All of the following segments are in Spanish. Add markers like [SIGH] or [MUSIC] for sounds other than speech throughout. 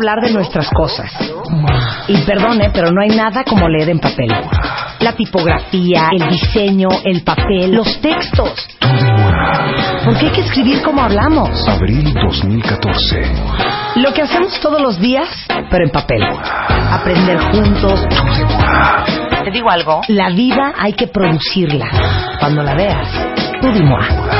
hablar de nuestras cosas. Y perdone, pero no hay nada como leer en papel. La tipografía, el diseño, el papel, los textos. Porque hay que escribir como hablamos. Abril 2014. Lo que hacemos todos los días, pero en papel. Aprender juntos. Te digo algo. La vida hay que producirla. Cuando la veas, tú.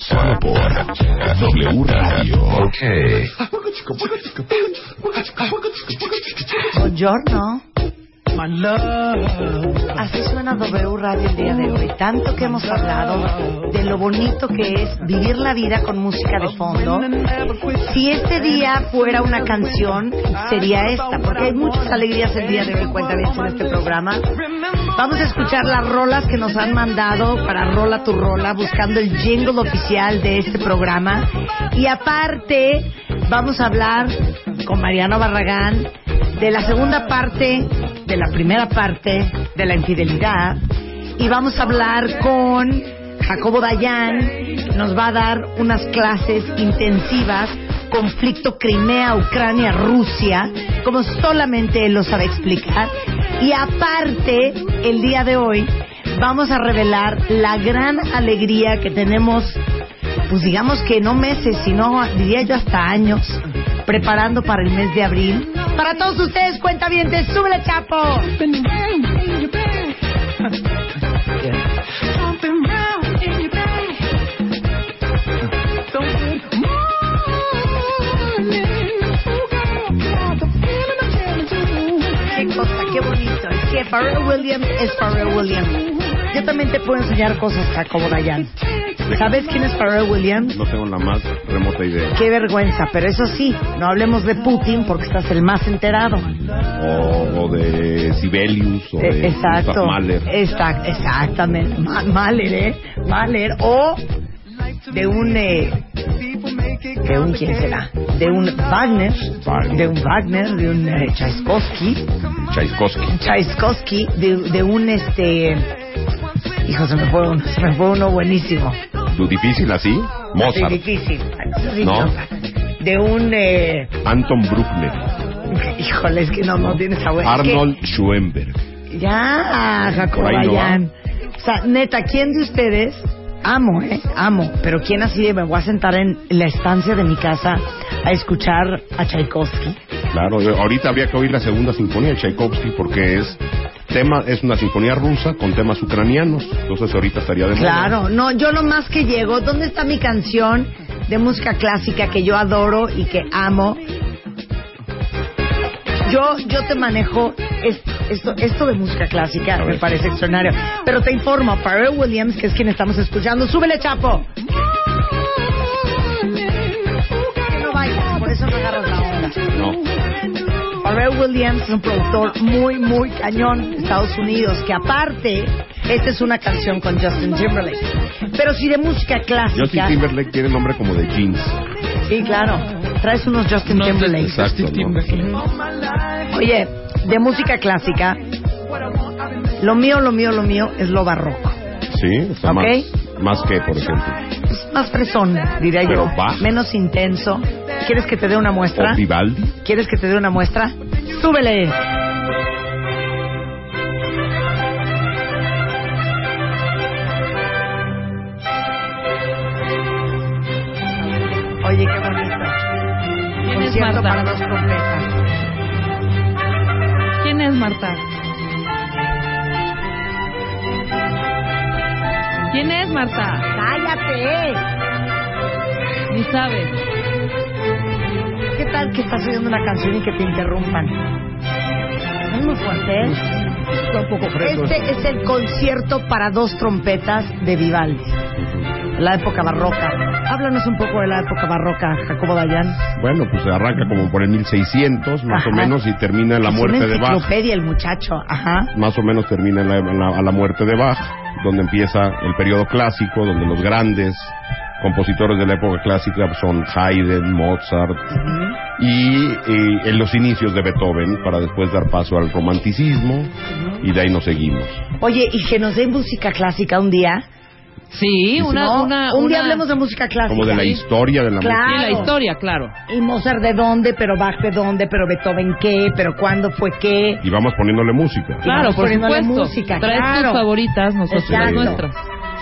Solo por W Radio. Ok. Buongiorno. Así suena W Radio el día de hoy. Tanto que hemos hablado de lo bonito que es vivir la vida con música de fondo. Si este día fuera una canción, sería esta, porque hay muchas alegrías el día de hoy, cuenta bien en este programa. Vamos a escuchar las rolas que nos han mandado para Rola tu Rola, buscando el jingle oficial de este programa. Y aparte, vamos a hablar con Mariano Barragán de la segunda parte, de la primera parte de la infidelidad. Y vamos a hablar con Jacobo Dayan, nos va a dar unas clases intensivas, conflicto Crimea, Ucrania, Rusia, como solamente él lo sabe explicar. Y aparte, el día de hoy, vamos a revelar la gran alegría que tenemos, pues digamos que no meses, sino diría yo hasta años, preparando para el mes de abril. Para todos ustedes, cuenta bien, te sube chapo. Qué cosa, qué bonito. Es que Pharrell Williams es Pharrell Williams. Yo también te puedo enseñar cosas, Jacobo Dayan. ¿Sabes quién es Pharrell Williams? No tengo la más remota idea. Qué vergüenza, pero eso sí, no hablemos de Putin porque estás el más enterado. O, o de Sibelius, o Eh, de Exacto. Mahler. Exact- exactamente. Ma- Mahler, ¿eh? Mahler. O de un... eh, ¿De un quién será? De un Wagner. De un Wagner, de un eh, Tchaikovsky. Tchaikovsky. Tchaikovsky, de, de un este... Hijo, se me fue uno, se me fue uno buenísimo. ¿Lo difícil así? Sí, Mozart. difícil. Sí, ¿No? no. De un... Eh, Anton Bruckner. híjole, es que no, no tienes abuelo. Arnold Schoenberg. Ya, no Dayan. O sea, neta, ¿quién de ustedes? Amo, ¿eh? Amo. Pero ¿quién así de me voy a sentar en la estancia de mi casa a escuchar a Tchaikovsky? Claro, ahorita habría que oír la segunda sinfonía de Tchaikovsky porque es tema es una sinfonía rusa con temas ucranianos. Entonces ahorita estaría de moda. Claro, no, yo lo más que llego, ¿dónde está mi canción de música clásica que yo adoro y que amo? Yo, yo te manejo esto, esto, esto de música clásica, me parece extraordinario. Pero te informo, Pharrell Williams, que es quien estamos escuchando, súbele, chapo. No bailas, por eso no agarras la onda. No. Pharrell Williams es un productor muy, muy cañón de Estados Unidos, que aparte, esta es una canción con Justin Timberlake. Pero si de música Justin clásica... Timberlake tiene nombre como de jeans. Sí, claro. Traes unos Justin Timberlake. Exacto. ¿no? Oye, de música clásica, lo mío, lo mío, lo mío es lo barroco. Sí, está Ok. Más, que, por ejemplo. Pues, más fresón, diría Pero yo. va. Menos intenso. ¿Quieres que te dé una muestra? ¿O Vivaldi? ¿Quieres que te dé una muestra? ¡Súbele! Oye, qué bonito. ¿Quién es Concierto para Marta? dos trompetas. ¿Quién es Marta? ¿Quién es Marta? ¡Cállate! Ni sabes. ¿Qué tal que estás oyendo una canción y que te interrumpan? ¿No es muy fuerte? Está un poco fresco. Este es el concierto para dos trompetas de Vivaldi. La época barroca. Háblanos un poco de la época barroca, Jacobo Dayan. Bueno, pues se arranca como por el 1600, más o menos, y termina en la Es muerte una de Bach. el muchacho. Ajá. Más o menos termina en la, en la- a la muerte de Bach, donde empieza el periodo clásico, donde los grandes compositores de la época clásica son Haydn, Mozart, y, eh, en los inicios de Beethoven, para después dar paso al romanticismo, y de ahí nos seguimos. Oye, y que nos den música clásica un día. Sí, una, ¿no? una, un día una- hablemos de música clásica. Como de la historia de la Claro. Sí, la historia, claro. Y Mozart de dónde, pero Bach de dónde, pero Beethoven qué, pero cuándo fue qué. música. Y vamos poniéndole música. Claro, por poniéndole supuesto. música, Traes claro. tus favoritas, nosotros las nuestras.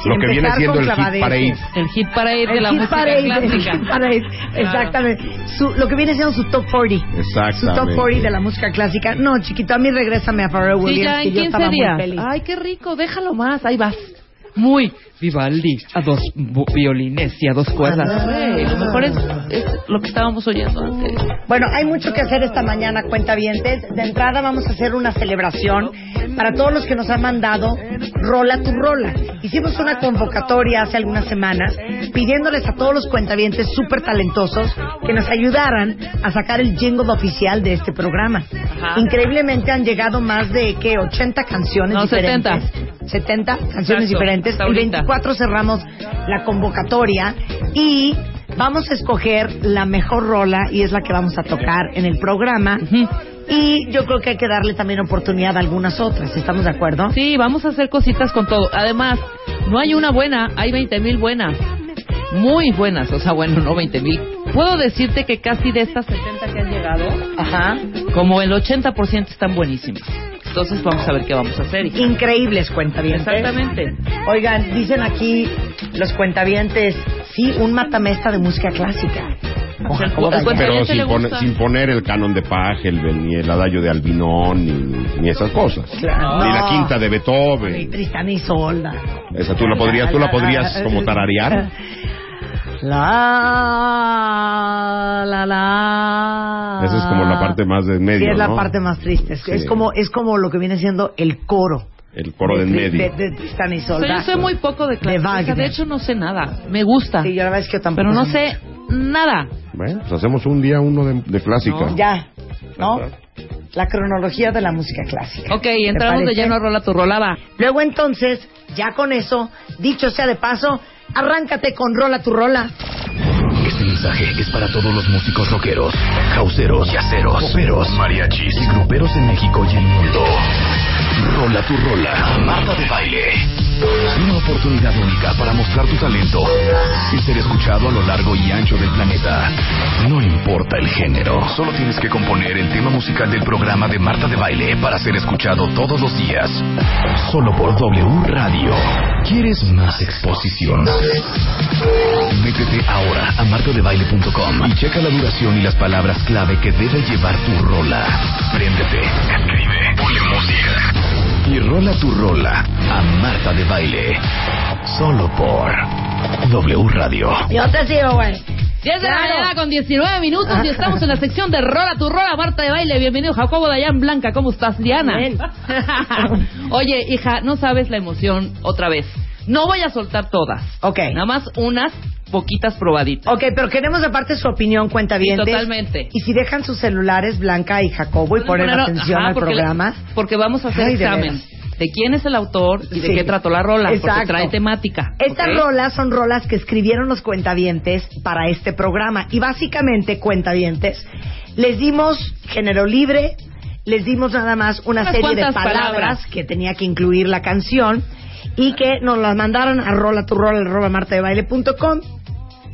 Lo que viene siendo el hit parade. El hit parade de El la hit música parade, el clásica. hit parade, exactamente. Su- lo que viene siendo su top 40. Exactamente. Su top 40 de la música clásica. No, chiquito, a mí regrésame a Pharrell Sí, Williams, ya que yo 15 estaba días. muy feliz. Ay, qué rico, déjalo más, ahí vas. Muy Vivaldi, a dos violines y a dos cuerdas. Güey, lo mejor es, es lo que estábamos oyendo antes. Bueno, hay mucho que hacer esta mañana, cuentavientes. De entrada vamos a hacer una celebración para todos los que nos han mandado Rola tu Rola. Hicimos una convocatoria hace algunas semanas pidiéndoles a todos los cuentavientes súper talentosos que nos ayudaran a sacar el jingle oficial de este programa. Ajá. Increíblemente han llegado más de, ¿qué? 80 canciones No, diferentes. 70 canciones Exacto, diferentes. Hasta El ahorita. 24 cerramos la convocatoria y vamos a escoger la mejor rola y es la que vamos a tocar en el programa. Y yo creo que hay que darle también oportunidad a algunas otras. ¿Estamos de acuerdo? Sí, vamos a hacer cositas con todo. Además, no hay una buena, hay 20 mil buenas. Muy buenas, o sea, bueno, no 20 mil. Puedo decirte que casi de estas 70 que han llegado, Ajá. como el 80% están buenísimas. Entonces vamos a ver qué vamos a hacer. hija. Increíbles cuentavientes. Exactamente. Oigan, dicen aquí los cuentavientes, sí, un matamesta de música clásica. Ojalá, cuenta- Pero sin, gusta. sin poner el canon de Pachelbel, ni el adagio de Albinón, ni, ni esas cosas. Claro. Ni No. la quinta de Beethoven. Tristán y Solda. Esa tú la podrías, tú la podrías como tararear. [LAUGHS] La la la. Esa es como la parte más de medio, Sí, es la ¿no? parte más triste. Es, Sí. es como es como lo que viene siendo el coro. El coro del de, medio. De, de Tristán y O sea, Solda. yo sé muy poco de clásica. De hecho, no sé nada. Me gusta. Sí, yo la verdad es que yo tampoco. pero no sé nada. Bueno, pues hacemos un día uno de, de clásica. No. Ya, ¿no? La cronología de la música clásica. Ok, ¿Te entramos de lleno a rola tu rola, va. Luego entonces, ya con eso, dicho sea de paso, arráncate con rola tu rola. Mensaje es para todos los músicos rockeros, causeros, yaceros, poperos, mariachis y gruperos en México y el mundo. Rola tu rola, Marta de Baile. Una oportunidad única para mostrar tu talento y ser escuchado a lo largo y ancho del planeta. No importa el género, solo tienes que componer el tema musical del programa de Marta de Baile para ser escuchado todos los días. Solo por W Radio. ¿Quieres más exposición? Métete ahora a martadebaile.com y checa la duración y las palabras clave que debe llevar tu rola. Préndete, escribe, ponle música y rola tu rola a Marta de Baile. Solo por W Radio. Yo te sigo, güey. 10 de la Claro. mañana con 19 minutos y estamos en la sección de Rola tu Rola, Marta de Baile. Bienvenido, Jacobo Dayan Blanca. ¿Cómo estás, Diana? Bien. [LAUGHS] Oye, hija, no sabes la emoción otra vez. No voy a soltar todas. Ok. Nada más unas poquitas probaditas. Ok, pero queremos aparte su opinión, cuenta bien. totalmente. Y si dejan sus celulares, Blanca y Jacobo, y ponen Poner- atención ajá, al porque- programa. Porque vamos a hacer Ay, de examen de quién es el autor y de Sí. qué trató la rola. Porque Exacto. trae temática. Estas rolas son rolas que escribieron los cuentavientes para este programa. Y básicamente, cuentavientes, les dimos género libre, les dimos nada más una Unas serie de palabras. que tenía que incluir la canción y que nos las mandaron a rola tu martadebaile.com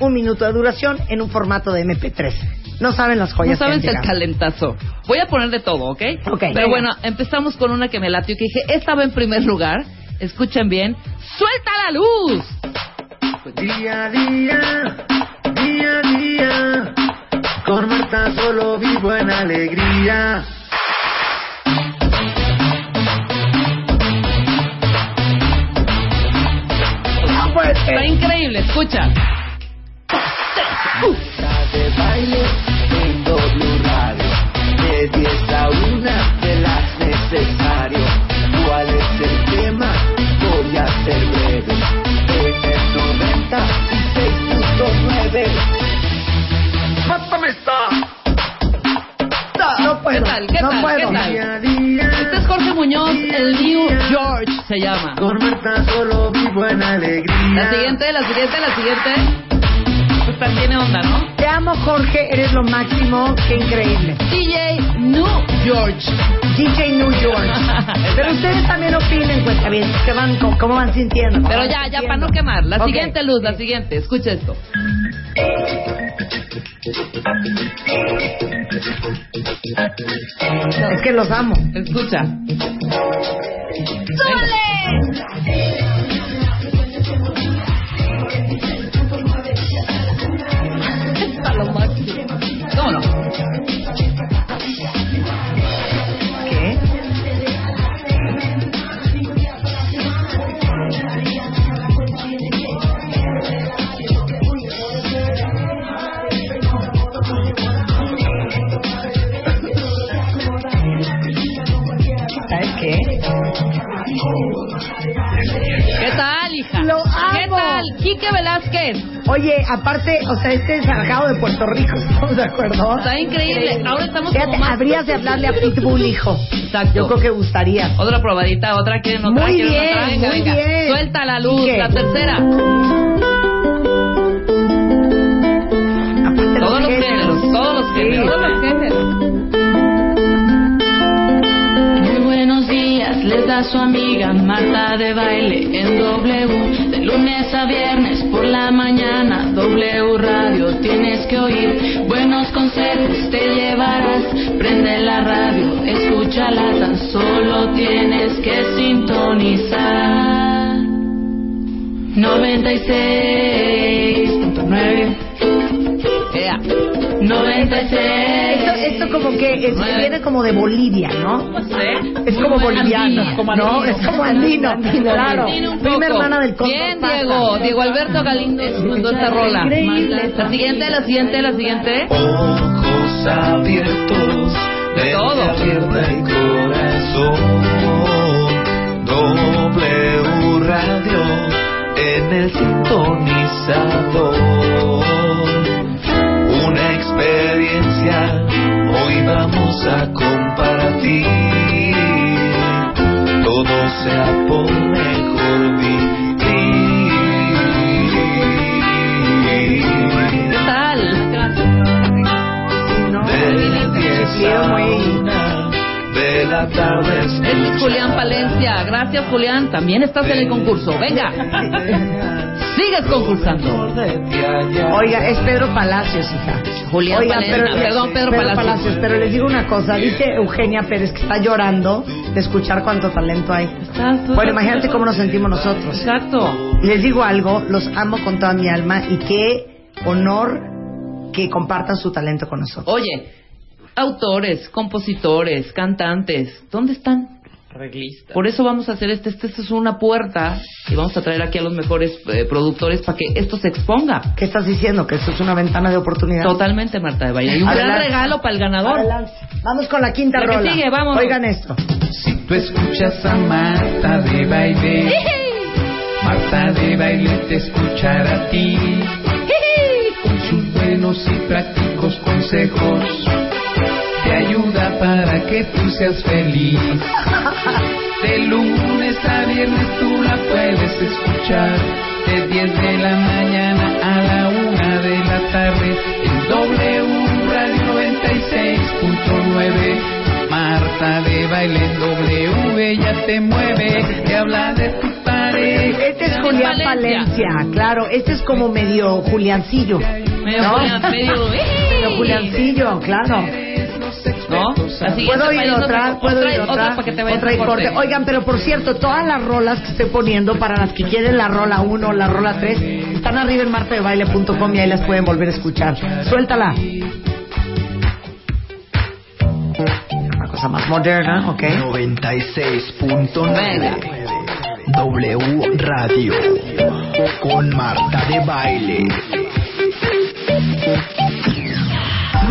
un minuto de duración en un formato de MP3. No saben las No joyas sabes que han el calentazo. Voy a poner de todo, ¿ok? Ok. Pero Venga. bueno, empezamos con una que me latió que dije, esta va en primer lugar. Escuchen bien. ¡Suelta la luz! Día a día, día a día, con Marta solo vivo en alegría. Está increíble, escucha. De baile en Radio, de 10 a 1 de las necesario. ¿Cuál es el tema? Voy a ser breve. En el 96.9. ¡Mátame está! No puedo, ¿Qué tal? ¿Qué no tal? puedo. ¿Qué tal? Es Jorge Muñoz, el New George se llama. Con Marta solo vivo en alegría. La siguiente, la siguiente, la siguiente. Esta tiene onda, ¿no? Te amo, Jorge, eres lo máximo, qué increíble. DJ New George. DJ New York. [LAUGHS] Pero ustedes también opinen, pues, bien, ¿qué van, cómo, cómo van sintiendo? ¿Cómo Pero ya, ya, para no quemar. La siguiente luz, la siguiente. Escucha esto. Es que los amo. Escucha. ¿Cómo no? Velázquez. Oye, aparte, o sea, este es sacado de Puerto Rico, [LAUGHS] ¿estamos de acuerdo? Está increíble. Ahora estamos Fíjate, como más... habrías de hablarle a Pitbull, hijo. Exacto. Yo creo que gustaría. Otra probadita, otra quieren otra, Muy quieren bien, otra. Venga, muy venga. bien. Suelta la luz, la tercera. Aparte Todos los géneros, todos los géneros. Todos los géneros. Muy buenos días, les da su amiga Marta de baile en W. Lunes a viernes por la mañana, W Radio tienes que oír. Buenos consejos te llevarás. Prende la radio, escúchala, tan solo tienes que sintonizar. 96.9 Ea. 96 Esto como que es- viene como de Bolivia, ¿no? Es como boliviano, como. ¿no? Es como andino, claro. Andino Prima hermana del Condor Bien, Pasa. Diego. Diego Alberto Galíndez mandó esta rola. Increíble. La siguiente, la siguiente, la siguiente. Ojos abiertos, De todo. abierta y corazón. W Radio en el sintonizador. Una experiencia hoy vamos a compartir. Todo sea por mejor vivir. ¿Qué tal? No, De muy... una la tarde Este es Julián Palencia. Gracias, Julián. También estás en el concurso. Venga. [LAUGHS] Sigues concursando. Oiga, es Pedro Palacios, hija. Julián Oiga, Palencia. pero, Perdón, Pedro, Palacios. Pero les digo una cosa, dice Eugenia Pérez que está llorando de escuchar cuánto talento hay. Exacto. Bueno, imagínate cómo nos sentimos nosotros. Exacto. Les digo algo, los amo con toda mi alma y qué honor que compartan su talento con nosotros. Oye, autores, compositores, cantantes, ¿dónde están? Reglista. Por eso vamos a hacer este, este, esto es una puerta y vamos a traer aquí a los mejores eh, productores para que esto se exponga. ¿Qué estás diciendo? Que esto es una ventana de oportunidad. Totalmente, Marta de Valle. Y un gran regalo para el ganador. Adelante. Vamos con la quinta La que sigue. Oigan esto. Si tú escuchas a Marta de baile, Marta de baile te escuchará a ti. Con sus buenos y prácticos consejos, te ayuda para que tú seas feliz. De lunes a viernes tú la puedes escuchar, de 10 de la mañana a la 1 de la tarde, en W Radio 96.9. Marta de baile en W, ella te mueve, te habla de tu pareja. Este es Julián Palencia, claro. Este es como medio Juliancillo. Medio ¿no? Julián, medio- [LAUGHS] Medio Juliancillo, claro. ¿No? ¿Puedo ir otra? ¿Puedo otra, ir otra? para que te vayas Otra y a corte. corte. Oigan, pero por cierto, todas las rolas que estoy poniendo para las que quieren la rola 1 o la rola 3 están arriba en martadebaile.com y ahí las pueden volver a escuchar. Suéltala. Una cosa más moderna, ¿ok? 96.9 W Radio con Marta de Baile.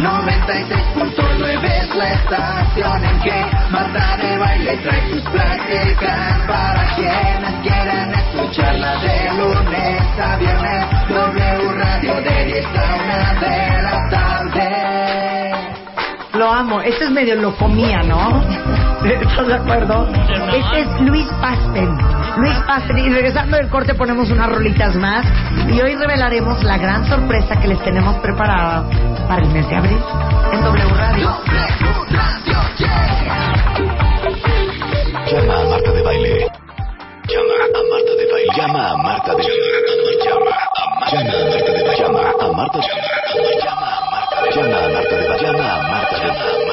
96.9 es la estación en que Marta de baile trae sus prácticas para quienes quieran escucharla de lunes a viernes. W Radio de 10 a 1 de la tarde. Lo amo. Este es medio locomía, ¿no? [LAUGHS] ¿Estás de acuerdo? Este es Luis Pasten. Luis Pasten. Y regresando del corte ponemos unas rolitas más. Y hoy revelaremos la gran sorpresa que les tenemos preparada para el mes de abril en W Radio. Llama a Marta de Baile. Llama a Marta de Baile. Llama a Marta de Baile. Llama a Marta de Baile. Llama a Marta de Baile. Llama a Marta de Baile. Llama a Marta de Baile.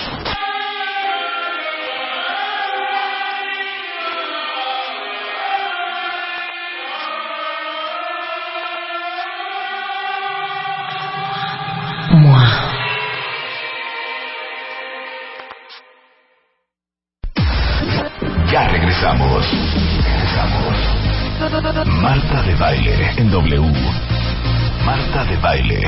Marta de Baile en W. Marta de Baile.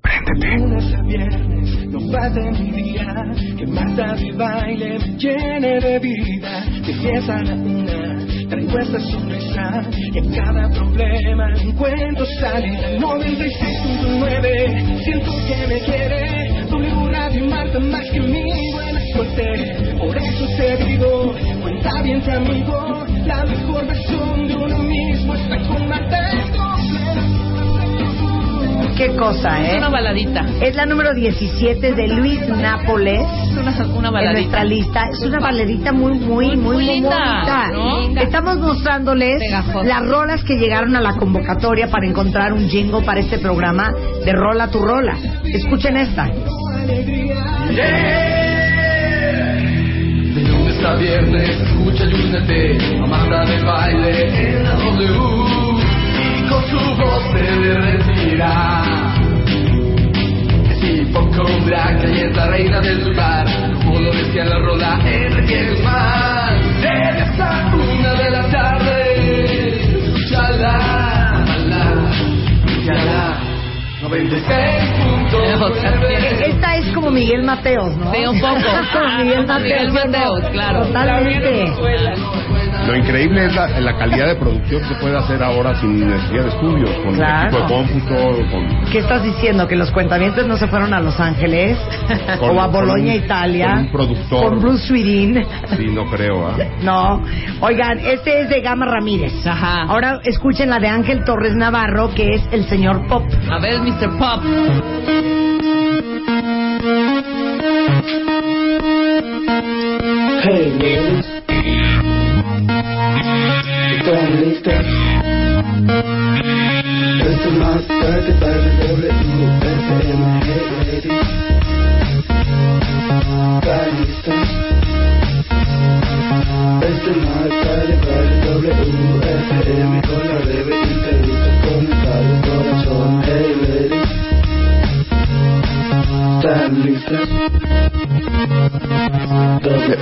Préndete. lunes a viernes, no en mi día que Marta de baile me llene de vida. De 10 a la una, traigo esta sonrisa y en cada problema encuentro salida. 96.9, siento que me quiere. W Radio Marta más que mi buena suerte. Por eso te digo, cuenta bien amigo. La mejor versión de uno Qué cosa, Es ¿eh? una baladita. Es la número 17 de Luis Nápoles. Es una, una en nuestra lista. Es una baladita muy, muy, muy, muy, linda, bonita. ¿no? Estamos mostrándoles Pegajosa. las rolas que llegaron a la convocatoria para encontrar un jingle para este programa de Rola tu Rola. Escuchen esta. De lunes a viernes, escucha y únete a Marta de baile en la W. Y con su voz te derretirá. Es hipocondria, que ella es la reina del lugar. Como lo decía la rola, Enrique Guzmán. De 10 a una Esta es como Miguel Mateos, ¿no? Un poco. [LAUGHS] como Miguel Mateos. Miguel. Mateos, claro. Totalmente. Lo increíble es la, la calidad de producción que se puede hacer ahora sin necesidad de estudios, con Claro. equipo de cómputo, con, ¿Qué estás diciendo? ¿Que los cuentamientos no se fueron a Los Ángeles? Con- [LAUGHS] ¿O a un- Italia? con un productor. ¿Con Bruce Sweetin? [LAUGHS] sí, no creo, ¿ah? No. Oigan, este es de Gama Ramírez. Ajá. Ahora escuchen la de Ángel Torres Navarro, que es el señor Pop. A ver, Mr. Pop. Hey, ladies. ¿Están listas? Esto es más tarde para el WFM. Hey, ladies. ¿Están listas? Esto es más tarde para el WFM. Con la breve entrevista con el corazón. Hey, ladies. ¿Están listas?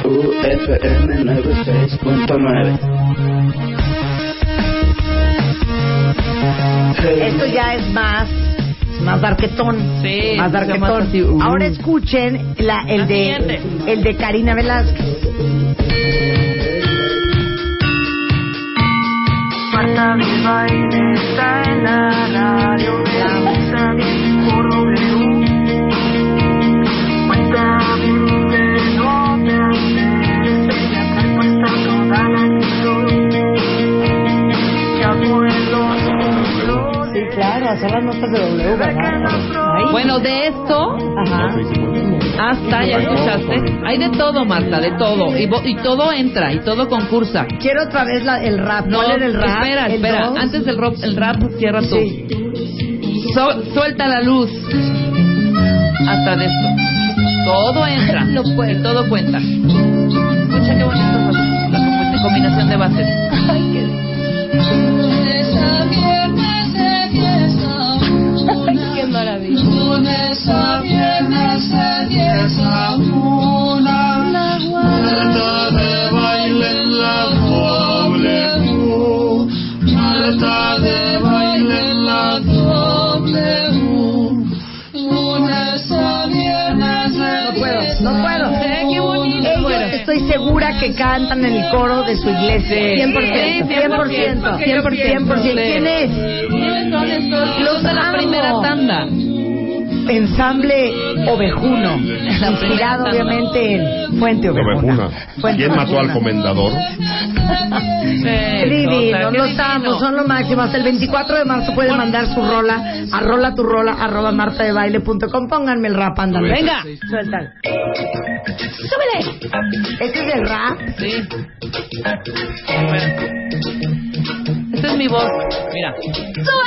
WFM 96.9 Esto ya es más más darquetón. Sí, más darquetón. así, uh. Ahora escuchen la, el La de siguiente. el de Karina Velázquez. Marta baile está en la radio pasar las notas de W. Bueno, de esto Ajá. hasta, ya escuchaste. Hay de todo, Marta, de todo. Y, y todo entra, y todo concursa. Quiero otra vez la- el rap. No, ¿Cuál era el rap? espera, ¿El espera. dos? Antes del rap, el rap, cierra tú. So- suelta la luz. Hasta de esto. Todo entra. [LAUGHS] Y todo cuenta. Escucha qué bonito la combi- combinación de bases. Que cantan en el coro de su iglesia. 100%. 100%. 100%. ¿Quién es? Los de la primera tanda. Ensamble Ovejuno. Inspirado obviamente en Fuente Ovejuna. Ovejuna. Fuente ¿Quién mató al comendador? Divinos, los amo, son lo máximo. Hasta el 24 de marzo pueden mandar su rola a rola tu rola arroba martadebaile.com. Pónganme el rap, ándale. Venga. Sueltan. ¡Súbele! ¿Este es el rap? Sí. Esta es mi voz. Mira. ¿Cómo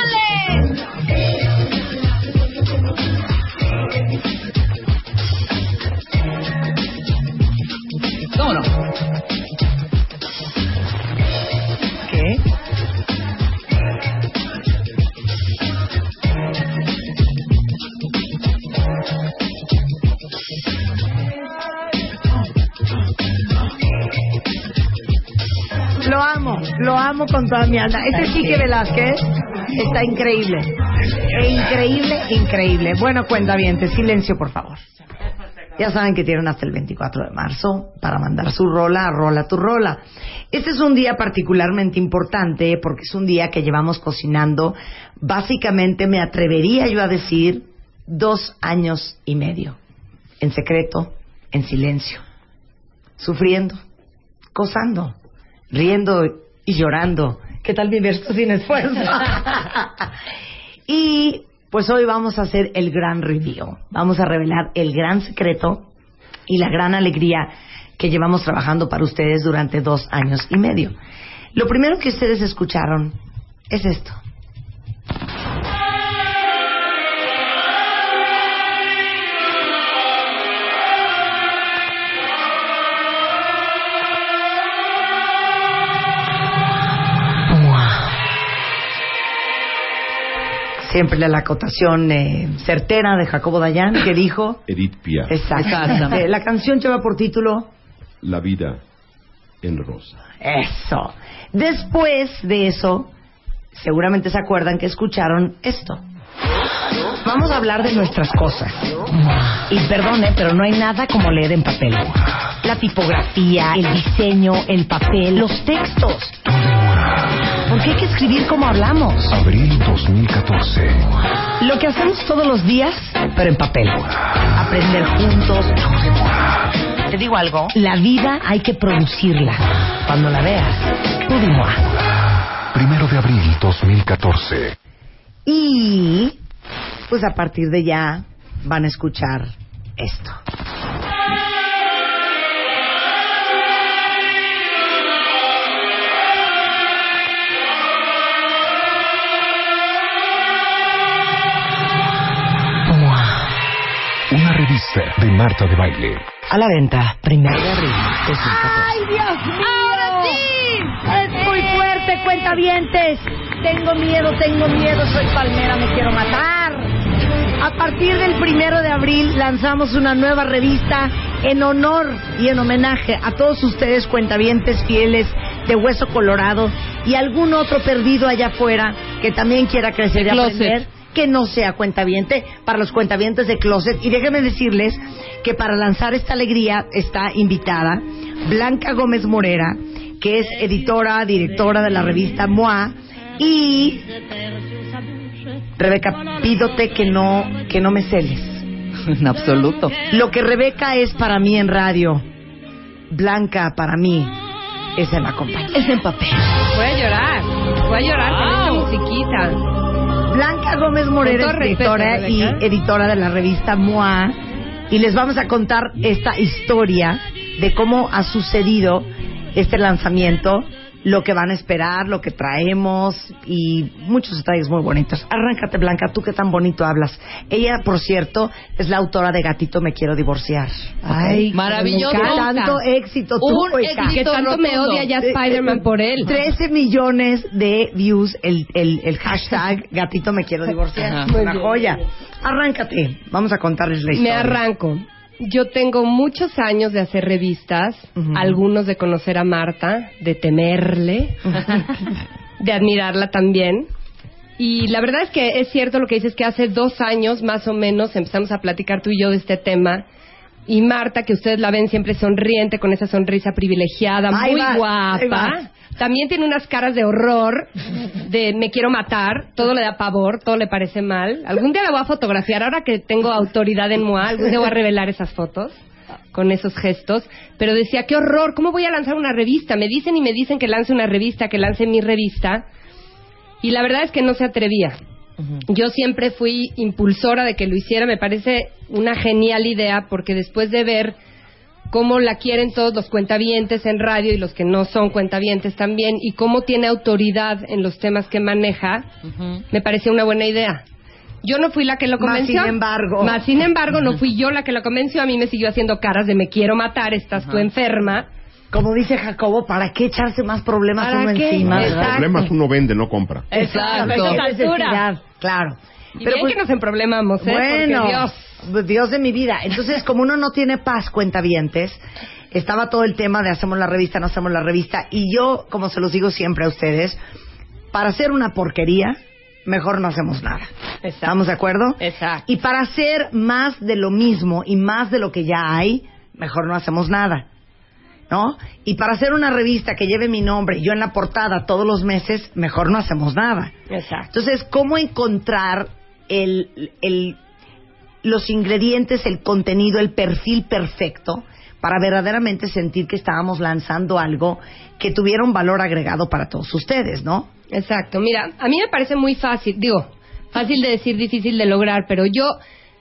con toda mi alma. Este Quique Velázquez está increíble. E increíble, increíble. Bueno, cuenta bien, silencio, por favor. Ya saben que tienen hasta el 24 de marzo para mandar su rola Rola tu Rola. Este es un día particularmente importante porque es un día que llevamos cocinando, básicamente me atrevería yo a decir, dos años y medio. En secreto, en silencio, sufriendo, gozando, riendo y llorando. ¿Qué tal mi verso sin esfuerzo? [LAUGHS] y pues hoy vamos a hacer el gran review. Vamos a revelar el gran secreto y la gran alegría que llevamos trabajando para ustedes durante dos años y medio. Lo primero que ustedes escucharon es esto. Siempre la acotación eh, certera de Jacobo Dayan que dijo [COUGHS] Edith Piaf. Exacto. Eh, La canción lleva por título La vida en rosa. Eso. Después de eso, seguramente se acuerdan que escucharon esto. Vamos a hablar de nuestras cosas. Y perdone, pero no hay nada como leer en papel. La tipografía, el diseño, el papel, los textos. Porque hay que escribir como hablamos. Abril 2014. Lo que hacemos todos los días, pero en papel. Aprender juntos. Te digo algo. La vida hay que producirla. Cuando la veas, tú dimo. Primero de abril 2014. Y pues a partir de ya van a escuchar esto. Una revista de Marta de Baile. A la venta, primero de abril 2014. ¡Ay, Dios mío! ¡Ahora sí! Es muy fuerte, cuentavientes. Tengo miedo, tengo miedo, soy palmera, me quiero matar. A partir del primero de abril lanzamos una nueva revista en honor y en homenaje a todos ustedes cuentavientes fieles de Hueso Colorado y algún otro perdido allá afuera que también quiera crecer y Closet. aprender que no sea cuentaviente para los cuentavientes de Closet. Y déjenme decirles que para lanzar esta alegría está invitada Blanca Gómez Morera, que es editora, directora de la revista MOA, y Rebeca, pídote que no, que no me celes. [LAUGHS] En absoluto. Lo que Rebeca es para mí en radio, Blanca para mí es en la compañía. Es en papel. Voy a llorar. Voy a llorar con esta musiquita. Blanca Gómez Moreno, Con todo escritora y editora de la revista MOA. Y les vamos a contar esta historia de cómo ha sucedido este lanzamiento, lo que van a esperar, lo que traemos y muchos detalles muy bonitos. Arráncate, Blanca, tú que tan bonito hablas. Ella, por cierto, es la autora de Gatito Me Quiero Divorciar. Ay, maravilloso. Qué tanto éxito Un tuvo, hija. éxito Que tanto me rotundo. odia ya Spider-Man por él. 13 millones de views el, el, el hashtag Gatito Me Quiero Divorciar. Ajá. Una joya. Arráncate. Vamos a contarles la historia. Me arranco. Yo tengo muchos años de hacer revistas, algunos de conocer a Marta, de temerle, [LAUGHS] de admirarla también. Y la verdad es que es cierto lo que dices, que hace dos años más o menos empezamos a platicar tú y yo de este tema. Y Marta, que ustedes la ven siempre sonriente, con esa sonrisa privilegiada, Ahí muy ahí guapa. También tiene unas caras de horror, de me quiero matar, todo le da pavor, todo le parece mal. Algún día la voy a fotografiar, ahora que tengo autoridad en MOA, algún día voy a revelar esas fotos con esos gestos. Pero decía, qué horror, ¿cómo voy a lanzar una revista? Me dicen y me dicen que lance una revista, que lance mi revista. Y la verdad es que no se atrevía. Yo siempre fui impulsora de que lo hiciera, me parece una genial idea porque después de ver cómo la quieren todos los cuentavientes en radio y los que no son cuentavientes también y cómo tiene autoridad en los temas que maneja, me parecía una buena idea. Yo no fui la que lo Más convenció. sin embargo. Más sin embargo, no fui yo la que lo convenció. A mí me siguió haciendo caras de me quiero matar, estás tú enferma. Como dice Jacobo, ¿para qué echarse más problemas ¿Para uno qué? encima? Exacto. Problemas uno vende, no compra. Exacto. Qué A esa altura. necesidad, Claro. Y bien que nos emproblemamos, ¿eh? Bueno, Porque Dios. Dios. de mi vida. Entonces, como uno no tiene paz, cuentavientes, estaba todo el tema de hacemos la revista, no hacemos la revista. Y yo, como se los digo siempre a ustedes, para hacer una porquería, mejor no hacemos nada. ¿Estamos de acuerdo? Exacto. Y para hacer más de lo mismo y más de lo que ya hay, mejor no hacemos nada. ¿No? Y para hacer una revista que lleve mi nombre, yo en la portada todos los meses, mejor no hacemos nada. Exacto. Entonces, ¿cómo encontrar el, el- los ingredientes, el contenido, el perfil perfecto para verdaderamente sentir que estábamos lanzando algo que tuviera un valor agregado para todos ustedes, ¿no? Exacto. Mira, a mí me parece muy fácil, digo, fácil de decir, difícil de lograr, pero yo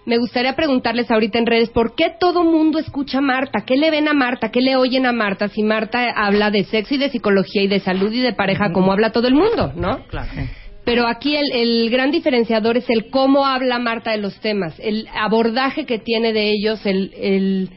me gustaría preguntarles ahorita en redes, ¿por qué todo mundo escucha a Marta? ¿Qué le ven a Marta? ¿Qué le oyen a Marta? Si Marta habla de sexo y de psicología y de salud y de pareja, como habla todo el mundo, ¿no? Claro. Pero aquí el, el gran diferenciador es el cómo habla Marta de los temas, el abordaje que tiene de ellos, el, el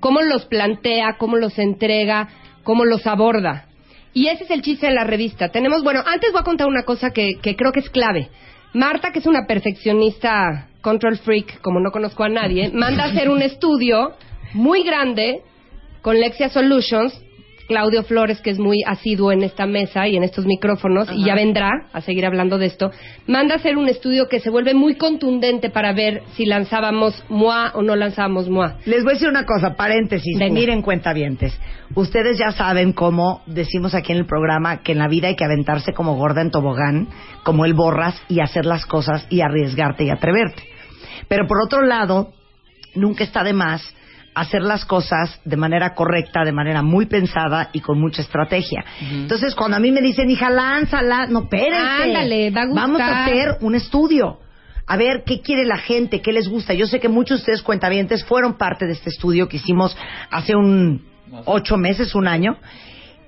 cómo los plantea, cómo los entrega, cómo los aborda. Y ese es el chiste de la revista. Tenemos, bueno, antes voy a contar una cosa que, que creo que es clave. Marta, que es una perfeccionista control freak, como no conozco a nadie, manda a hacer un estudio muy grande con Lexia Solutions, Claudio Flores, que es muy asiduo en esta mesa y en estos micrófonos, y ya vendrá a seguir hablando de esto, manda a hacer un estudio que se vuelve muy contundente para ver si lanzábamos MOA o no lanzábamos MOA. Les voy a decir una cosa, paréntesis. Venga. Miren, cuentavientes. Ustedes ya saben cómo decimos aquí en el programa que en la vida hay que aventarse como gorda en tobogán, como el borras, y hacer las cosas y arriesgarte y atreverte. Pero por otro lado, nunca está de más hacer las cosas de manera correcta, de manera muy pensada y con mucha estrategia. Entonces, cuando a mí me dicen, hija, lánzala, no, espérense. Ándale, va a gustar. Vamos a hacer un estudio. A ver qué quiere la gente, qué les gusta. Yo sé que muchos de ustedes cuentavientes fueron parte de este estudio que hicimos hace un ocho meses, un año.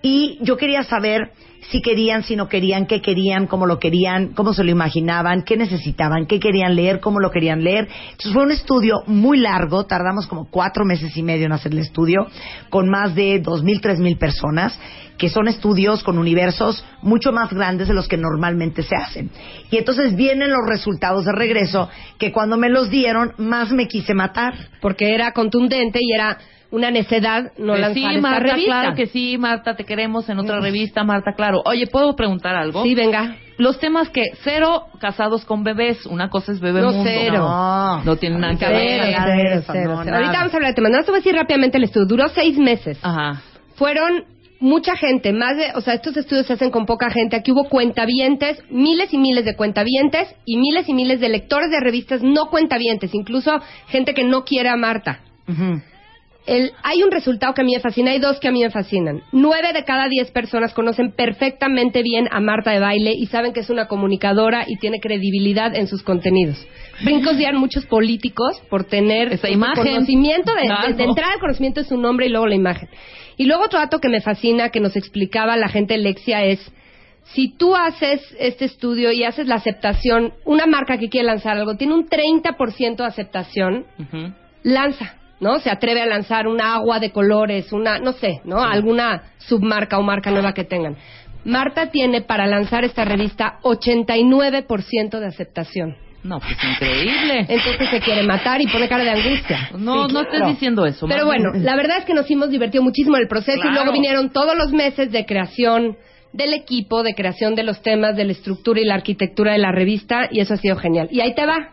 Y yo quería saber si querían, si no querían, qué querían, cómo lo querían, cómo se lo imaginaban, qué necesitaban, qué querían leer, cómo lo querían leer. Entonces fue un estudio muy largo, tardamos como cuatro meses y medio en hacer el estudio, con más de dos mil, tres mil personas, que son estudios con universos mucho más grandes de los que normalmente se hacen. Y entonces vienen los resultados de regreso, que cuando me los dieron, más me quise matar. Porque era contundente y era una necedad no Pues lanzar sí, esta Marta, revista. claro que sí, Marta, te queremos en otra revista, Marta, claro. Oye, ¿puedo preguntar algo? Sí, venga. Los temas que cero casados con bebés, una cosa es bebé No, mundo. cero. No, no tiene nada que ver. Ahorita vamos a hablar de temas. No, te voy a decir rápidamente el estudio. Duró seis meses. Ajá. Fueron mucha gente, más de, o sea, estos estudios se hacen con poca gente. Aquí hubo cuentavientes, miles y miles de cuentavientes y miles y miles de lectores de revistas no cuentavientes, incluso gente que no quiere a Marta. El, hay un resultado que a mí me fascina, hay dos que a mí me fascinan. Nueve de cada diez personas conocen perfectamente bien a Marta de Baile y saben que es una comunicadora y tiene credibilidad en sus contenidos. Brincos muchos políticos por tener Esa imagen. conocimiento de, Claro. de- de entrar al conocimiento de su nombre y luego la imagen. Y luego otro dato que me fascina, que nos explicaba la gente Lexia es, si tú haces este estudio y haces la aceptación, una marca que quiere lanzar algo, tiene un 30% de aceptación, lanza, ¿no? Se atreve a lanzar una agua de colores, una, no sé, ¿no? Alguna submarca o marca nueva que tengan. Marta tiene para lanzar esta revista 89% de aceptación. No, pues increíble. Entonces se quiere matar y pone cara de angustia. No, Sí, no claro. estés diciendo eso. Pero bueno, la verdad es que nos hemos divertido muchísimo en el proceso y luego vinieron todos los meses de creación del equipo, de creación de los temas, de la estructura y la arquitectura de la revista y eso ha sido genial. Y ahí te va.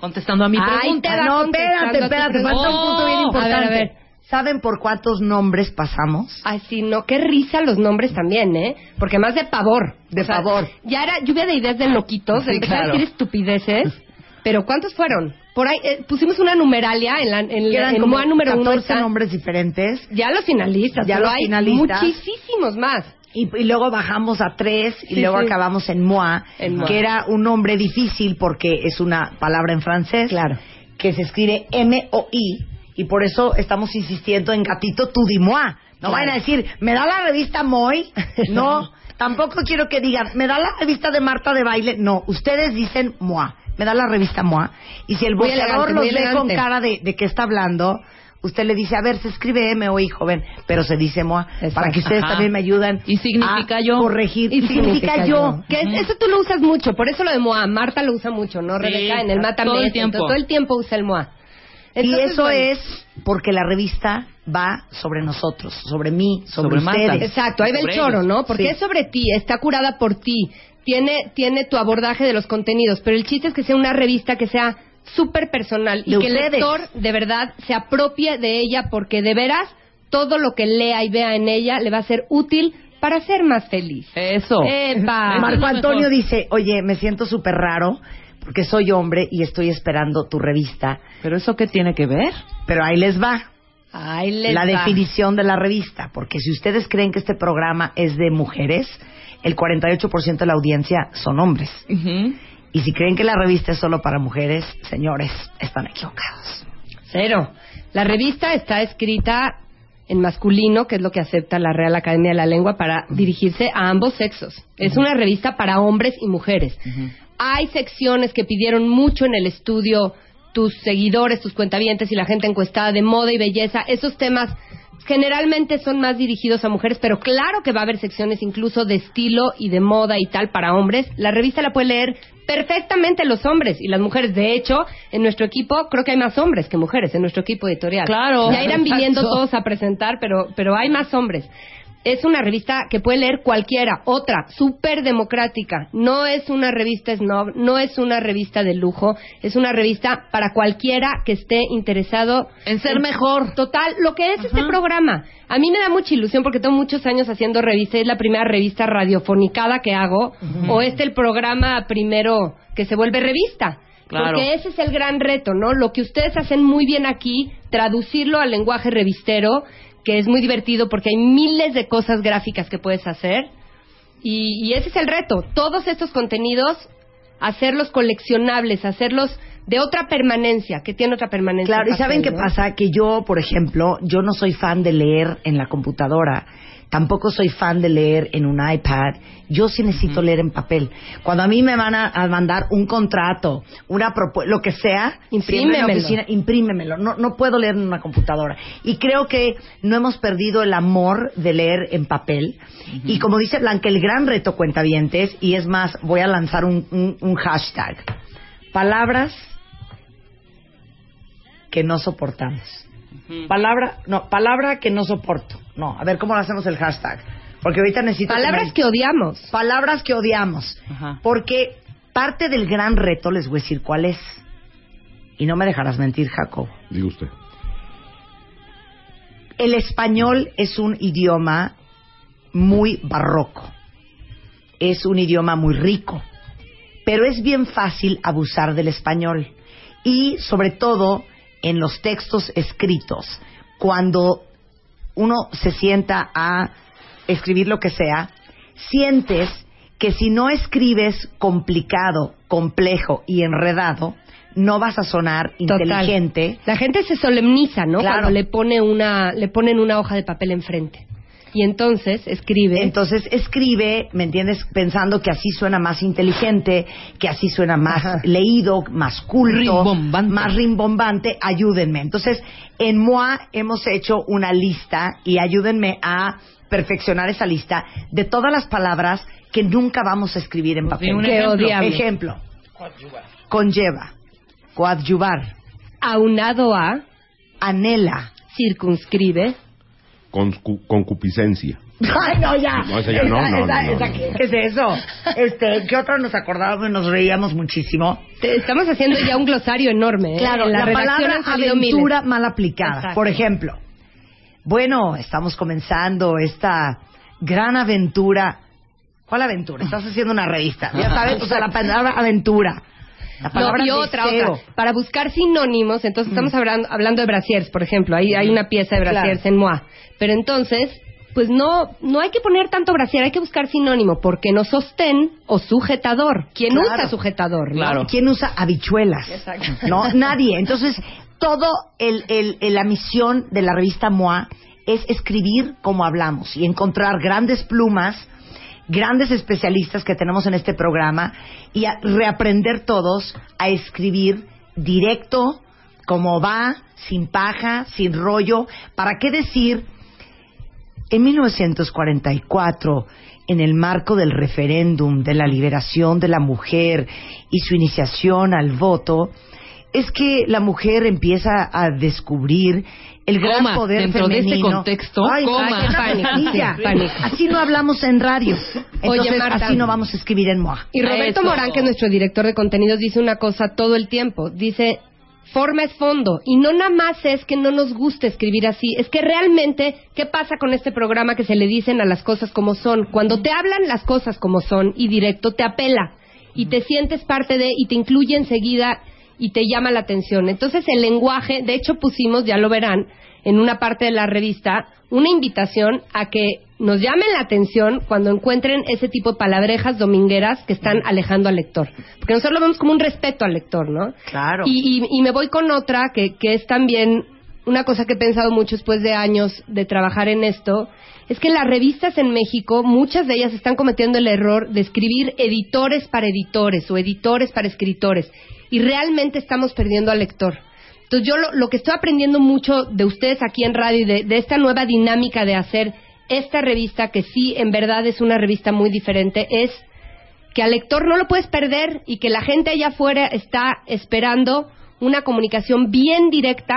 Contestando a mi Ahí pregunta. te va No, espérate, espérate, falta un pregunta. punto bien Oh, importante. A ver, a ver. ¿Saben por cuántos nombres pasamos? Ay, sí, no, qué risa los nombres también, ¿eh? Porque más de pavor. De pavor. Ya era lluvia de ideas de loquitos, Sí, de empezar claro. a decir estupideces. Pero ¿cuántos fueron? Por ahí eh, pusimos una numeralia en la en, eran en como número uno 14 está- nombres diferentes. Ya los finalistas, Ya pero los hay finalistas. muchísimos más. Y, y luego bajamos a tres y Sí, luego sí. acabamos en moi, En moi. que era un nombre difícil porque es una palabra en francés. Claro. Que se escribe M-O-I y por eso estamos insistiendo en gatito tu di moi. No Claro. vayan a decir, ¿me da la revista Moi? [LAUGHS] No, tampoco quiero que digan, ¿me da la revista de Marta de baile? No, ustedes dicen moi. Me da la revista moi. Y si el boxeador los ve con cara de, de qué está hablando, usted le dice, a ver, se escribe M-O-I, joven, pero se dice moi. Para que ustedes Ajá. también me ayuden Y significa a yo. corregir. Y significa yo. Que es- eso tú lo usas mucho, por eso lo de MOA. Marta lo usa mucho, ¿no? Sí, Rebeca en el Mátame. todo el tiempo. todo el tiempo usa el MOA. y eso bueno. es porque la revista va sobre nosotros, sobre mí, sobre, Sobre Marta. ustedes. Exacto, ahí va el choro. ¿no? Porque Sí. es sobre ti, está curada por ti, tiene, tiene tu abordaje de los contenidos, pero el chiste es que sea una revista que sea súper personal y que el lector de verdad se apropie de ella porque de veras todo lo que lea y vea en ella le va a ser útil para ser más feliz. Eso. Marco Antonio dice, oye, me siento súper raro porque soy hombre y estoy esperando tu revista. ¿Pero eso qué tiene que ver? Pero ahí les va. Ahí les la va. definición de la revista, porque si ustedes creen que este programa es de mujeres, el 48% de la audiencia son hombres. Y si creen que la revista es solo para mujeres, señores, están equivocados. Cero. La revista está escrita en masculino, que es lo que acepta la Real Academia de la Lengua para dirigirse a ambos sexos. Es una revista para hombres y mujeres. Hay secciones que pidieron mucho en el estudio tus seguidores, tus cuentavientes y la gente encuestada de moda y belleza. Esos temas generalmente son más dirigidos a mujeres, pero claro que va a haber secciones incluso de estilo y de moda y tal para hombres. La revista la puede leer perfectamente los hombres y las mujeres. De hecho, en nuestro equipo creo que hay más hombres que mujeres en nuestro equipo editorial. Claro. Ya irán viniendo todos a presentar, pero, pero hay más hombres. Es una revista que puede leer cualquiera. Otra, súper democrática. No es una revista snob, no es una revista de lujo. Es una revista para cualquiera que esté interesado En ser mejor. Total, lo que es este programa. A mí me da mucha ilusión porque tengo muchos años haciendo revista. Es la primera revista radiofonicada que hago. O este el programa primero que se vuelve revista. Claro. Porque ese es el gran reto, ¿no? Lo que ustedes hacen muy bien aquí, traducirlo al lenguaje revistero, que es muy divertido porque hay miles de cosas gráficas que puedes hacer. Y, y ese es el reto. Todos estos contenidos, hacerlos coleccionables, hacerlos de otra permanencia, que tiene otra permanencia. Claro, y ¿saben qué pasa? Que yo, por ejemplo, yo no soy fan de leer en la computadora. Tampoco soy fan de leer en un iPad. Yo sí necesito leer en papel. Cuando a mí me van a, a mandar un contrato, una propuesta, lo que sea, Imprímemelo. oficina, imprímemelo. No, no puedo leer en una computadora. Y creo que no hemos perdido el amor de leer en papel. Y como dice Blanca, el gran reto cuentavientes, y es más, voy a lanzar un, un- un hashtag. Palabras que no soportamos. Palabra, no, palabra que no soporto. No, a ver cómo lo hacemos el hashtag. Porque ahorita necesito. Palabras me- que odiamos. Palabras que odiamos. Ajá. Porque parte del gran reto, les voy a decir cuál es. Y no me dejarás mentir, Jacob. Diga usted. El español es un idioma muy barroco. Es un idioma muy rico. Pero es bien fácil abusar del español. Y sobre todo en los textos escritos. cuando uno se sienta a escribir lo que sea, sientes que si no escribes complicado, complejo y enredado, no vas a sonar Total. inteligente. La gente se solemniza, ¿no? Claro. Cuando le pone una, le ponen una hoja de papel enfrente. Y entonces escribe. Entonces escribe, ¿me entiendes? Pensando que así suena más inteligente, que así suena más leído, más culto, más rimbombante. Ayúdenme. Entonces, en MOA hemos hecho una lista y ayúdenme a perfeccionar esa lista de todas las palabras que nunca vamos a escribir en papel. un. Ejemplo. Conlleva. Coadyuvar. Aunado a. Anhela. Circunscribe. Concu- concupiscencia. [LAUGHS] Ay, no, ya. No, esa ya no, no, Esa- no, esa-. ¿Qué es eso? Este, ¿Qué otro nos acordábamos y nos reíamos muchísimo? Te- Estamos haciendo ya un glosario enorme. ¿eh? Claro, En la, palabra aventura miles. mal aplicada. Exacto. Por ejemplo, bueno, estamos comenzando esta gran aventura. ¿Cuál aventura? Estás haciendo una revista. Ya sabes, o sea, la palabra aventura. La No, y otra, deseo. otra. Para buscar sinónimos, entonces estamos hablando, hablando de brasiers, por ejemplo. Hay, hay una pieza de brasiers Claro. en MOA. Pero entonces, pues no, no hay que poner tanto brasier, hay que buscar sinónimo. porque no sostén o sujetador? ¿Quién Claro. usa sujetador? no? ¿no? ¿Quién usa habichuelas? Exacto. [LAUGHS] No, nadie. Entonces, todo el, el- el- la misión de la revista MOA es escribir como hablamos y encontrar grandes plumas, grandes especialistas que tenemos en este programa y a reaprender todos a escribir directo, como va, sin paja, sin rollo. ¿Para qué decir? En 1944, en el marco del referéndum de la liberación de la mujer y su iniciación al voto, es que la mujer empieza a descubrir el gran Coma, poder dentro de femenino. contexto, Ay, coma. Pánico. Así no hablamos en radio. Oye, Entonces, Marta. así no vamos a escribir en MOA. Y Roberto Eso. Morán, que es nuestro director de contenidos, dice una cosa todo el tiempo. Dice, forma es fondo. Y no nada más es que no nos guste escribir así. Es que realmente, ¿qué pasa con este programa que se le dicen a las cosas como son? Cuando te hablan las cosas como son y directo, te apela. Y te sientes parte de, y te incluye enseguida y te llama la atención. Entonces el lenguaje, de hecho pusimos, ya lo verán, en una parte de la revista, una invitación a que nos llamen la atención cuando encuentren ese tipo de palabrejas domingueras que están alejando al lector. Porque nosotros lo vemos como un respeto al lector, ¿no? Claro. Y, y- y me voy con otra que, que es también una cosa que he pensado mucho después de años de trabajar en esto, es que las revistas en México, muchas de ellas están cometiendo el error de escribir editores para editores o editores para escritores. Y realmente estamos perdiendo al lector. Entonces yo lo, lo que estoy aprendiendo mucho de ustedes aquí en radio y de, de esta nueva dinámica de hacer esta revista, que sí en verdad es una revista muy diferente, es que al lector no lo puedes perder y que la gente allá afuera está esperando una comunicación bien directa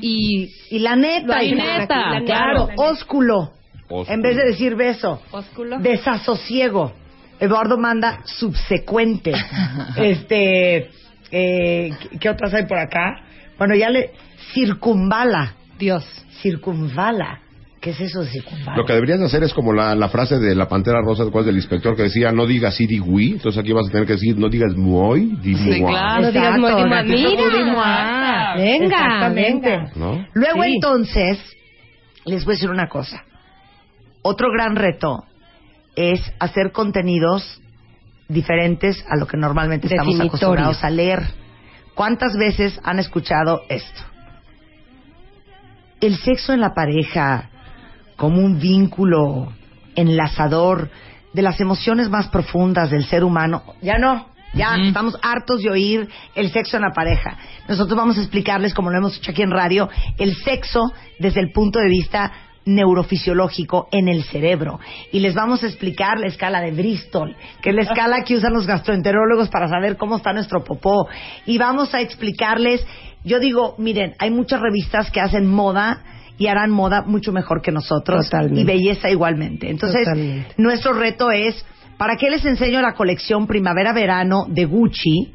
y, y la neta, y la neta, claro, la neta. ósculo, Ósculo. en vez de decir beso, Ósculo. desasosiego. Eduardo manda subsecuente. [LAUGHS] este, eh, ¿qué- ¿qué otras hay por acá? Bueno, ya le circunvala. Dios. Circunvala. ¿Qué es eso de circunvala? Lo que deberías de hacer es como la, la frase de la Pantera Rosa del inspector que decía no digas sí, di oui. Entonces aquí vas a tener que decir no digas muy, di Sí, moi. claro. No digas muy, muy, mira. budismo, ah. Venga, Exactamente. venga. ¿No? Luego Sí. entonces, les voy a decir una cosa. Otro gran reto es hacer contenidos diferentes a lo que normalmente estamos acostumbrados a leer. ¿Cuántas veces han escuchado esto? El sexo en la pareja como un vínculo enlazador de las emociones más profundas del ser humano. Ya no, ya estamos hartos de oír el sexo en la pareja. Nosotros vamos a explicarles, como lo hemos hecho aquí en radio, el sexo desde el punto de vista neurofisiológico en el cerebro. Y les vamos a explicar la escala de Bristol, que es la escala que usan los gastroenterólogos para saber cómo está nuestro popó. Y vamos a explicarles, yo digo, miren, hay muchas revistas que hacen moda y harán moda mucho mejor que nosotros Totalmente. y belleza igualmente. Entonces, Totalmente. nuestro reto es, ¿para qué les enseño la colección primavera-verano de Gucci?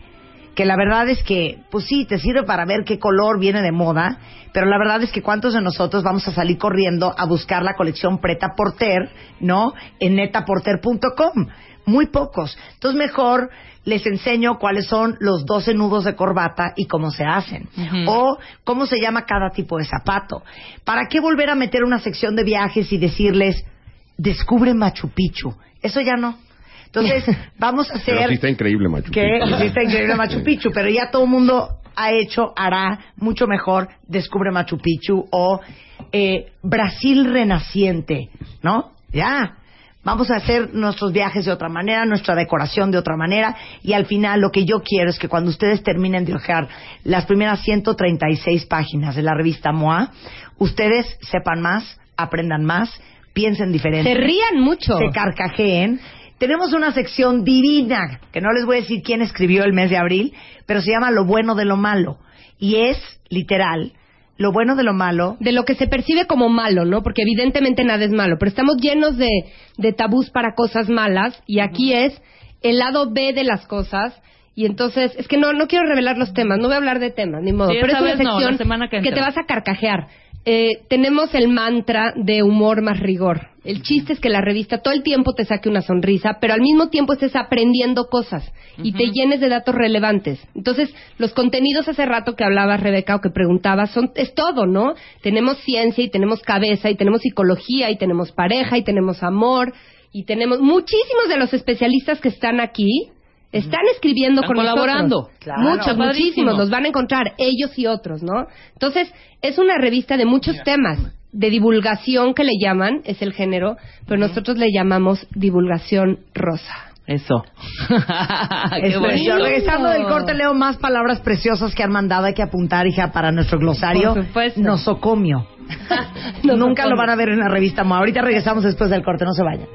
Que la verdad es que, pues sí, te sirve para ver qué color viene de moda, pero la verdad es que cuántos de nosotros vamos a salir corriendo a buscar la colección Preta Porter, ¿no? En netaporter.com. muy pocos. Entonces mejor les enseño cuáles son los 12 nudos de corbata y cómo se hacen. O cómo se llama cada tipo de zapato. ¿Para qué volver a meter una sección de viajes y decirles, descubre Machu Picchu? Eso ya no. Entonces, [LAUGHS] vamos a hacer Pero sí está increíble, Machu que Picchu. sí está increíble Machu [LAUGHS] Picchu, pero ya todo el mundo ha hecho, hará mucho mejor Descubre Machu Picchu o eh, Brasil Renaciente, ¿no? Ya. Vamos a hacer nuestros viajes de otra manera, nuestra decoración de otra manera y al final lo que yo quiero es que cuando ustedes terminen de hojear las primeras 136 páginas de la revista MOA, ustedes sepan más, aprendan más, piensen diferente. Se rían mucho. Se carcajeen. Tenemos una sección divina, que no les voy a decir quién escribió el mes de abril, pero se llama Lo bueno de lo malo. Y es, literal, lo bueno de lo malo. de lo que se percibe como malo, ¿no? Porque evidentemente nada es malo, pero estamos llenos de, de tabús para cosas malas y aquí es el lado B de las cosas. Y entonces, es que no, no quiero revelar los temas, no voy a hablar de temas, ni modo. Sí, pero es una vez sección que te vas a carcajear. Eh, tenemos el mantra de humor más rigor. El chiste es que la revista todo el tiempo te saque una sonrisa, pero al mismo tiempo estés aprendiendo cosas y te llenes de datos relevantes. Entonces, los contenidos hace rato que hablabas, Rebeca, o que preguntabas, son, es todo, ¿no? Tenemos ciencia y tenemos cabeza y tenemos psicología y tenemos pareja y tenemos amor y tenemos muchísimos de los especialistas que están aquí. Están escribiendo Están con colaborando. nosotros. Claro. Muchos, Padrísimo. muchísimos. Los van a encontrar ellos y otros, ¿no? Entonces, es una revista de muchos temas. De divulgación que le llaman, es el género, pero nosotros le llamamos divulgación rosa. Eso. [LAUGHS] Qué Es bonito. precioso. Regresando del corte, leo más palabras preciosas que han mandado. Hay que apuntar, hija, para nuestro glosario. Por supuesto. Nosocomio. [LAUGHS] Nunca lo van a ver en la revista. Ahorita regresamos después del corte, no se vayan.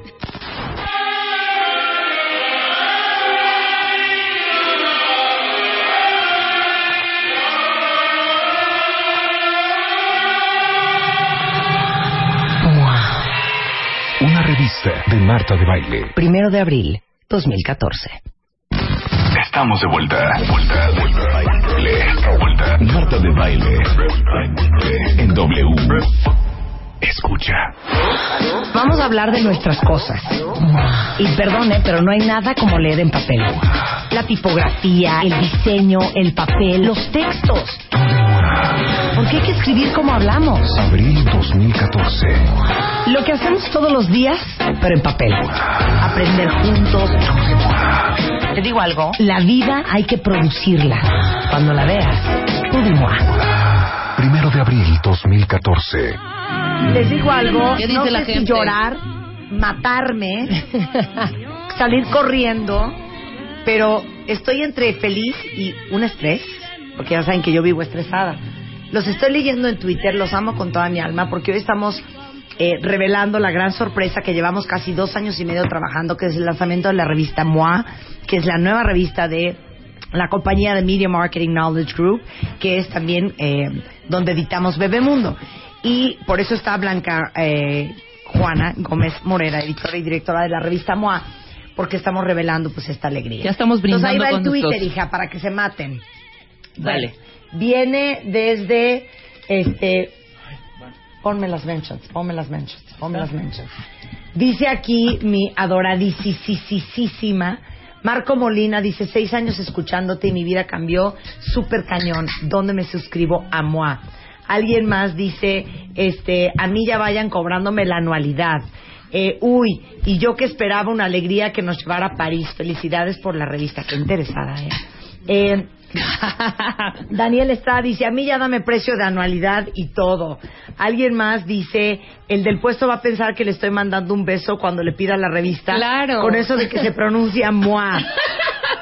Una revista de Marta de Baile. Primero de abril, 2014. Estamos de vuelta. Vuelta, vuelta. Baile. Vuelta. Marta de baile. En W. Escucha. Vamos a hablar de nuestras cosas. Y perdone, pero no hay nada como leer en papel. La tipografía, el diseño, el papel, los textos. Porque hay que escribir como hablamos. Abril 2014. Lo que hacemos todos los días, pero en papel. Aprender juntos. Te digo algo. La vida hay que producirla. Cuando la veas, tú. Primero de abril 2014. Les digo algo. ¿Qué dice no la sé si llorar, matarme, [LAUGHS] salir corriendo, pero estoy entre feliz y un estrés, porque ya saben que yo vivo estresada. Los estoy leyendo en Twitter, los amo con toda mi alma, porque hoy estamos eh, revelando la gran sorpresa que llevamos casi dos años y medio trabajando, que es el lanzamiento de la revista MOA, que es la nueva revista de la compañía de Media Marketing Knowledge Group, que es también eh, donde editamos Bebemundo. Y por eso está Blanca eh, Juana Gómez Morera, editora y directora de la revista MOA, porque estamos revelando pues esta alegría. Ya estamos Entonces ahí brindando va el Twitter, hija, para que se maten. Dale. Viene desde este ponme las mentions, ponme las mentions, ponme las mentions. Dice aquí mi adoradísima Marco Molina dice seis años escuchándote y mi vida cambió súper cañón. ¿Dónde me suscribo a MOA? Alguien más dice, este, a mí ya vayan cobrándome la anualidad. Eh, uy, y yo que esperaba una alegría que nos llevara a París. Felicidades por la revista, qué interesada, ¿eh? Eh, [LAUGHS] Daniel Estrada dice, a mí ya dame precio de anualidad y todo. Alguien más dice, el del puesto va a pensar que le estoy mandando un beso cuando le pida la revista. Claro. Con eso de que se pronuncia MOA. [LAUGHS]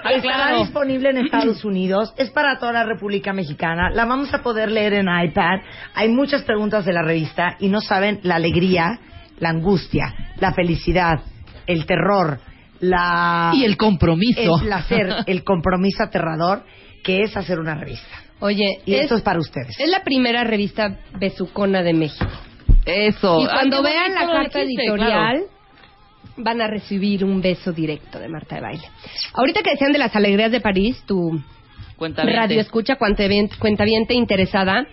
Estará claro. disponible en Estados Unidos, es para toda la República Mexicana, la vamos a poder leer en iPad. Hay muchas preguntas de la revista y no saben la alegría, la angustia, la felicidad, el terror, la Y el compromiso. el placer, el compromiso aterrador que es hacer una revista. Oye, Y es, esto es para ustedes. es la primera revista besucona de México. Eso. Y cuando vean la carta editorial, claro. van a recibir un beso directo de Marta de Baile. Ahorita que decían de las alegrías de París, tu radio escucha, cuentaviente interesada,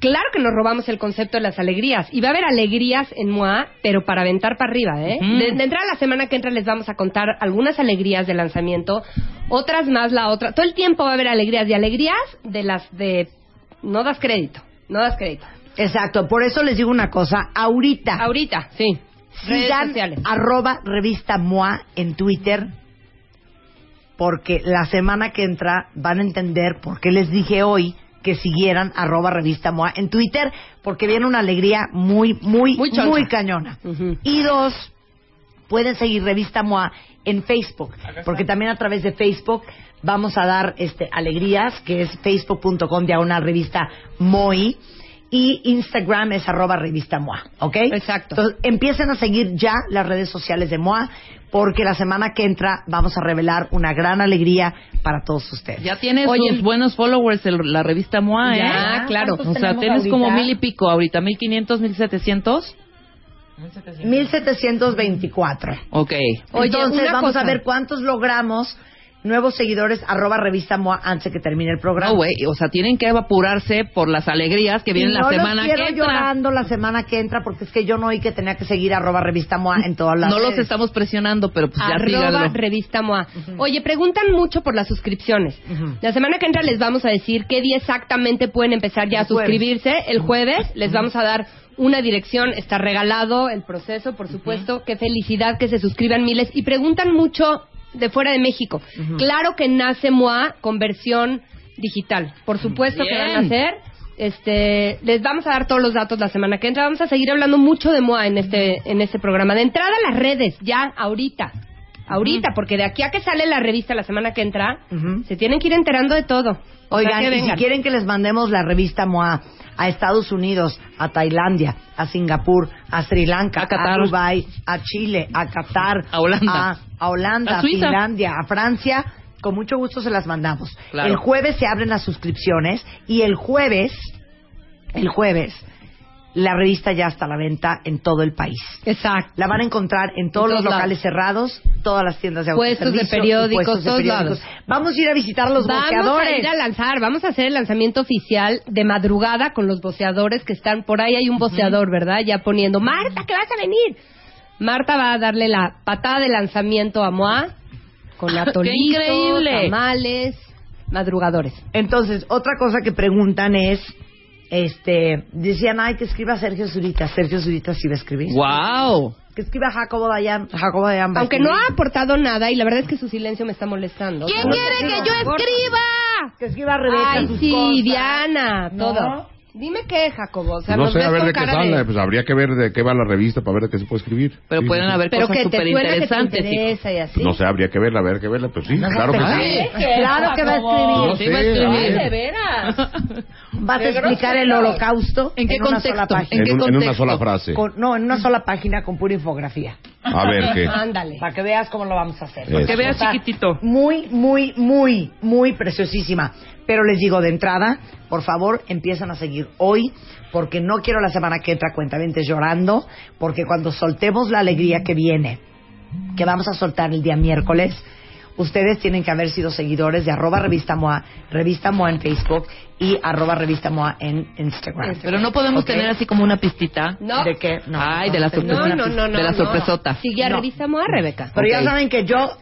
claro que nos robamos el concepto de las alegrías. Y va a haber alegrías en MOA, pero para aventar para arriba, ¿eh? De, de entrada la semana que entra les vamos a contar algunas alegrías de lanzamiento, otras más la otra. Todo el tiempo va a haber alegrías y alegrías de las de... No das crédito, no das crédito. Exacto, por eso les digo una cosa, ahorita. Ahorita, sí. Sigan arroba revista MOA en Twitter porque la semana que entra van a entender por qué les dije hoy que siguieran arroba revista MOA en Twitter porque viene una alegría muy, muy, Muy cañona. Y dos, pueden seguir revista MOA en Facebook porque también a través de Facebook vamos a dar este alegrías que es facebook.com diagonal revista MOI y Instagram es arroba revista MOA, ¿ok? Exacto. Entonces, empiecen a seguir ya las redes sociales de MOA, porque la semana que entra vamos a revelar una gran alegría para todos ustedes. Ya tienes Oye. sus buenos followers el- la revista MOA, ¿eh? Ya, claro. O ¿Cuántos sea, tienes ahorita? como mil y pico ahorita, mil quinientos, mil setecientos. 1724. Ok. Oye, Entonces, vamos cosa. a ver cuántos logramos nuevos seguidores, arroba revista MOA, antes de que termine el programa. No, güey, o sea, tienen que apurarse por las alegrías que vienen Y la no semana los quiero que entra. llorando la semana que entra, porque es que yo no oí que tenía que seguir arroba revista MOA en todas las No los redes. estamos presionando, pero pues ya Arroba revista MOA. Oye, preguntan mucho por las suscripciones. La semana que entra les vamos a decir qué día exactamente pueden empezar ya a El jueves. suscribirse. El jueves les vamos a dar una dirección. Está regalado el proceso, por supuesto. Qué felicidad que se suscriban miles. Y preguntan mucho de fuera de México. Claro que nace MOA con versión digital. Por supuesto que van a hacer. Este, les vamos a dar todos los datos la semana que entra. Vamos a seguir hablando mucho de MOA en este, en este programa. De entrada las redes, ya, ahorita. Ahorita, porque de aquí a que sale la revista la semana que entra, se tienen que ir enterando de todo. O sea, Oigan, que y si quieren que les mandemos la revista MOA a Estados Unidos, a Tailandia, a Singapur, a Sri Lanka, A Qatar. Dubái, a Chile, a Qatar, A Holanda. a, a Holanda, A a, Suiza. Finlandia, a Francia, con mucho gusto se las mandamos. Claro. El jueves se abren las suscripciones y el jueves, el jueves, la revista ya está a la venta en todo el país. Exacto. La van a encontrar en todos En los locales cerrados, todas las tiendas de Puestos de periódicos, puestos de todos periódicos. lados. Vamos a ir a visitar a los Vamos boceadores. a ir a lanzar, vamos a hacer el lanzamiento oficial de madrugada con los boceadores que están por ahí. Hay un boceador, ¿verdad? Ya poniendo, Marta, que vas a venir. Marta va a darle la patada de lanzamiento a Moa con atolitos, increíble! tamales, madrugadores. Entonces, otra cosa que preguntan es, este, decían, ay, que escriba Sergio Zurita. Sergio Zurita sí va a escribir. ¡Wow! Que escriba Jacobo Dayan. Jacobo Dayan Aunque no ha aportado nada y la verdad es que su silencio me está molestando. ¿Quién No quiere que yo escriba? Que escriba Rebeca Ay, sus sí, cosas. Diana, ¿No? todo. Dime qué, Jacobo. O sea, no nos sé, ves a ver con de qué cara sale. de- Pues habría que ver de qué va la revista para ver de qué se puede escribir. Pero Sí, pueden sí, sí. haber Pero cosas que te súper suena que te interesantes. interesa y así. No sé, habría que verla, a ver, que verla. Pues sí, No claro que sí. Claro que va a escribir. No Sí, va a sé, escribir. de veras. Vas a explicar el holocausto ¿En qué una sola contexto? página. ¿En qué En, un- en una contexto? sola frase. Con- no, en una sola página con pura infografía. A ver qué. Ándale. Para que veas cómo lo vamos a hacer. Eso. Que veas Está chiquitito. Muy, muy, muy, muy preciosísima. Pero les digo de entrada, por favor, empiezan a seguir hoy, porque no quiero la semana que entra cuentamente llorando, porque cuando soltemos la alegría que viene, que vamos a soltar el día miércoles, ustedes tienen que haber sido seguidores de arroba revista MOA, revista MOA en Facebook y arroba revista MOA en Instagram. Pero no podemos tener así como una pistita. No. ¿De qué? No, Ay, no, de la no tengo No, no, no, no. De la no. sorpresota. Sigue a No. revista Moa, Rebeca. Pero ya saben que yo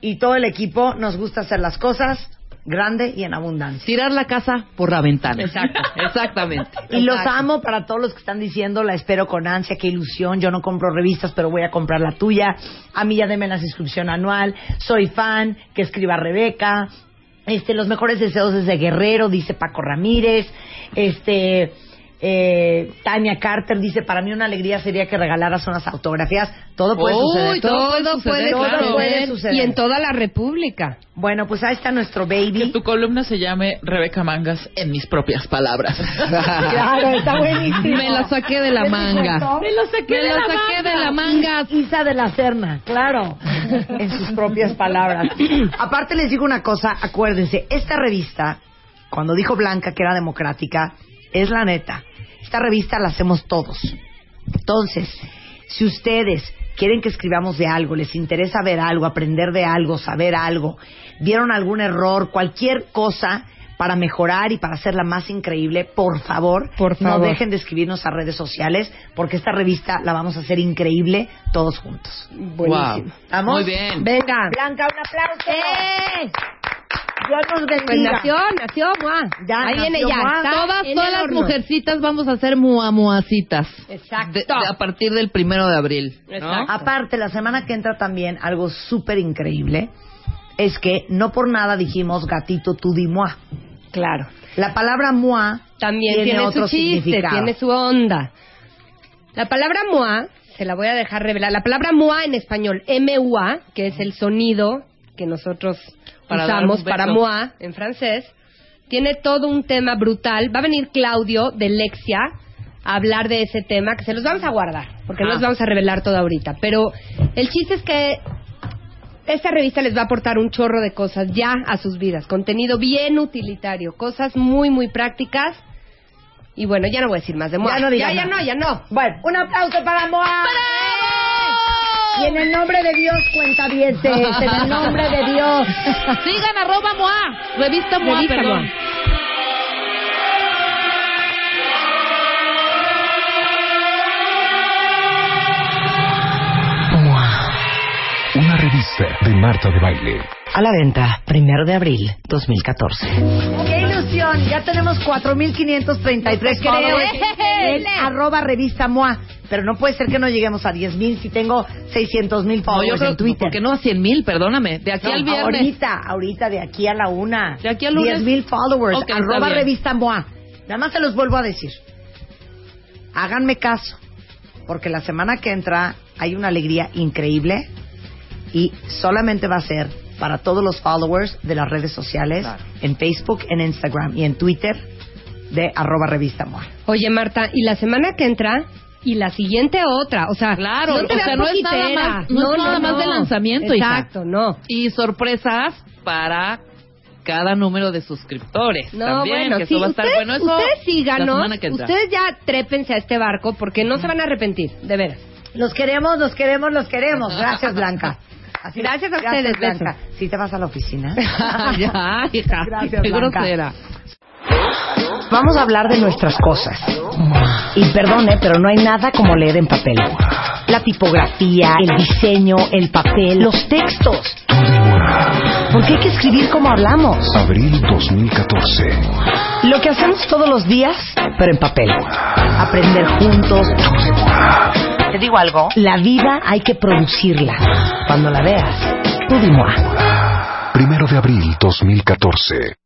y todo el equipo nos gusta hacer las cosas grande y en abundancia. Tirar la casa por la ventana. Exacto. [LAUGHS] Exactamente. Y los Exacto. amo para todos los que están diciendo, la espero con ansia, qué ilusión, yo no compro revistas, pero voy a comprar la tuya. A mí ya deme la suscripción anual, soy fan, que escriba Rebeca. Este, los mejores deseos desde Guerrero, dice Paco Ramírez. Este, eh, Tania Carter dice, para mí una alegría sería que regalaras unas autografías. Todo puede Uy, suceder. todo Todo puede suceder, puede, todo claro. puede suceder. suceder. Y en toda la República. Bueno, pues ahí está nuestro baby. Que tu columna se llame Rebeca Mangas en mis propias palabras. [LAUGHS] Claro, está buenísimo. Me la saqué de la ¿Ves mi manga. Me lo saqué, de, la saqué de la manga. Isa de la Serna, claro, en sus propias palabras. [CLEARS THROAT] Aparte les digo una cosa, acuérdense, esta revista, cuando dijo Blanca que era democrática, es la neta. Esta revista la hacemos todos. Entonces, si ustedes quieren que escribamos de algo, les interesa ver algo, aprender de algo, saber algo, vieron algún error, cualquier cosa, para mejorar y para hacerla más increíble, por favor, Por favor. no dejen de escribirnos a redes sociales porque esta revista la vamos a hacer increíble todos juntos. Buenísimo. ¿Vamos? Muy bien. Venga. Blanca, un aplauso. ¡Eh! Dios nos Pues bendiga. nació, nació, mua. Ya Ahí nació, viene ya. mua. Todas, todas las mujercitas vamos a hacer muamuacitas. Exacto. De- de- a partir del primero de abril. ¿no? Exacto. Aparte, la semana que entra también algo súper increíble es que no por nada dijimos gatito tu di moi. Claro. La palabra moi También tiene, tiene, otro su chiste, significado. tiene su onda. La palabra moi, se la voy a dejar revelar. La palabra moi en español, M-U-A, que es el sonido que nosotros Para usamos para moi en francés, tiene todo un tema brutal. Va a venir Claudio de Lexia a hablar de ese tema, que se los vamos a guardar, porque no Ah. los vamos a revelar todo ahorita. Pero el chiste es que esta revista les va a aportar un chorro de cosas ya a sus vidas, contenido bien utilitario, cosas muy, muy prácticas. Y bueno, ya no voy a decir más de Moa. Ya no ya, no, ya no. Bueno, un aplauso para Moa. Y en el nombre de Dios, cuenta bien, en el nombre de Dios. [LAUGHS] Sigan arroba Moa. Revista Moa, Revista perdón. Moa. Una revista de Marta de Baile. A la venta, primero de abril 2014. Ya tenemos 4.533 creo. followers en arroba revista MOA. Pero no puede ser que no lleguemos a 10.000 si tengo 600.000 No, yo followers creo en Twitter. ¿Por qué no a 100 mil? Perdóname. De aquí No, al viernes. Ahorita, ahorita, de aquí a la una. De aquí al lunes. 10.000 followers. Ok, está arroba revista MOA. Nada más se los vuelvo a decir. Háganme caso. Porque la semana que entra hay una alegría increíble. Y solamente va a ser para todos los followers de las redes sociales. En Facebook, en Instagram y en Twitter. De arroba revista MOA. Oye, Marta, y la semana que entra y la siguiente otra. O sea, Claro, no te o sea, no es nada más- no es nada más de lanzamiento, hija. Exacto, no. Y sorpresas para cada número de suscriptores. No, También, bueno, que sí, eso va a estar ustedes, bueno. Eso ustedes síganos, semana que entra. ustedes ya trépense a este barco porque no se van a arrepentir, de veras. Los queremos, los queremos, los queremos. Gracias, Blanca. [LAUGHS] Así- Gracias a ustedes, Blanca. Si te vas a la oficina. [LAUGHS] ya, hija. [LAUGHS] Gracias, qué Blanca. grosera. Vamos a hablar de nuestras cosas. Y perdone, pero no hay nada como leer en papel. La tipografía, el diseño, el papel, los textos. Porque hay que escribir como hablamos. Abril 2014. Lo que hacemos todos los días, pero en papel. Aprender juntos. ¿Te digo algo? La vida hay que producirla. Cuando la veas, tú dime. Primero de abril 2014.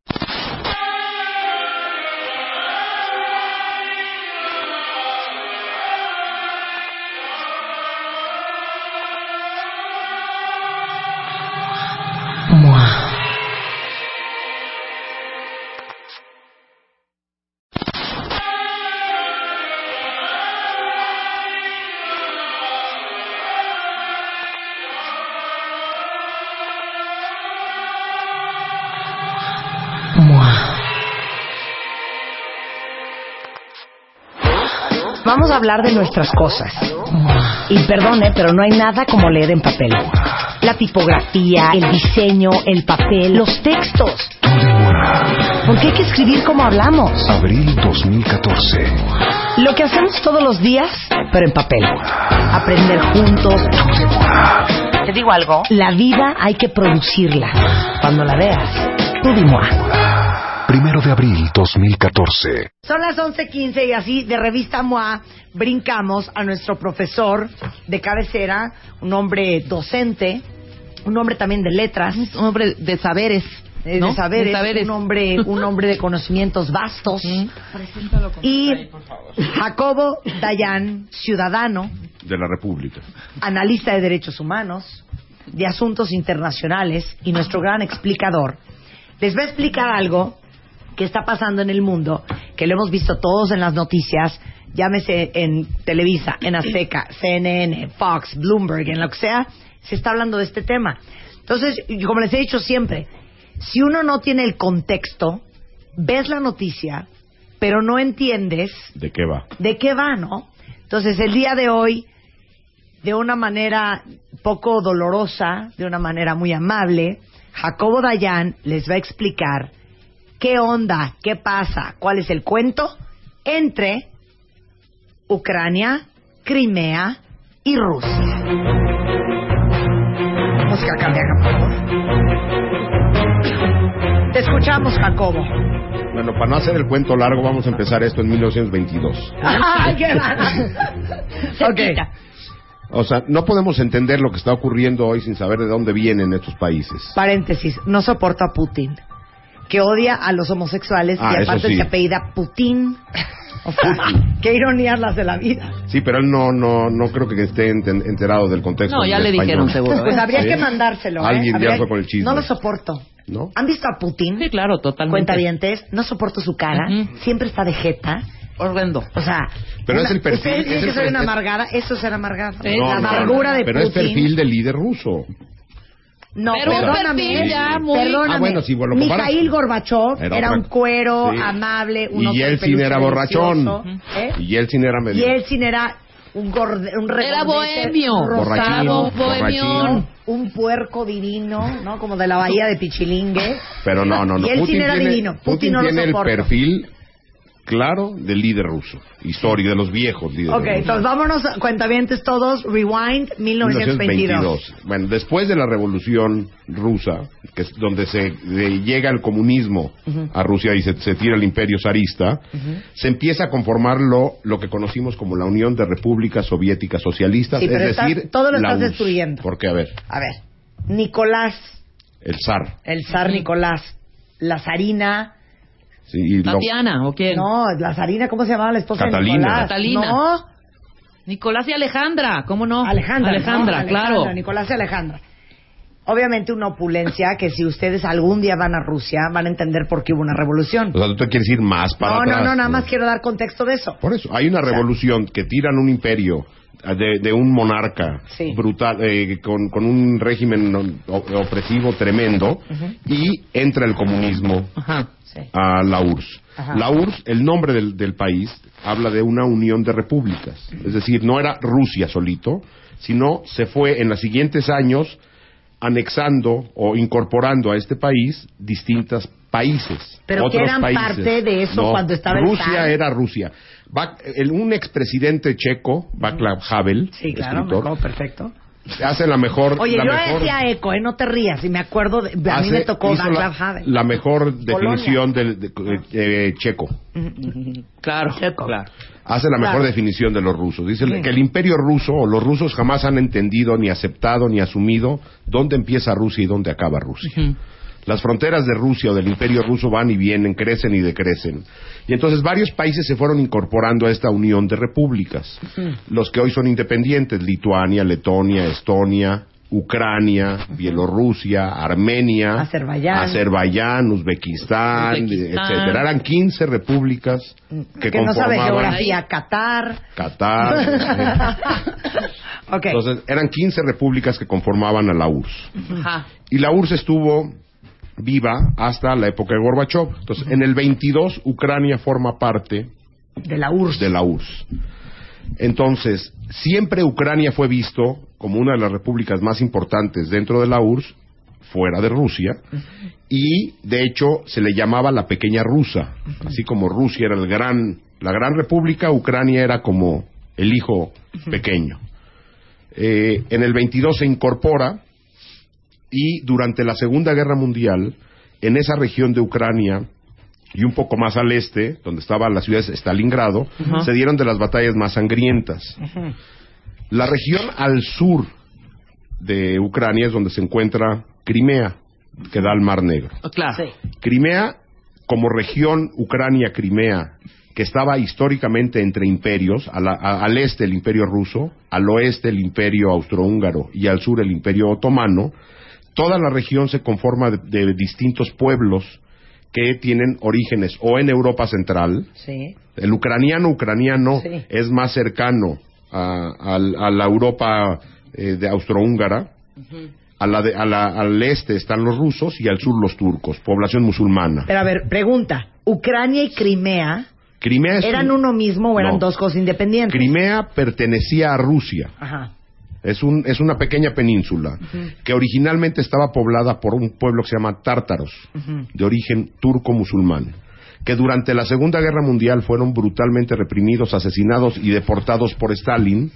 Hablar de nuestras cosas. Y perdone, pero no hay nada como leer en papel. La tipografía, el diseño, el papel, los textos. Porque hay que escribir como hablamos. Abril 2014. Lo que hacemos todos los días, pero en papel. Aprender juntos. ¿Te digo algo? La vida hay que producirla. Cuando la veas, tú. Primero de abril 2014. Son las 11.15 y así de revista MOA brincamos a nuestro profesor de cabecera, un hombre docente, un hombre también de letras. Un hombre de saberes. eh, ¿no? de saberes, De saberes. un hombre, un hombre de conocimientos vastos. Y Jacobo Dayan, ciudadano, De la República. analista de derechos humanos, de asuntos internacionales y nuestro gran explicador, les va a explicar algo que está pasando en el mundo, que lo hemos visto todos en las noticias, llámese en Televisa, en Azteca, CNN, Fox, Bloomberg, en lo que sea, se está hablando de este tema. Entonces, como les he dicho siempre, si uno no tiene el contexto, ves la noticia, pero no entiendes ¿De qué va? de qué va, ¿no? Entonces, el día de hoy, de una manera poco dolorosa, de una manera muy amable, Jacobo Dayan les va a explicar qué onda, qué pasa, cuál es el cuento entre Ucrania, Crimea y Rusia. Música cardíaca, por favor. Te escuchamos, Jacobo. Bueno, para no hacer el cuento largo, vamos a empezar esto en 1922. ¡Ay, qué gana! [LAUGHS] Ok. O sea, no podemos entender lo que está ocurriendo hoy sin saber de dónde vienen estos países. Paréntesis, no soporto a Putin, que odia a los homosexuales Ah, y aparte sí. se apellida Putin. O sea, qué ironías las de la vida. Sí, pero él no, no, no creo que esté enterado del contexto. No, ya del le dijeron español. seguro. ¿eh? Pues habría ¿Sí? que mandárselo. ¿eh? Alguien ya Habría- fue con el chisme. No lo soporto. ¿No? ¿Han visto a Putin? Sí, claro, totalmente. Cuentavientes, no soporto su cara, Ujú. siempre está de jeta. Horrendo. O sea, Pero es el perfil, Ustedes es dicen el que soy una amargada, eso es ser amargada. Sí, No, la no, amargura no, de Pero es Putin. perfil de líder ruso. No, Pero un perdóname. ya muy- Perdóname. Ah, bueno, si lo Mikhail Gorbachev Era un cuero, Sí. amable, un Y Yeltsin era borrachón. ¿eh? Y Yeltsin era Y medio... Yeltsin era un, gorde, un Era bohemio. rosado, bohemión. un puerco divino, ¿no? Como de la bahía de Pichilingue. Pero no, no, no. Yeltsin Putin era tiene, divino. Putin, Putin no lo tiene el soporto. perfil claro del líder ruso. Histórico, de los viejos líderes Ok, rusos. entonces vámonos, cuentavientes todos, rewind 1922. Bueno, después de la revolución rusa, que es donde se de- llega el comunismo a Rusia y se, se tira el imperio zarista, se empieza a conformar lo, lo que conocimos como la Unión de Repúblicas Soviéticas Socialistas, Sí, es estás- decir, todo lo la estás destruyendo. ¿Por qué? A ver, A ver, Nicolás, el zar. el zar Nicolás, la zarina, Sí, y lo- Tatiana, ¿o quién? no, la zarina, ¿cómo se llamaba la esposa Catalina. de Nicolás? Catalina. No, Nicolás y Alejandra, ¿cómo no? Alejandra. Alejandra, ¿no? claro. Alejandra, Nicolás y Alejandra. Obviamente una opulencia que si ustedes algún día van a Rusia van a entender por qué hubo una revolución. o sea, tú te quieres ir más para No, atrás. no, no, nada más quiero dar contexto de eso. Por eso, hay una revolución que tiran un imperio eh, de, de un monarca Sí. brutal, eh, con, con un régimen opresivo tremendo, y entra el comunismo. Sí. a la URSS. Ajá. La URSS, el nombre del, del país, habla de una unión de repúblicas. Es decir, no era Rusia solito, sino se fue en los siguientes años anexando o incorporando a este país distintos países. Pero que otros eran países. parte de eso No, cuando estaba el Rusia zar. era Rusia. Va- el- un expresidente checo, Václav Havel, Sí, claro, escritor, perfecto. Hace la mejor... Oye, la yo mejor, decía eco, ¿eh? No te rías, y me acuerdo, de, a mí me tocó la, Havel. la mejor definición del de- de- eh, checo. [LAUGHS] Claro, Checo. claro. Hace la mejor Claro. definición de los rusos. Dice que el imperio ruso o los rusos jamás han entendido, ni aceptado, ni asumido dónde empieza Rusia y dónde acaba Rusia. Las fronteras de Rusia o del imperio ruso van y vienen, crecen y decrecen. Y entonces varios países se fueron incorporando a esta unión de repúblicas. Los que hoy son independientes, Lituania, Letonia, Estonia, Ucrania, Bielorrusia, Armenia, Azerbaiyán. Azerbaiyán, Uzbekistán, Uzbekistán. etcétera. Eran 15 repúblicas que, que no sabe conformaban geografía, Qatar. Qatar. [LAUGHS] ok. Entonces, eran 15 repúblicas que conformaban a la URSS. Ajá. Y la URSS estuvo viva hasta la época de Gorbachev. Entonces, en el 22, Ucrania forma parte de la URSS. de la URSS. Entonces, siempre Ucrania fue visto como una de las repúblicas más importantes dentro de la URSS, fuera de Rusia, y de hecho se le llamaba la pequeña rusa, así como Rusia era el gran, la gran república, Ucrania era como el hijo pequeño. Eh, en el 22 se incorpora y durante la Segunda Guerra Mundial, en esa región de Ucrania y un poco más al este, donde estaba la ciudad de Stalingrado, se dieron de las batallas más sangrientas. La región al sur de Ucrania es donde se encuentra Crimea, que da al Mar Negro. Claro. Crimea, como región Ucrania-Crimea, que estaba históricamente entre imperios, a la- a- al este el imperio ruso, al oeste el imperio austrohúngaro y al sur el imperio otomano, toda la región se conforma de, de distintos pueblos que tienen orígenes o en Europa Central, Sí. el ucraniano ucraniano Sí. es más cercano a, la Europa eh, de austrohúngara, a la de- a la- al este están los rusos y al sur los turcos, población musulmana. Pero a ver, pregunta. ¿Ucrania y Crimea Crimea es eran un- uno mismo o eran No. dos cosas independientes? Crimea pertenecía a Rusia. Ajá. Es, un, es una pequeña península que originalmente estaba poblada por un pueblo que se llama tártaros, de origen turco-musulmán, que durante la Segunda Guerra Mundial fueron brutalmente reprimidos, asesinados y deportados por Stalin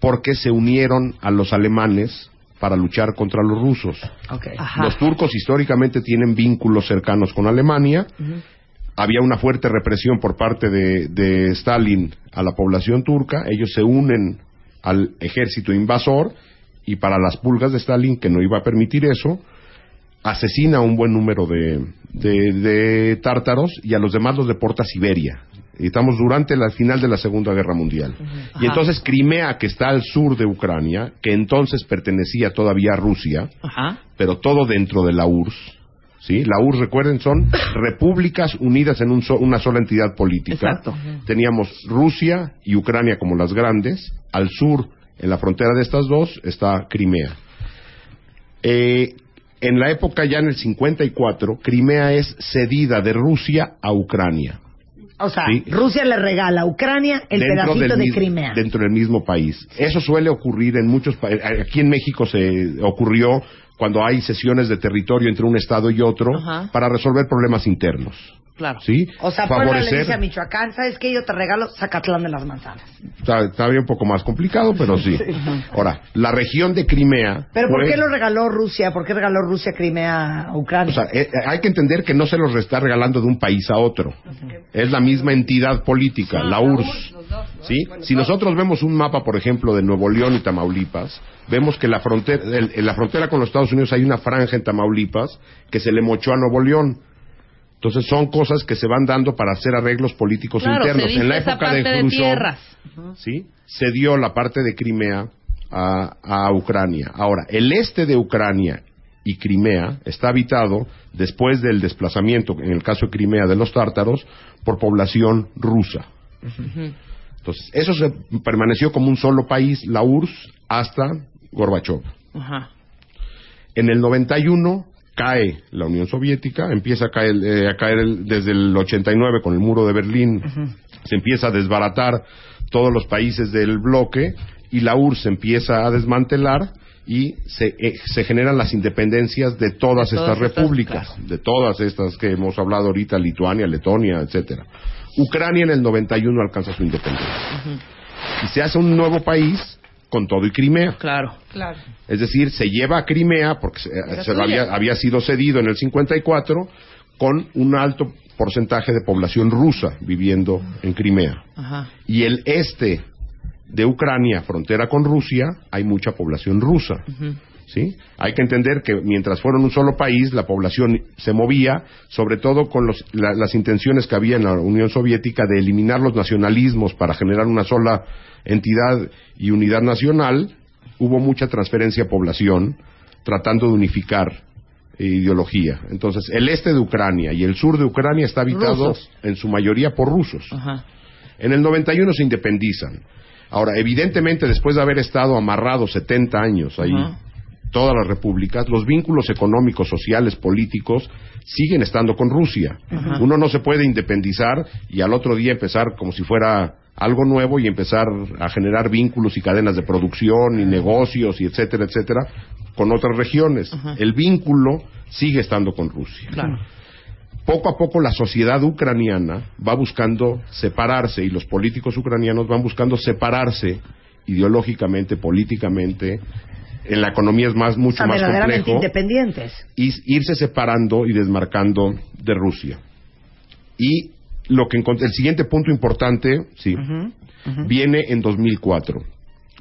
porque se unieron a los alemanes para luchar contra los rusos. Los turcos históricamente tienen vínculos cercanos con Alemania. Había una fuerte represión por parte de, de Stalin a la población turca. Ellos se unen al ejército invasor y para las pulgas de Stalin, que no iba a permitir eso, asesina a un buen número de, de- de tártaros y a los demás los deporta a Siberia. Estamos durante la final de la Segunda Guerra Mundial. Y entonces Crimea, que está al sur de Ucrania, que entonces pertenecía todavía a Rusia, pero todo dentro de la URSS. ¿Sí? La URSS, recuerden, son [LAUGHS] repúblicas unidas en un so- una sola entidad política. Exacto. Teníamos Rusia y Ucrania como las grandes. Al sur, en la frontera de estas dos, está Crimea. Eh, en la época ya en el 54, Crimea es cedida de Rusia a Ucrania. O sea, Sí. Rusia le regala a Ucrania el pedacito de Crimea. Dentro del mismo país. Eso suele ocurrir en muchos países. Aquí en México se ocurrió cuando hay sesiones de territorio entre un estado y otro Ajá. para resolver problemas internos. Claro. ¿Sí? O sea, Puebla le Favorecer. dice a Michoacán, ¿sabes qué? Yo te regalo Zacatlán de las Manzanas. Está, está bien un poco más complicado, pero sí. [LAUGHS] Ahora, la región de Crimea. ¿Pero por fue- qué lo regaló Rusia? ¿Por qué regaló Rusia Crimea a Ucrania? O sea, eh, eh, hay que entender que no se los está regalando de un país a otro. Es la misma entidad política, la URSS. ¿Sí? Si nosotros vemos un mapa, por ejemplo, de Nuevo León y Tamaulipas, vemos que la frontera, el- en la frontera con los Estados Unidos hay una franja en Tamaulipas que se le mochó a Nuevo León. Entonces son cosas que se van dando para hacer arreglos políticos Claro, internos. se en la esa época parte de de, Khrushchev, tierras. ¿sí? se dio la parte de Crimea a, a Ucrania. Ahora, el este de Ucrania y Crimea está habitado después del desplazamiento, en el caso de Crimea, de los tártaros, por población rusa. Entonces, eso se permaneció como un solo país, la URSS, hasta Gorbachev. Ajá. En el 91 cae la Unión Soviética, empieza a caer, eh, a caer el- desde el 89 con el muro de Berlín, se empieza a desbaratar todos los países del bloque y la URSS empieza a desmantelar y se, eh, se generan las independencias de todas, De todas estas estas, repúblicas, de todas estas que hemos hablado ahorita, Lituania, Letonia, etcétera. Ucrania en el 91 alcanza su independencia. Y se hace un nuevo país con todo y Crimea. Claro. Claro. Es decir, se lleva a Crimea, porque se, había, había sido cedido en el 54, con un alto porcentaje de población rusa viviendo en Crimea. Ajá. Y el este de Ucrania, frontera con Rusia, hay mucha población rusa. ¿Sí? Hay que entender que mientras fueron un solo país, la población se movía, sobre todo con los- la- las intenciones que había en la Unión Soviética de eliminar los nacionalismos para generar una sola entidad y unidad nacional. Hubo mucha transferencia de población tratando de unificar eh, ideología. Entonces, el este de Ucrania y el sur de Ucrania está habitado Rusos. en su mayoría por rusos. Ajá. En el 91 se independizan. Ahora, evidentemente, después de haber estado amarrado 70 años ahí, Ajá. Todas las repúblicas, los vínculos económicos, sociales, políticos, siguen estando con Rusia. Uno no se puede independizar y al otro día empezar como si fuera algo nuevo y empezar a generar vínculos y cadenas de producción y negocios y etcétera, etcétera, con otras regiones. El vínculo sigue estando con Rusia Claro. poco a poco la sociedad ucraniana va buscando separarse y los políticos ucranianos van buscando separarse ideológicamente, políticamente. En la economía es más mucho Ah, más verdaderamente complejo independientes. y irse separando y desmarcando de Rusia. Y lo que el siguiente punto importante, sí, viene en 2004.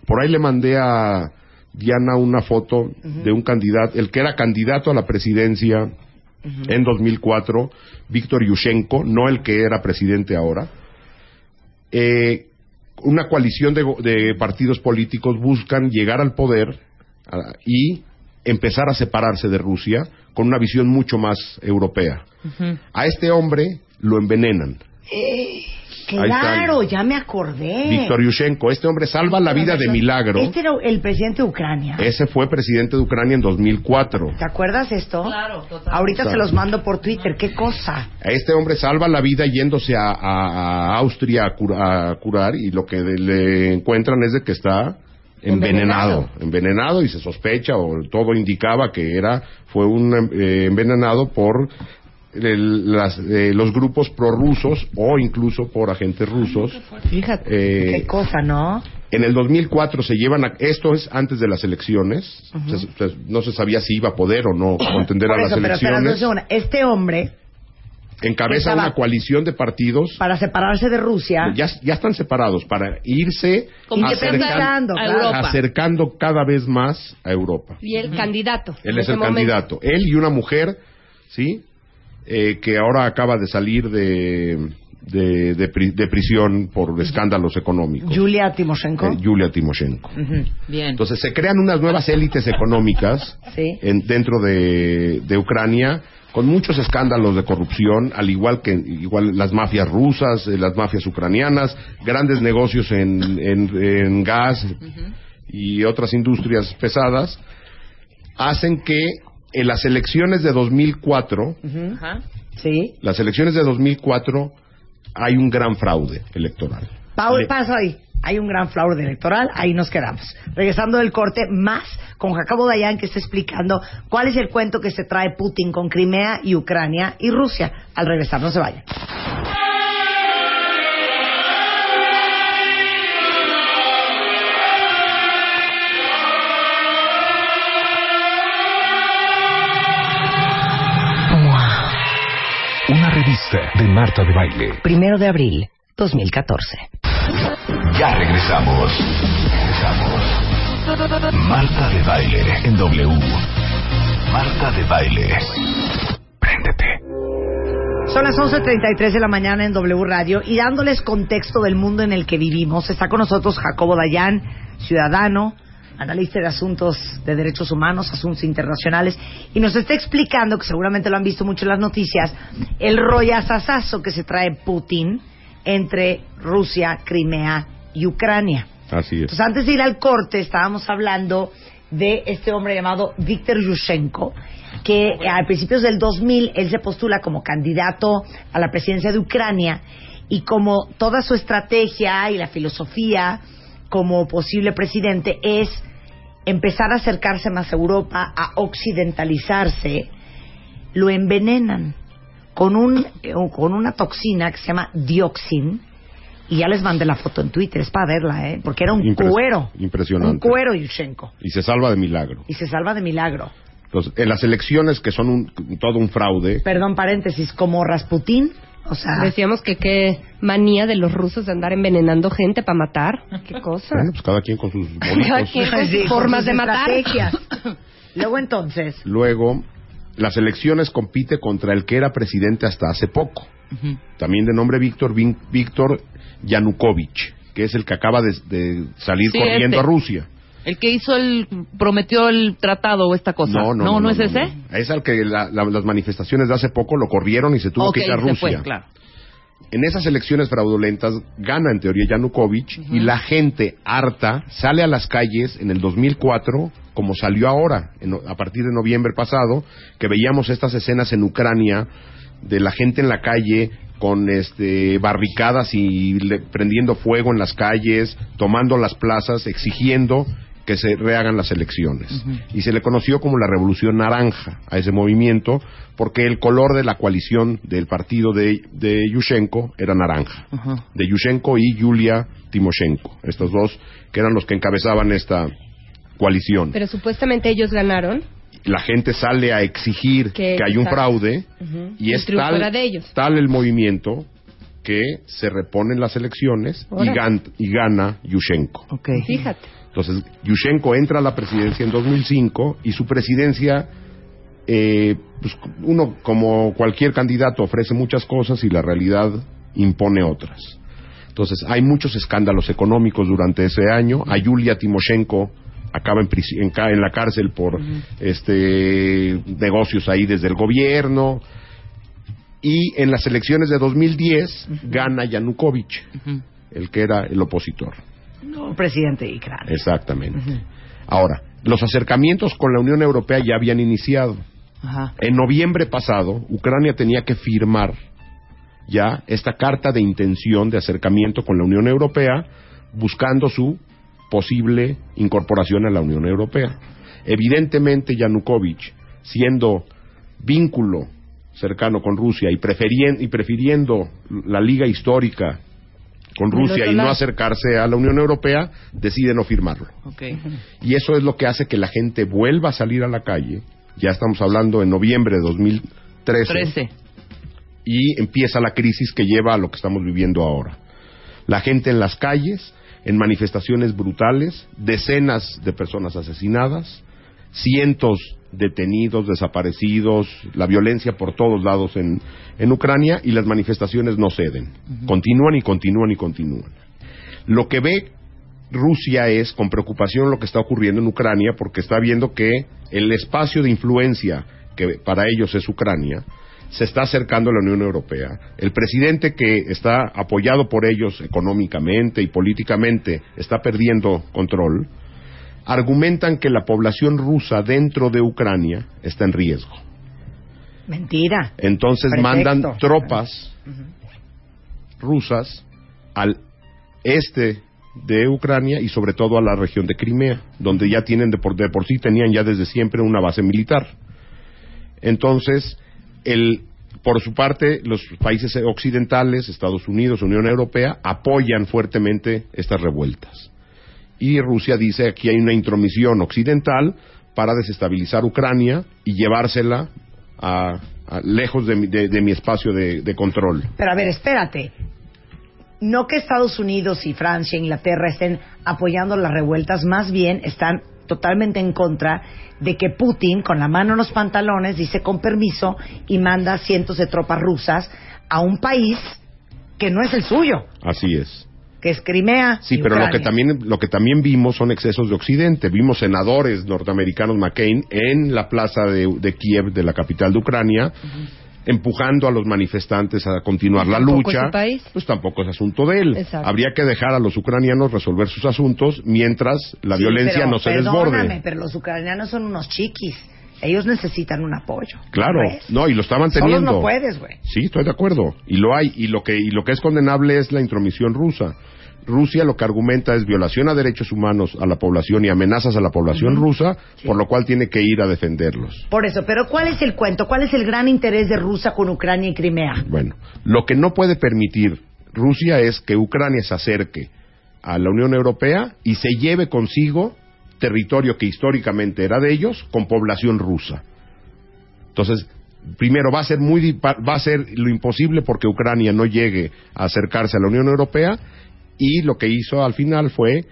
Por ahí le mandé a Diana una foto de un candidato, el que era candidato a la presidencia en 2004, Víctor Yushchenko, no el que era presidente ahora. Eh, una coalición de, partidos políticos buscan llegar al poder y empezar a separarse de Rusia con una visión mucho más europea. A este hombre lo envenenan. Eh, claro, ya me acordé. Víctor Yushchenko, este hombre salva la vida de milagro. Este era el presidente de Ucrania. Ese fue presidente de Ucrania en 2004. ¿Te acuerdas esto? Claro, totalmente. Ahorita se los mando por Twitter. ¿Qué cosa? A este hombre salva la vida yéndose a, a- a Austria a, cura- a curar y lo que le encuentran es de que está envenenado, envenenado y se sospecha o todo indicaba que era fue un eh, envenenado por el- las, eh, los grupos prorrusos o incluso por agentes rusos. Fíjate. Eh, Qué cosa, ¿no? En el 2004 se llevan a, esto es antes de las elecciones, Ujú. Se- se- no se sabía si iba a poder o no [COUGHS] contender a las pero elecciones. segunda. Este hombre, Encabeza una coalición de partidos para separarse de Rusia, ya, ya están separados para irse acercando, claro. Europa. acercando cada vez más a Europa. Y el candidato. Él es el momento. candidato. Él y una mujer, ¿sí? Eh, que ahora acaba de salir de, de, de pri- de prisión por escándalos económicos. Julia Timoshenko. Eh, Yulia Timoshenko. Bien. Entonces se crean unas nuevas élites económicas Sí. en- dentro de, de Ucrania con muchos escándalos de corrupción, al igual que igual las mafias rusas, eh, las mafias ucranianas, grandes negocios en, en- en gas y otras industrias pesadas, hacen que en las elecciones de 2004, Ujú. Ajá. Sí. las elecciones de 2004 hay un gran fraude electoral. Paul, Le- paso ahí. Hay un gran fraude electoral, ahí nos quedamos. Regresando del corte, más con Jacobo Dayan que está explicando cuál es el cuento que se trae Putin con Crimea y Ucrania y Rusia. Al regresar, no se vayan. Una revista de Marta de Baile. Primero de abril, 2014. Ya regresamos. Regresamos. Marta de Baile en W. Marta de Baile. Préndete. Son las 11.33 de la mañana en W Radio y dándoles contexto del mundo en el que vivimos, está con nosotros Jacobo Dayan, ciudadano, analista de asuntos de derechos humanos, asuntos internacionales, y nos está explicando, que seguramente lo han visto mucho en las noticias, el rollazazazo que se trae Putin entre Rusia, Crimea y Ucrania. Así es. Entonces, antes de ir al corte, estábamos hablando de este hombre llamado Viktor Yushchenko, que eh, a principios del 2000 él se postula como candidato a la presidencia de Ucrania y como toda su estrategia y la filosofía como posible presidente es empezar a acercarse más a Europa, a occidentalizarse, lo envenenan con un eh, con una toxina que se llama dioxin y ya les mandé la foto en Twitter, es para verla, ¿eh? Porque era un Impres- cuero. Impresionante. Un cuero, Yushchenko. Y se salva de milagro. Y se salva de milagro. Entonces, en las elecciones que son un- todo un fraude, Perdón, paréntesis, como Rasputín, o sea... Decíamos que qué manía de los rusos de andar envenenando gente para matar. [LAUGHS] Qué cosa. bueno, pues cada quien con sus [LAUGHS] Cada quien con Sí, sus con formas sus de matar. estrategias. [LAUGHS] Luego entonces, Luego, las elecciones compite contra el que era presidente hasta hace poco. También de nombre Víctor, Víctor Yanukovych, que es el que acaba de, de salir Sí, corriendo este. a Rusia. El que hizo el. prometió el tratado o esta cosa. No, no, no, es no, ese. no. Es al que la- la- las manifestaciones de hace poco lo corrieron y se tuvo que ir a Rusia. fue, claro. En esas elecciones fraudulentas gana en teoría Yanukovych y la gente harta sale a las calles en el 2004 como salió ahora, en- a partir de noviembre pasado, que veíamos estas escenas en Ucrania de la gente en la calle con este barricadas y le- prendiendo fuego en las calles, tomando las plazas, exigiendo que se rehagan las elecciones. Y se le conoció como la Revolución Naranja a ese movimiento porque el color de la coalición del partido de, de Yushchenko era naranja. De Yushchenko y Yulia Timoshenko, estos dos que eran los que encabezaban esta coalición. Pero supuestamente ellos ganaron. La gente sale a exigir Que- que hay un fraude y es tal, era de ellos. tal el movimiento que se reponen las elecciones y, Órale. gan- y gana Yushchenko. Fíjate. Entonces, Yushchenko entra a la presidencia en 2005 y su presidencia, eh, pues, uno como cualquier candidato ofrece muchas cosas y la realidad impone otras. Entonces, hay muchos escándalos económicos durante ese año. A Yulia Timoshenko acaba en, en en la cárcel por este negocios ahí desde el gobierno. Y en las elecciones de 2010 gana Yanukovych, el que era el opositor. no, presidente de Ucrania. Exactamente. Ahora, los acercamientos con la Unión Europea ya habían iniciado. Ajá. En noviembre pasado, Ucrania tenía que firmar ya esta carta de intención de acercamiento con la Unión Europea, buscando su posible incorporación a la Unión Europea. Evidentemente, Yanukovych, siendo vínculo cercano con Rusia y, y prefiriendo la liga histórica con Rusia y no acercarse a la Unión Europea, decide no firmarlo. Y eso es lo que hace que la gente vuelva a salir a la calle. Ya estamos hablando en noviembre de 2013 13. y empieza la crisis que lleva a lo que estamos viviendo ahora. La gente en las calles, en manifestaciones brutales, decenas de personas asesinadas, cientos detenidos, desaparecidos, la violencia por todos lados en, en Ucrania y las manifestaciones no ceden. Continúan y continúan y continúan. Lo que ve Rusia es con preocupación lo que está ocurriendo en Ucrania porque está viendo que el espacio de influencia que para ellos es Ucrania se está acercando a la Unión Europea. El presidente que está apoyado por ellos económicamente y políticamente está perdiendo control. Argumentan que la población rusa dentro de Ucrania está en riesgo. Mentira. Entonces mandan tropas rusas al este de Ucrania y sobre todo a la región de Crimea, donde ya tienen de por, de por sí tenían ya desde siempre una base militar. Entonces, el, por su parte, los países occidentales, Estados Unidos, Unión Europea, apoyan fuertemente estas revueltas. Y Rusia dice aquí hay una intromisión occidental para desestabilizar Ucrania y llevársela a, lejos de mi, de- de mi espacio de, de control. Pero a ver, espérate. No que Estados Unidos y Francia e Inglaterra estén apoyando las revueltas, más bien están totalmente en contra de que Putin, con la mano en los pantalones, dice con permiso y manda cientos de tropas rusas a un país que no es el suyo, Así es. que es Crimea. Sí, pero lo que también lo que también vimos son excesos de Occidente. Vimos senadores norteamericanos McCain en la plaza de, de Kiev, de la capital de Ucrania, empujando a los manifestantes a continuar la ¿Tampoco lucha. país? Pues tampoco es asunto de él. Exacto. Habría que dejar a los ucranianos resolver sus asuntos mientras la Sí, violencia pero no se perdóname, desborde. pero los ucranianos son unos chiquis. Ellos necesitan un apoyo. Claro, ¿No y lo estaban Solos teniendo. no puedes, güey. Sí, estoy de acuerdo. Y lo hay. Y lo que, y lo que es condenable es la intromisión rusa. Rusia lo que argumenta es violación a derechos humanos a la población y amenazas a la población rusa, por lo cual tiene que ir a defenderlos. Por eso, pero ¿cuál es el cuento? ¿Cuál es el gran interés de Rusia con Ucrania y Crimea? Bueno, lo que no puede permitir Rusia es que Ucrania se acerque a la Unión Europea y se lleve consigo territorio que históricamente era de ellos con población rusa. Entonces, primero va a ser muy va a ser lo imposible porque Ucrania no llegue a acercarse a la Unión Europea y lo que hizo al final fue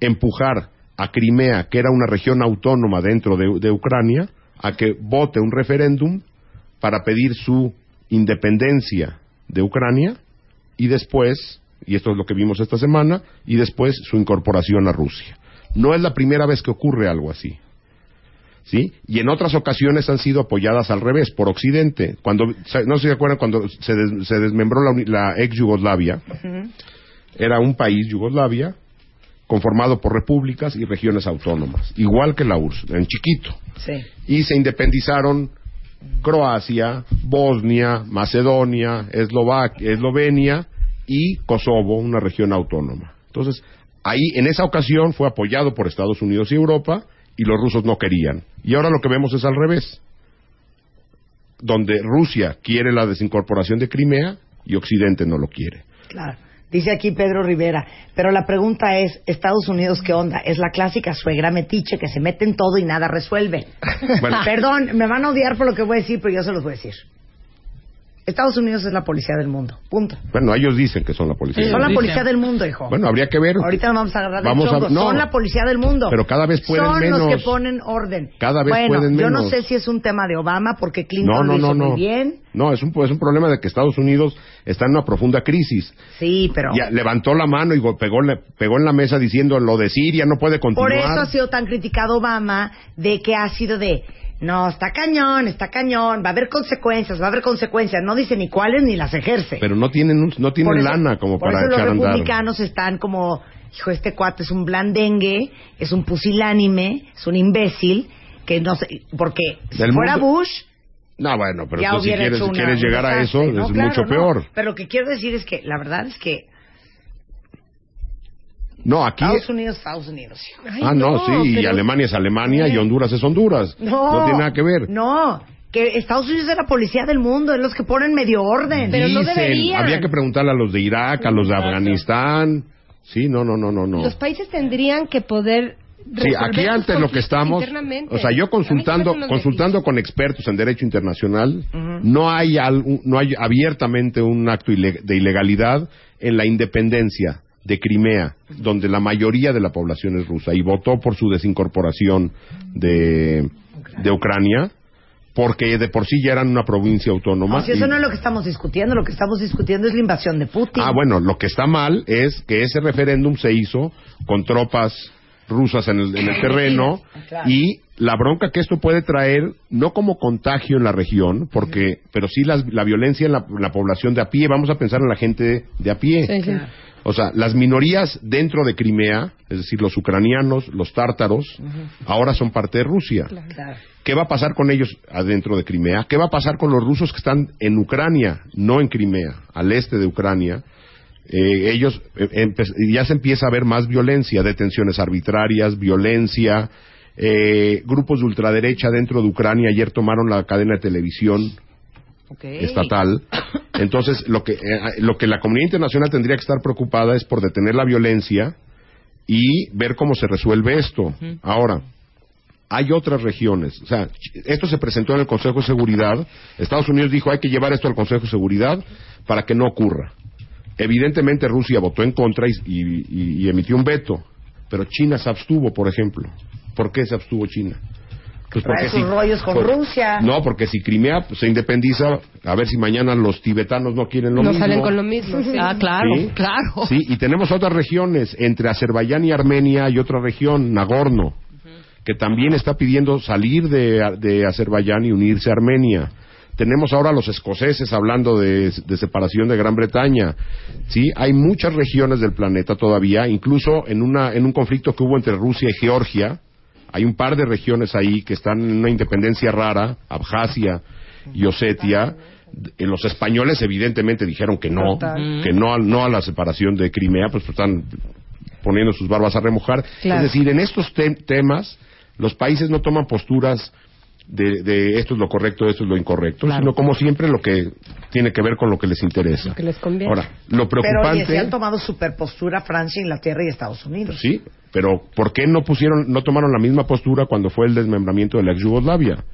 empujar a Crimea, que era una región autónoma dentro de, Ucrania, a que vote un referéndum para pedir su independencia de Ucrania y después, y esto es lo que vimos esta semana, y después su incorporación a Rusia. No es la primera vez que ocurre algo así. ¿Sí? Y en otras ocasiones han sido apoyadas al revés, por Occidente. Cuando, no sé si se acuerdan cuando se, des- se desmembró la, la ex Yugoslavia, era un país, Yugoslavia, conformado por repúblicas y regiones autónomas, igual que la URSS, en chiquito. Sí. Y se independizaron Croacia, Bosnia, Macedonia, Eslovaquia, Eslovenia y Kosovo, una región autónoma. Entonces, ahí en esa ocasión fue apoyado por Estados Unidos y Europa y los rusos no querían. Y ahora lo que vemos es al revés, donde Rusia quiere la desincorporación de Crimea y Occidente no lo quiere. Claro. Dice aquí Pedro Rivera, pero la pregunta es, Estados Unidos, ¿qué onda? Es la clásica suegra metiche que se mete en todo y nada resuelve. Bueno. [LAUGHS] Perdón, me van a odiar por lo que voy a decir, pero yo se los voy a decir. Estados Unidos es la policía del mundo. Punto. Bueno, ellos dicen que son la policía. Son la policía del mundo, hijo. Bueno, habría que ver. Ahorita vamos a agarrar Vamos a- chongos. no. Son la policía del mundo. Pero cada vez pueden Son menos. los que ponen orden. Cada vez bueno, pueden yo no menos. sé si es un tema de Obama, porque Clinton No, no, lo hizo no, no. muy bien. No, es un, es un problema de que Estados Unidos está en una profunda crisis. Sí, pero... Ya levantó la mano y pegó, pegó en la mesa diciendo lo de Siria no puede continuar. Por eso ha sido tan criticado Obama de que ha sido de, no, está cañón, está cañón, va a haber consecuencias, va a haber consecuencias. No dice ni cuáles ni las ejerce. Pero no tienen, un- no tienen Por eso- lana como por para eso los echar a andar. republicanos están como, hijo, este cuate es un blandengue, es un pusilánime, es un imbécil, que no sé, porque si Del fuera mundo- Bush, No, bueno, pero tú si quieres, una- llegar a eso es Claro, mucho no. peor. Pero lo que quiero decir es que la verdad es que No, aquí... Estados Unidos, Estados Unidos. ah, no, sí, y Alemania es Alemania y Honduras es Honduras. No. No tiene nada que ver. No, que Estados Unidos es la policía del mundo, es los que ponen medio orden. Dicen, habría que preguntarle a los de Irak, a los de Afganistán. Sí, no, no, no, no, no. Los países tendrían que poder. Sí, aquí antes lo que estamos, internamente. o sea, yo consultando, consultando con expertos en derecho internacional, no hay al- no hay abiertamente un acto de ilegalidad en la independencia de Crimea, donde la mayoría de la población es rusa y votó por su desincorporación de, de Ucrania, porque de por sí ya eran una provincia autónoma. No, si eso y- no es lo que estamos discutiendo, lo que estamos discutiendo es la invasión de Putin. Ah, bueno, lo que está mal es que ese referéndum se hizo con tropas rusas en el, en el terreno Claro. y la bronca que esto puede traer, no como contagio en la región, porque, pero sí las- la violencia en la, en la población de a pie, vamos a pensar en la gente de a pie. Sí, sí. O sea, las minorías dentro de Crimea, es decir, los ucranianos, los tártaros, ahora son parte de Rusia. ¿Qué va a pasar con ellos adentro de Crimea? ¿Qué va a pasar con los rusos que están en Ucrania, no en Crimea, al este de Ucrania? Eh, ellos eh, ya se empieza a ver más violencia, detenciones arbitrarias, violencia, eh, grupos de ultraderecha dentro de Ucrania. Ayer tomaron la cadena de televisión estatal. Entonces, lo que, eh, lo que la comunidad internacional tendría que estar preocupada es por detener la violencia y ver cómo se resuelve esto. Ahora, hay otras regiones. O sea, esto se presentó en el Consejo de Seguridad. Estados Unidos dijo hay que llevar esto al Consejo de Seguridad para que no ocurra. Evidentemente Rusia votó en contra y, y- y emitió un veto, pero China se abstuvo, por ejemplo. ¿Por qué se abstuvo China? Pues Trae sus rollos con por- Rusia. No, porque si Crimea pues, se independiza, a ver si mañana los tibetanos no quieren lo no mismo. salen con lo mismo. sí. Ah, claro, Sí. claro. Sí, y tenemos otras regiones, entre Azerbaiyán y Armenia hay otra región, Nagorno, que también está pidiendo salir de, de Azerbaiyán y unirse a Armenia. Tenemos ahora a los escoceses hablando de, de separación de Gran Bretaña. Sí, hay muchas regiones del planeta todavía, incluso en, una, en un conflicto que hubo entre Rusia y Georgia. Hay un par de regiones ahí que están en una independencia rara, Abjasia y Osetia. Eh, Los españoles evidentemente dijeron que no, Total. que no, al- no a la separación de Crimea, pues están poniendo sus barbas a remojar. Claro. Es decir, en estos te- temas los países no toman posturas de, de esto es lo correcto, esto es lo incorrecto, sino como siempre lo que tiene que ver con lo que les interesa. que les conviene. Ahora, lo Pero preocupante... se han tomado superpostura Francia, Inglaterra y Estados Unidos. Sí, pero ¿por qué no pusieron, no tomaron la misma postura cuando fue el desmembramiento de la ex Yugoslavia?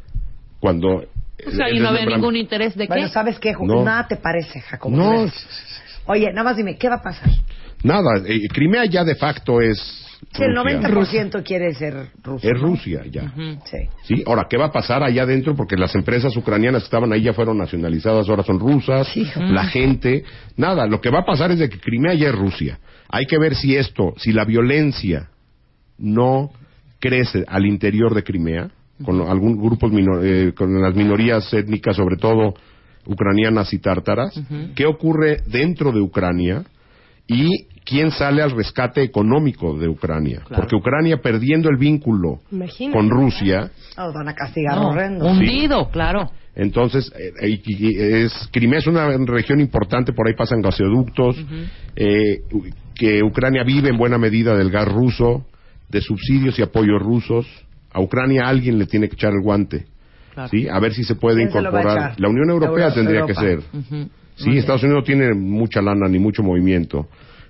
Cuando Pues ahí no había ningún interés de Bueno, qué. ¿sabes qué? No. Nada te parece, Jacobo. No. Oye, nada más dime, ¿qué va a pasar? nada, eh, Crimea ya de facto es Si el Rusia. 90% quiere ser ruso. es. Rusia ya. Sí. Sí, ahora, ¿qué va a pasar allá adentro? Porque las empresas ucranianas que estaban ahí ya fueron nacionalizadas, ahora son rusas, la gente, nada, lo que va a pasar es de que Crimea ya es Rusia. Hay que ver si esto, si la violencia no crece al interior de Crimea, con algún grupos minor- eh, con las minorías étnicas, sobre todo ucranianas y tártaras, ¿qué ocurre dentro de Ucrania? y quién sale al rescate económico de Ucrania. Porque Ucrania perdiendo el vínculo Imagínate. con Rusia, Nos van a castigar No, horrendo. hundido, claro. entonces eh, es, Crimea es una región importante, por ahí pasan gasoductos, eh, que Ucrania vive en buena medida del gas ruso, de subsidios y apoyos rusos. A Ucrania alguien le tiene que echar el guante. Claro. ¿sí? A ver si se puede ¿Quién se lo va a incorporar. La Unión Europea Euro- tendría Europa. que ser. Sí, Estados Unidos no tiene mucha lana ni mucho movimiento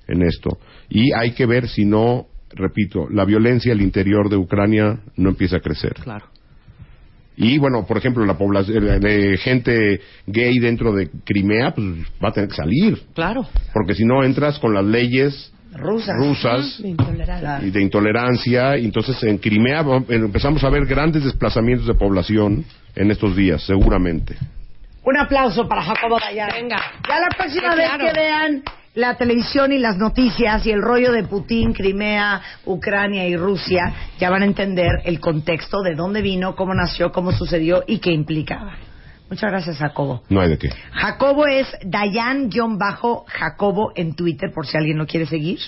en esto. Y hay que ver si no, repito, la violencia al interior de Ucrania no empieza a crecer. Claro. Y bueno, por ejemplo, la población de gente gay dentro de Crimea, pues va a tener que salir. Claro. Porque si no entras con las leyes Rusas. rusas Claro. y de intolerancia, entonces en Crimea vam- empezamos a ver grandes desplazamientos de población en estos días, seguramente. Un aplauso para Jacobo Dayan. Venga. Ya la próxima Sí, vez que vean la televisión y las noticias y el rollo de Putin, Crimea, Ucrania y Rusia, ya van a entender el contexto de dónde vino, cómo nació, cómo sucedió y qué implicaba. Muchas gracias, Jacobo. No hay de qué. Jacobo es Dayan-Jacobo en Twitter, por si alguien lo quiere seguir.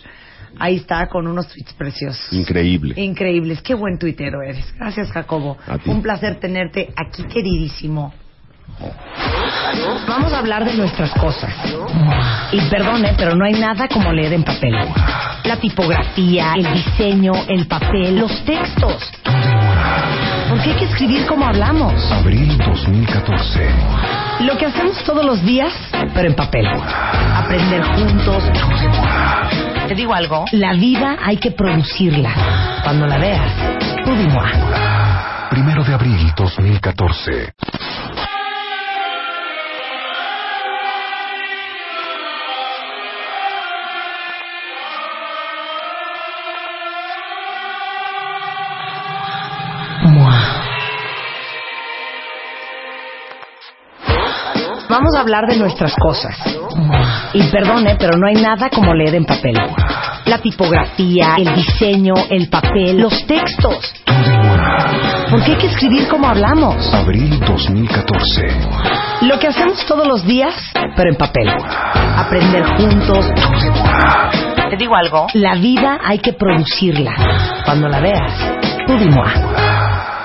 Ahí está con unos tweets preciosos. Increíble. Increíbles. Qué buen tuitero eres. Gracias, Jacobo. Un placer tenerte aquí, queridísimo. Vamos a hablar de nuestras cosas. Y perdone, pero no hay nada como leer en papel. La tipografía, el diseño, el papel, los textos. ¿Por qué hay que escribir como hablamos? Abril 2014. Lo que hacemos todos los días, pero en papel. Aprender juntos. Te digo algo. La vida hay que producirla. Cuando la veas, tú. Primero de abril 2014. Vamos a hablar de nuestras cosas. Y perdone, pero no hay nada como leer en papel. La tipografía, el diseño, el papel, los textos. ¿Por qué hay que escribir como hablamos? Abril 2014. Lo que hacemos todos los días, pero en papel. Aprender juntos. Te digo algo. La vida hay que producirla. Cuando la veas, tú.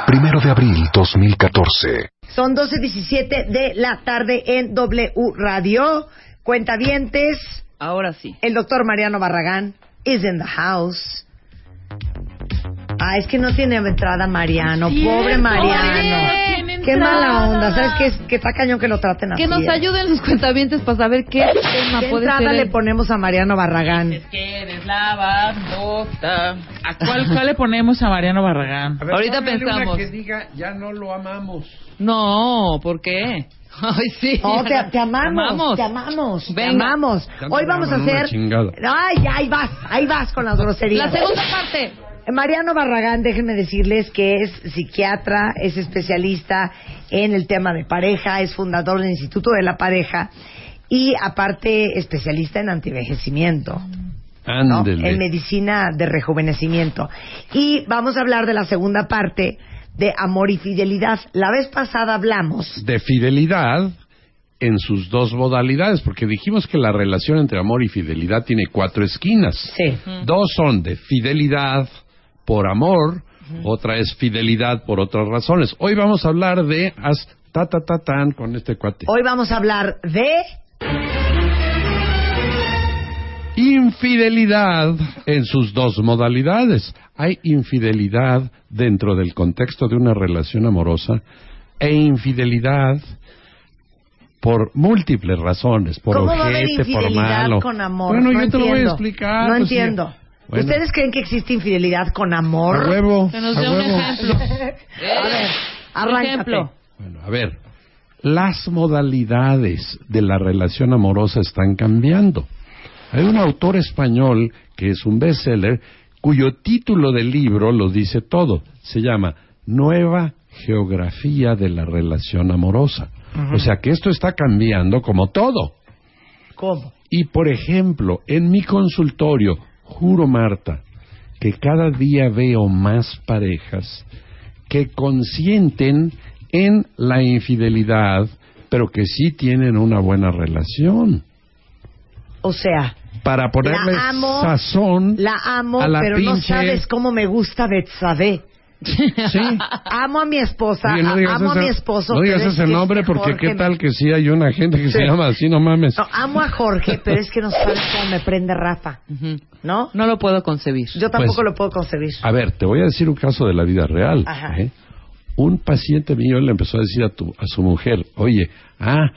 Primero de abril 2014. Son 12.17 de la tarde en W Radio. Cuentavientes. Ahora sí. El doctor Mariano Barragán is in the house. Ah, es que no tiene entrada Mariano. Pobre Mariano. Qué mala onda. ¿Sabes qué? Es que está cañón que lo traten así. Que nos ¿eh? ayuden los cuentavientes para saber qué tema ¿Qué puede entrada ser. le el- ponemos a Mariano Barragán? Quieres la bandota. ¿A cuál, cuál le ponemos a Mariano Barragán? A ver, Ahorita póngale una pensamos. que diga, ya no lo amamos. No, ¿por qué? [LAUGHS] Ay, sí. No, te, te amamos, Amamos. te amamos, te Venga. amamos. Ya no Hoy vamos a hacer... Ay, ahí vas, ahí vas con las groserías. La segunda parte. Mariano Barragán, déjenme decirles que es psiquiatra, es especialista en el tema de pareja, es fundador del Instituto de la Pareja y aparte especialista en antivejecimiento. En medicina de rejuvenecimiento. Y vamos a hablar de la segunda parte de amor y fidelidad. La vez pasada hablamos de fidelidad en sus dos modalidades, porque dijimos que la relación entre amor y fidelidad tiene cuatro esquinas. Sí. Dos son de fidelidad por amor, otra es fidelidad por otras razones. Hoy vamos a hablar de haz ta ta ta tan con este cuate. Hoy vamos a hablar de Infidelidad en sus dos modalidades. Hay infidelidad dentro del contexto de una relación amorosa e infidelidad por múltiples razones, por ¿Cómo va a haber ojete, por infidelidad malo. con amor? Bueno, no yo te lo voy a entiendo. explicar. No pues, entiendo. Bueno, ¿Ustedes creen que existe infidelidad con amor? A huevo, Que nos dé un ejemplo. [LAUGHS] A ver, arráncate. Bueno, a ver, las modalidades de la relación amorosa están cambiando. Hay un autor español que es un bestseller cuyo título del libro lo dice todo. Se llama Nueva Geografía de la Relación Amorosa. O sea que esto está cambiando como todo. ¿Cómo? Y por ejemplo, en mi consultorio, juro Marta, que cada día veo más parejas que consienten en la infidelidad, pero que sí tienen una buena relación. O sea, Para ponerle la amo, sazón la amo, a la pero no sabes cómo me gusta Betsabé. Sí. Amo a mi esposa, Oye, no a- digas amo a ese- mi esposo. No digas ese nombre porque Jorge qué tal que sí hay una gente que se Sí. llama así, no mames. No, amo a Jorge, pero es que no sabes [LAUGHS] cómo me prende Rafa. ¿No? No lo puedo concebir. Yo tampoco Pues- lo puedo concebir. A ver, te voy a decir un caso de la vida real. Ajá. ¿eh? Un paciente mío le empezó a decir a, tu, a su mujer, oye, ah,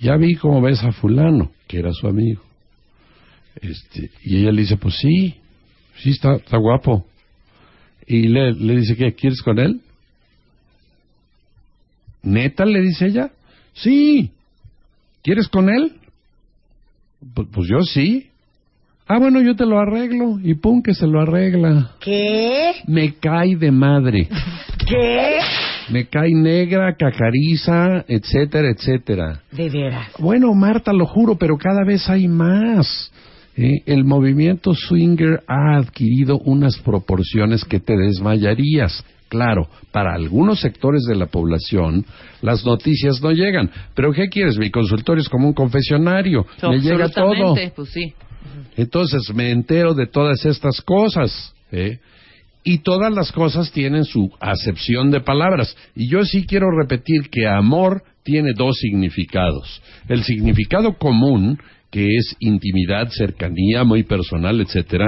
ya vi cómo ves a fulano, que era su amigo. Este, y ella le dice, pues sí, sí está, está guapo. Y le, le dice, ¿qué? ¿Quieres con él? ¿Neta? le dice ella. Sí. ¿Quieres con él? Pues, pues yo sí. Ah, bueno, yo te lo arreglo. Y pum, que se lo arregla. ¿Qué? Me cae de madre. ¿Qué? Me cae negra, cacariza, etcétera, etcétera. De veras. Bueno, Marta, lo juro, pero cada vez hay más. ¿Eh? El movimiento swinger ha adquirido unas proporciones que te desmayarías. Claro, para algunos sectores de la población las noticias no llegan. Pero ¿qué quieres? Mi consultorio es como un confesionario. Me llega todo. Pues sí. Entonces me entero de todas estas cosas. ¿eh? Y todas las cosas tienen su acepción de palabras. Y yo sí quiero repetir que amor tiene dos significados. El significado común que es intimidad, cercanía, muy personal, etcétera,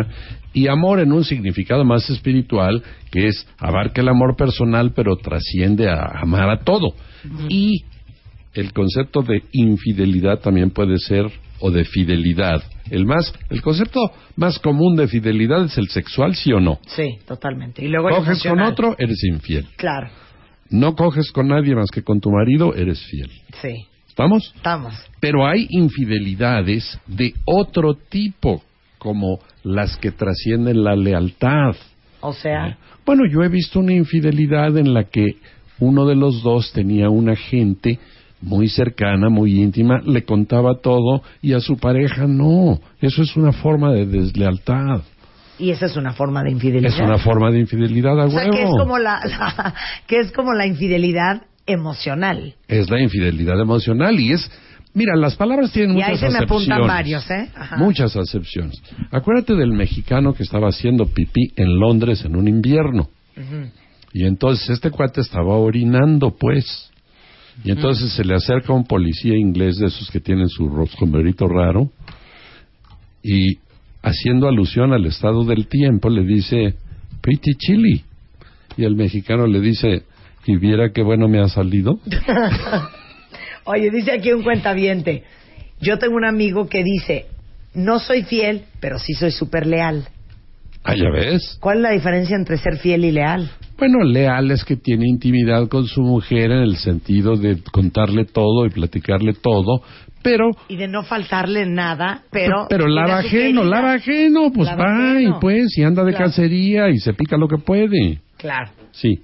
y amor en un significado más espiritual, que es abarca el amor personal, pero trasciende a amar a todo. Y el concepto de infidelidad también puede ser o de fidelidad. El más, el concepto más común de fidelidad es el sexual, ¿sí o no? Sí, totalmente. Y luego Coges con otro, eres infiel. Claro, No coges con nadie más que con tu marido, eres fiel. sí. ¿Estamos? Estamos. Pero hay infidelidades de otro tipo, como las que trascienden la lealtad. O sea, Bueno, yo he visto una infidelidad en la que uno de los dos tenía una gente muy cercana, muy íntima, le contaba todo y a su pareja no. Eso es una forma de deslealtad. y esa es una forma de infidelidad. Es una forma de infidelidad a O sea, que es como la, [LAUGHS] la- que es como la infidelidad emocional. Es la infidelidad emocional y es... Mira, las palabras tienen Y muchas ahí se me apuntan acepciones. varios, ¿eh? Ajá. Muchas acepciones. Acuérdate del mexicano que estaba haciendo pipí en Londres en un invierno. Y entonces este cuate estaba orinando, pues. Y entonces se le acerca un policía inglés de esos que tienen su ro- sombrerito raro y haciendo alusión al estado del tiempo le dice, pretty chilly. Y el mexicano le dice, ¿y viera qué bueno me ha salido? [LAUGHS] Oye, dice aquí un cuentaviente. Yo tengo un amigo que dice, no soy fiel, pero sí soy súper leal. Ah, ya ves. ¿Cuál es la diferencia entre ser fiel y leal? Bueno, leal es que tiene intimidad con su mujer en el sentido de contarle todo y platicarle todo, pero Y de no faltarle nada, pero... pero lava ajeno, lava ajeno, pues va y pues y anda de Claro. cacería y se pica lo que puede. Claro. Sí.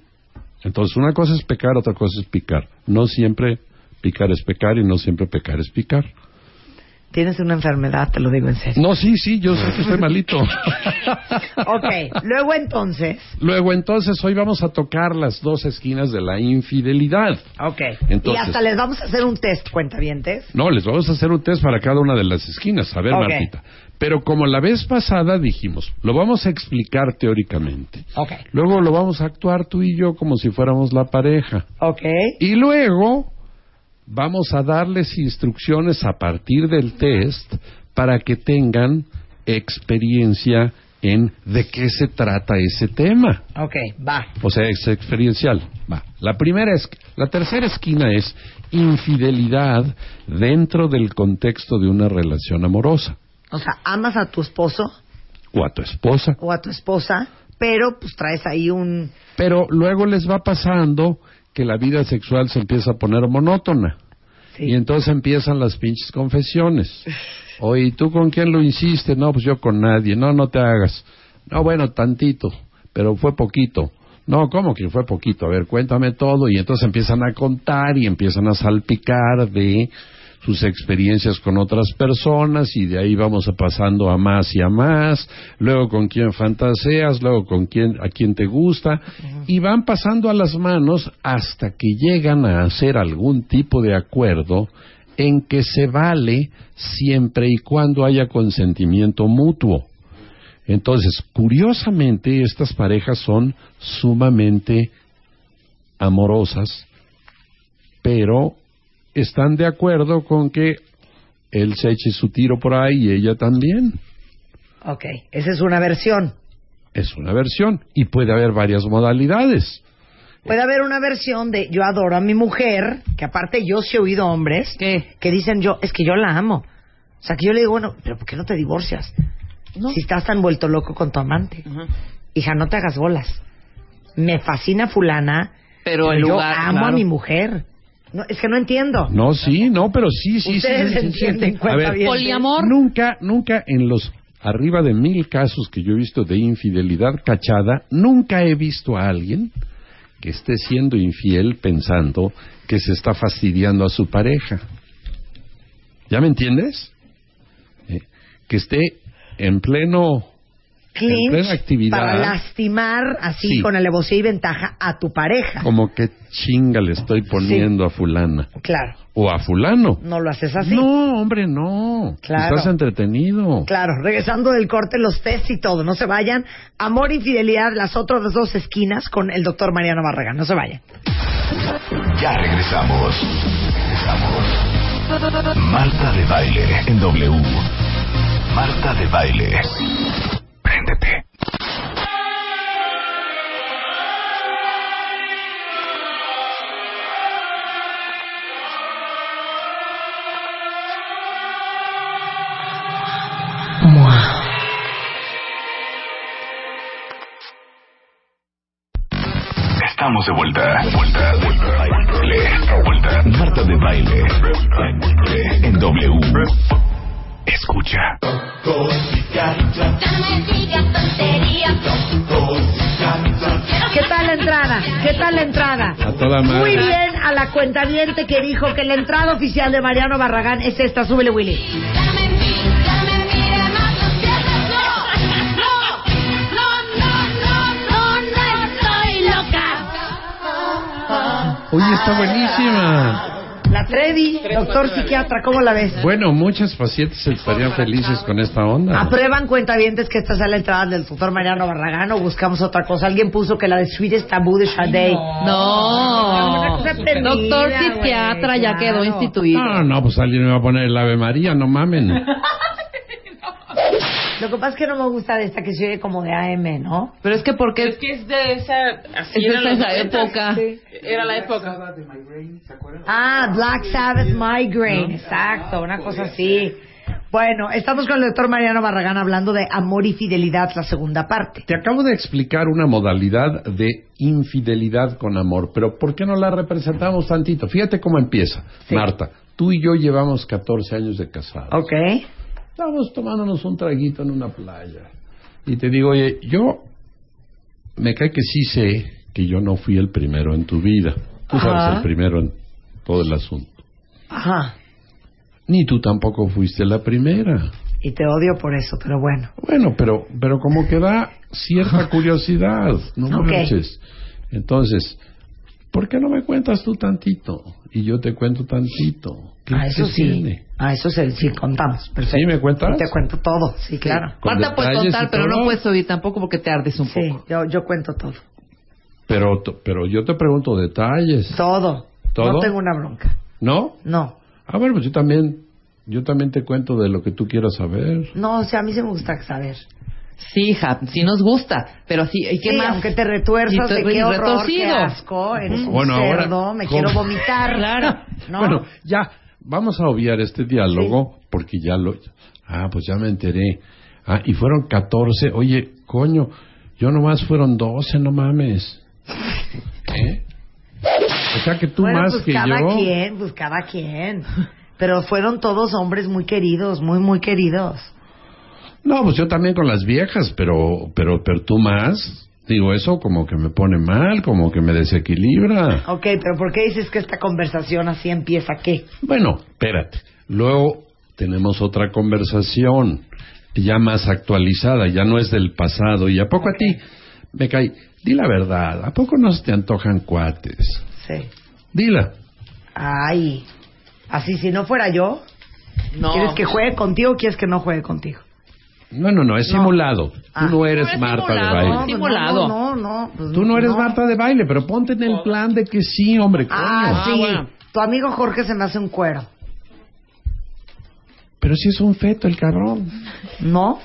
Entonces una cosa es pecar, otra cosa es picar. No siempre picar es pecar y no siempre pecar es picar. Tienes una enfermedad, te lo digo en serio. No, sí, sí, yo sé que estoy malito. [LAUGHS] Ok, luego entonces... Luego entonces hoy vamos a tocar las dos esquinas de la infidelidad. Ok. Entonces- y hasta les vamos a hacer un test, cuentavientes. No, les vamos a hacer un test para cada una de las esquinas. A ver, Ok. Martita. Pero como la vez pasada dijimos, lo vamos a explicar teóricamente. Ok. Luego lo vamos a actuar tú y yo como si fuéramos la pareja. Ok. Y luego vamos a darles instrucciones a partir del test para que tengan experiencia en de qué se trata ese tema. Ok, va. O sea, es experiencial. Va. La primera es, la tercera esquina es infidelidad dentro del contexto de una relación amorosa. O sea, amas a tu esposo O a tu esposa. o a tu esposa, pero pues traes ahí un... Pero luego les va pasando que la vida sexual se empieza a poner monótona. Y entonces empiezan las pinches confesiones. Oye, ¿y tú con quién lo hiciste? No, pues yo con nadie. No, no te hagas. No, bueno, tantito, pero fue poquito. No, ¿cómo que fue poquito? A ver, cuéntame todo. Y entonces empiezan a contar y empiezan a salpicar de sus experiencias con otras personas y de ahí vamos a pasando a más y a más, luego con quién fantaseas, luego con quién a quién te gusta. Y van pasando a las manos hasta que llegan a hacer algún tipo de acuerdo en que se vale siempre y cuando haya consentimiento mutuo. Entonces, curiosamente, estas parejas son sumamente amorosas, pero están de acuerdo con que él se eche su tiro por ahí y ella también. Ok, esa es una versión. Es una versión y puede haber varias modalidades. Puede haber una versión de yo adoro a mi mujer, que aparte yo sí he oído hombres que dicen yo, es que yo la amo. O sea, que yo le digo, bueno, pero ¿por qué no te divorcias? Si estás tan vuelto loco con tu amante. Hija, no te hagas bolas. Me fascina fulana, Pero en yo lugar- amo a mi mujer. No, es que no entiendo. No, sí, no, pero sí, sí, sí, Ustedes sí, sí, sí. entienden, A cuenta ver, bien. Nunca, nunca en los arriba de mil casos que yo he visto de infidelidad cachada, nunca he visto a alguien que esté siendo infiel pensando que se está fastidiando a su pareja. ¿Ya me entiendes? Eh, que esté en pleno en Clinch plena actividad para lastimar así Sí. con alevosía y ventaja a tu pareja. como que chinga le estoy poniendo a fulana Claro, o a fulano. no lo haces así. No, hombre, no. Claro. Estás entretenido. Claro, regresando del corte, los test y todo. No se vayan. Amor, infidelidad, las otras dos esquinas con el doctor Mariano Barragán. No se vayan. Ya regresamos. Regresamos. Marta de Baile en W. Marta de Baile. Préndete. Estamos de vuelta. Vuelta, vuelta, baile. Vuelta. Marta de baile. En W. Escucha. La entrada? A toda madre. Muy bien a la cuentaviente que dijo que la entrada oficial de Mariano Barragán es esta. Súbele, Willy. Oye, está buenísima. La Trevi, doctor psiquiatra, ¿cómo la ves? Bueno, muchas pacientes estarían felices con esta onda. ¿Aprueban cuentavientes que esta sea la entrada del doctor Mariano Barragán o buscamos otra cosa? Alguien puso que la de Sweetest Taboo de Sade. No. Una cosa perdida, Doctor psiquiatra ya quedó instituido. No, no, pues alguien me va a poner el Ave María, no mamen. [LAUGHS] Lo que pasa es que no me gusta de esta que se oye como de AM, ¿no? Pero es que porque Es que es de esa. Así Es los esa época. Sí. Era la época. Ah, Black Sabbath Migraine, exacto, una cosa así. Bueno, estamos con el doctor Mariano Barragán hablando de amor y fidelidad, la segunda parte. Te acabo de explicar una modalidad de infidelidad con amor, pero ¿por qué no la representamos tantito? Fíjate cómo empieza. Marta, tú y yo llevamos 14 años de casados. Ok. Estamos tomándonos un traguito en una playa. Y te digo, oye, yo me cae que sí sé que yo no fui el primero en tu vida. Tú sabes, Ajá. el primero en todo el asunto. Ajá. Ni tú tampoco fuiste la primera. Y te odio por eso, pero bueno. Bueno, pero, pero como que da cierta curiosidad, no Ok. manches. Entonces, ¿por qué no me cuentas tú tantito? Y yo te cuento tantito. ¿Qué, Ah, eso qué sí. tiene? Ah, eso sí, sí, contamos. Perfecto. ¿Sí me cuentas? Sí, te cuento todo, sí, claro. Con Marta puede detalles contar, pero no todo. puedes oír tampoco porque te ardes un Sí, poco. yo, yo cuento todo. Pero, pero yo te pregunto detalles. Todo. ¿Todo? No tengo una bronca. ¿No? No. Ah, bueno, pues yo también, yo también te cuento de lo que tú quieras saber. No, o sea, a mí sí me gusta saber. Sí, hija, sí nos gusta, pero sí, ¿y qué sí, más? aunque te retuerzas de te- qué horror, retorcido. qué asco, eres un Bueno, ahora, cerdo, me ¿cómo? quiero vomitar. [LAUGHS] Claro. [LAUGHS] ¿No? Bueno, ya, vamos a obviar este diálogo porque ya lo... Ah, pues ya me enteré. Ah, y fueron 14. Oye, coño, yo nomás fueron 12, no mames. [LAUGHS] ¿Eh? O sea que tú bueno, más pues que cada yo... quien, pues cada quien. Pero fueron todos hombres muy queridos, muy, muy queridos. No, pues yo también con las viejas, pero, pero, pero tú más. Digo, eso como que me pone mal, como que me desequilibra. Ok, pero ¿por qué dices que esta conversación así empieza qué? Bueno, espérate. Luego tenemos otra conversación ya más actualizada, ya no es del pasado. ¿Y a poco a ti me cae? Di la verdad, ¿a poco no se te antojan cuates? Sí. Dila. Ay, así si no fuera yo, No. ¿quieres que juegue contigo o quieres que no juegue contigo? No, no, no, es No. simulado. Ah. Tú no eres No Marta simulado, de baile. pues Simulado. No, no, no. pues Tú no eres Marta de baile, pero ponte en el plan de que sí, hombre. coño. Ah, sí. bueno. Tu amigo Jorge se me hace un cuero. Pero si es un feto el cabrón. ¿No?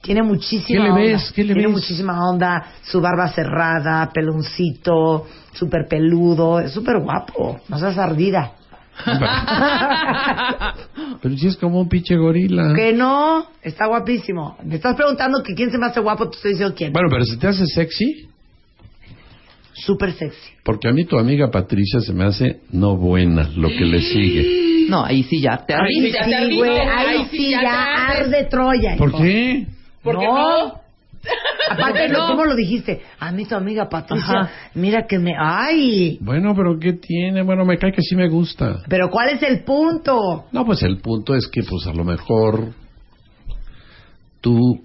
Tiene muchísima ¿Qué le onda. ves? ¿Qué le Tiene ves? muchísima onda. Su barba cerrada, peloncito, súper peludo. Es súper guapo. No seas ardida. [LAUGHS] Pero si es como un pinche gorila. que no, está guapísimo. Me estás preguntando que quién se me hace guapo, te estoy diciendo quién. Bueno, pero si te hace sexy, Súper sexy. porque a mí tu amiga Patricia se me hace no buena lo que le sigue. No, ahí sí ya te Ahí ardiste. sí, ardiste. güey. Ahí Ahí sí sí, ya ya arde Troya. ¿Por hijo. qué? ¿Por qué no? no? Aparte, no? ¿cómo lo dijiste? A mí tu amiga Patricia, Ajá. mira que me... ¡Ay! Bueno, pero ¿qué tiene? Bueno, me cae que sí me gusta. Pero ¿cuál es el punto? No, pues el punto es que, pues a lo mejor tú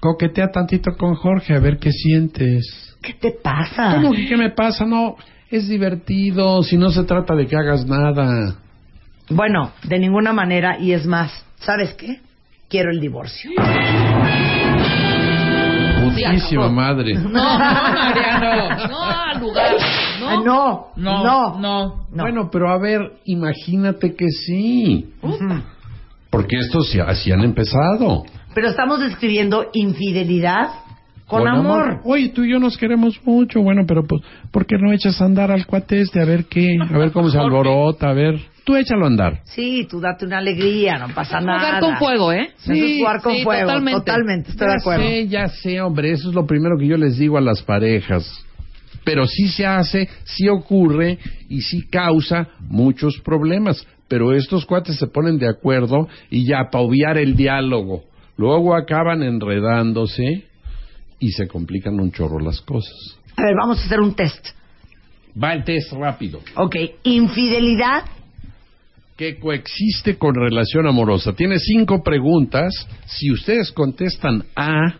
coquetea tantito con Jorge a ver qué sientes. ¿Qué te pasa? ¿Cómo que qué me pasa? No, es divertido, si no se trata de que hagas nada. Bueno, de ninguna manera, y es más, ¿sabes qué? Quiero el divorcio. Putísima madre. No, no, Mariano. No, al lugar. No. Ah, no, no, no. Bueno, pero a ver, imagínate que sí. Porque estos sí- así han empezado. Pero estamos describiendo infidelidad con, amor. Oye, tú y yo nos queremos mucho. Bueno, pero pues, ¿por qué no echas a andar al cuate este? A ver qué, a ver cómo se alborota, a ver. Tú échalo a andar. Sí, tú date una alegría, no pasa nada. Jugar con fuego, ¿eh? Eso es jugar con sí, fuego. totalmente. Totalmente, estoy de ya acuerdo. sé, ya sé, hombre, eso es lo primero que yo les digo a las parejas. Pero sí se hace, sí ocurre y sí causa muchos problemas. Pero estos cuates se ponen de acuerdo y ya para obviar el diálogo. Luego acaban enredándose y se complican un chorro las cosas. A ver, vamos a hacer un test. Va el test rápido. Ok, infidelidad. Que coexiste con relación amorosa. Tiene cinco preguntas. Si ustedes contestan A,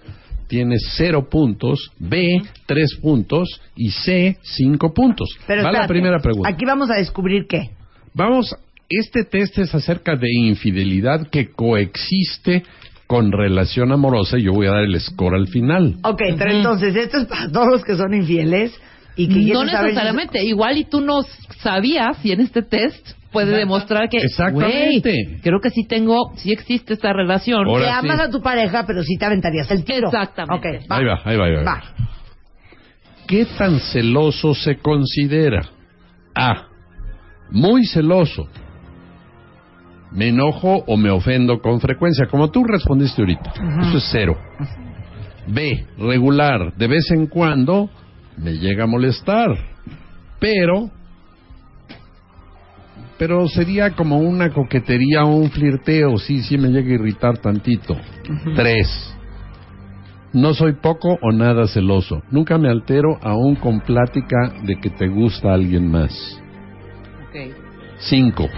tiene cero puntos, B, tres puntos y C, cinco puntos. Pero Va la primera pregunta. Aquí vamos a descubrir qué. Vamos, este test es acerca de infidelidad que coexiste con relación amorosa y yo voy a dar el score al final. Ok, pero entonces esto es para todos los que son infieles y que No saber necesariamente. Igual y tú no sabías y en este test puede demostrar que, Exactamente. creo que sí tengo, sí existe esta relación. que amas a tu pareja, pero sí te aventarías el tiro. Exactamente. Va. Ahí va, ahí va, ahí va. Va. ¿Qué tan celoso se considera? A. Muy celoso. Me enojo o me ofendo con frecuencia, como tú respondiste ahorita. Eso es cero. B. Regular. De vez en cuando me llega a molestar. Pero. Pero sería como una coquetería o un flirteo. Sí, sí me llega a irritar tantito. Tres. No soy poco o nada celoso. Nunca me altero aún con plática de que te gusta alguien más. Cinco.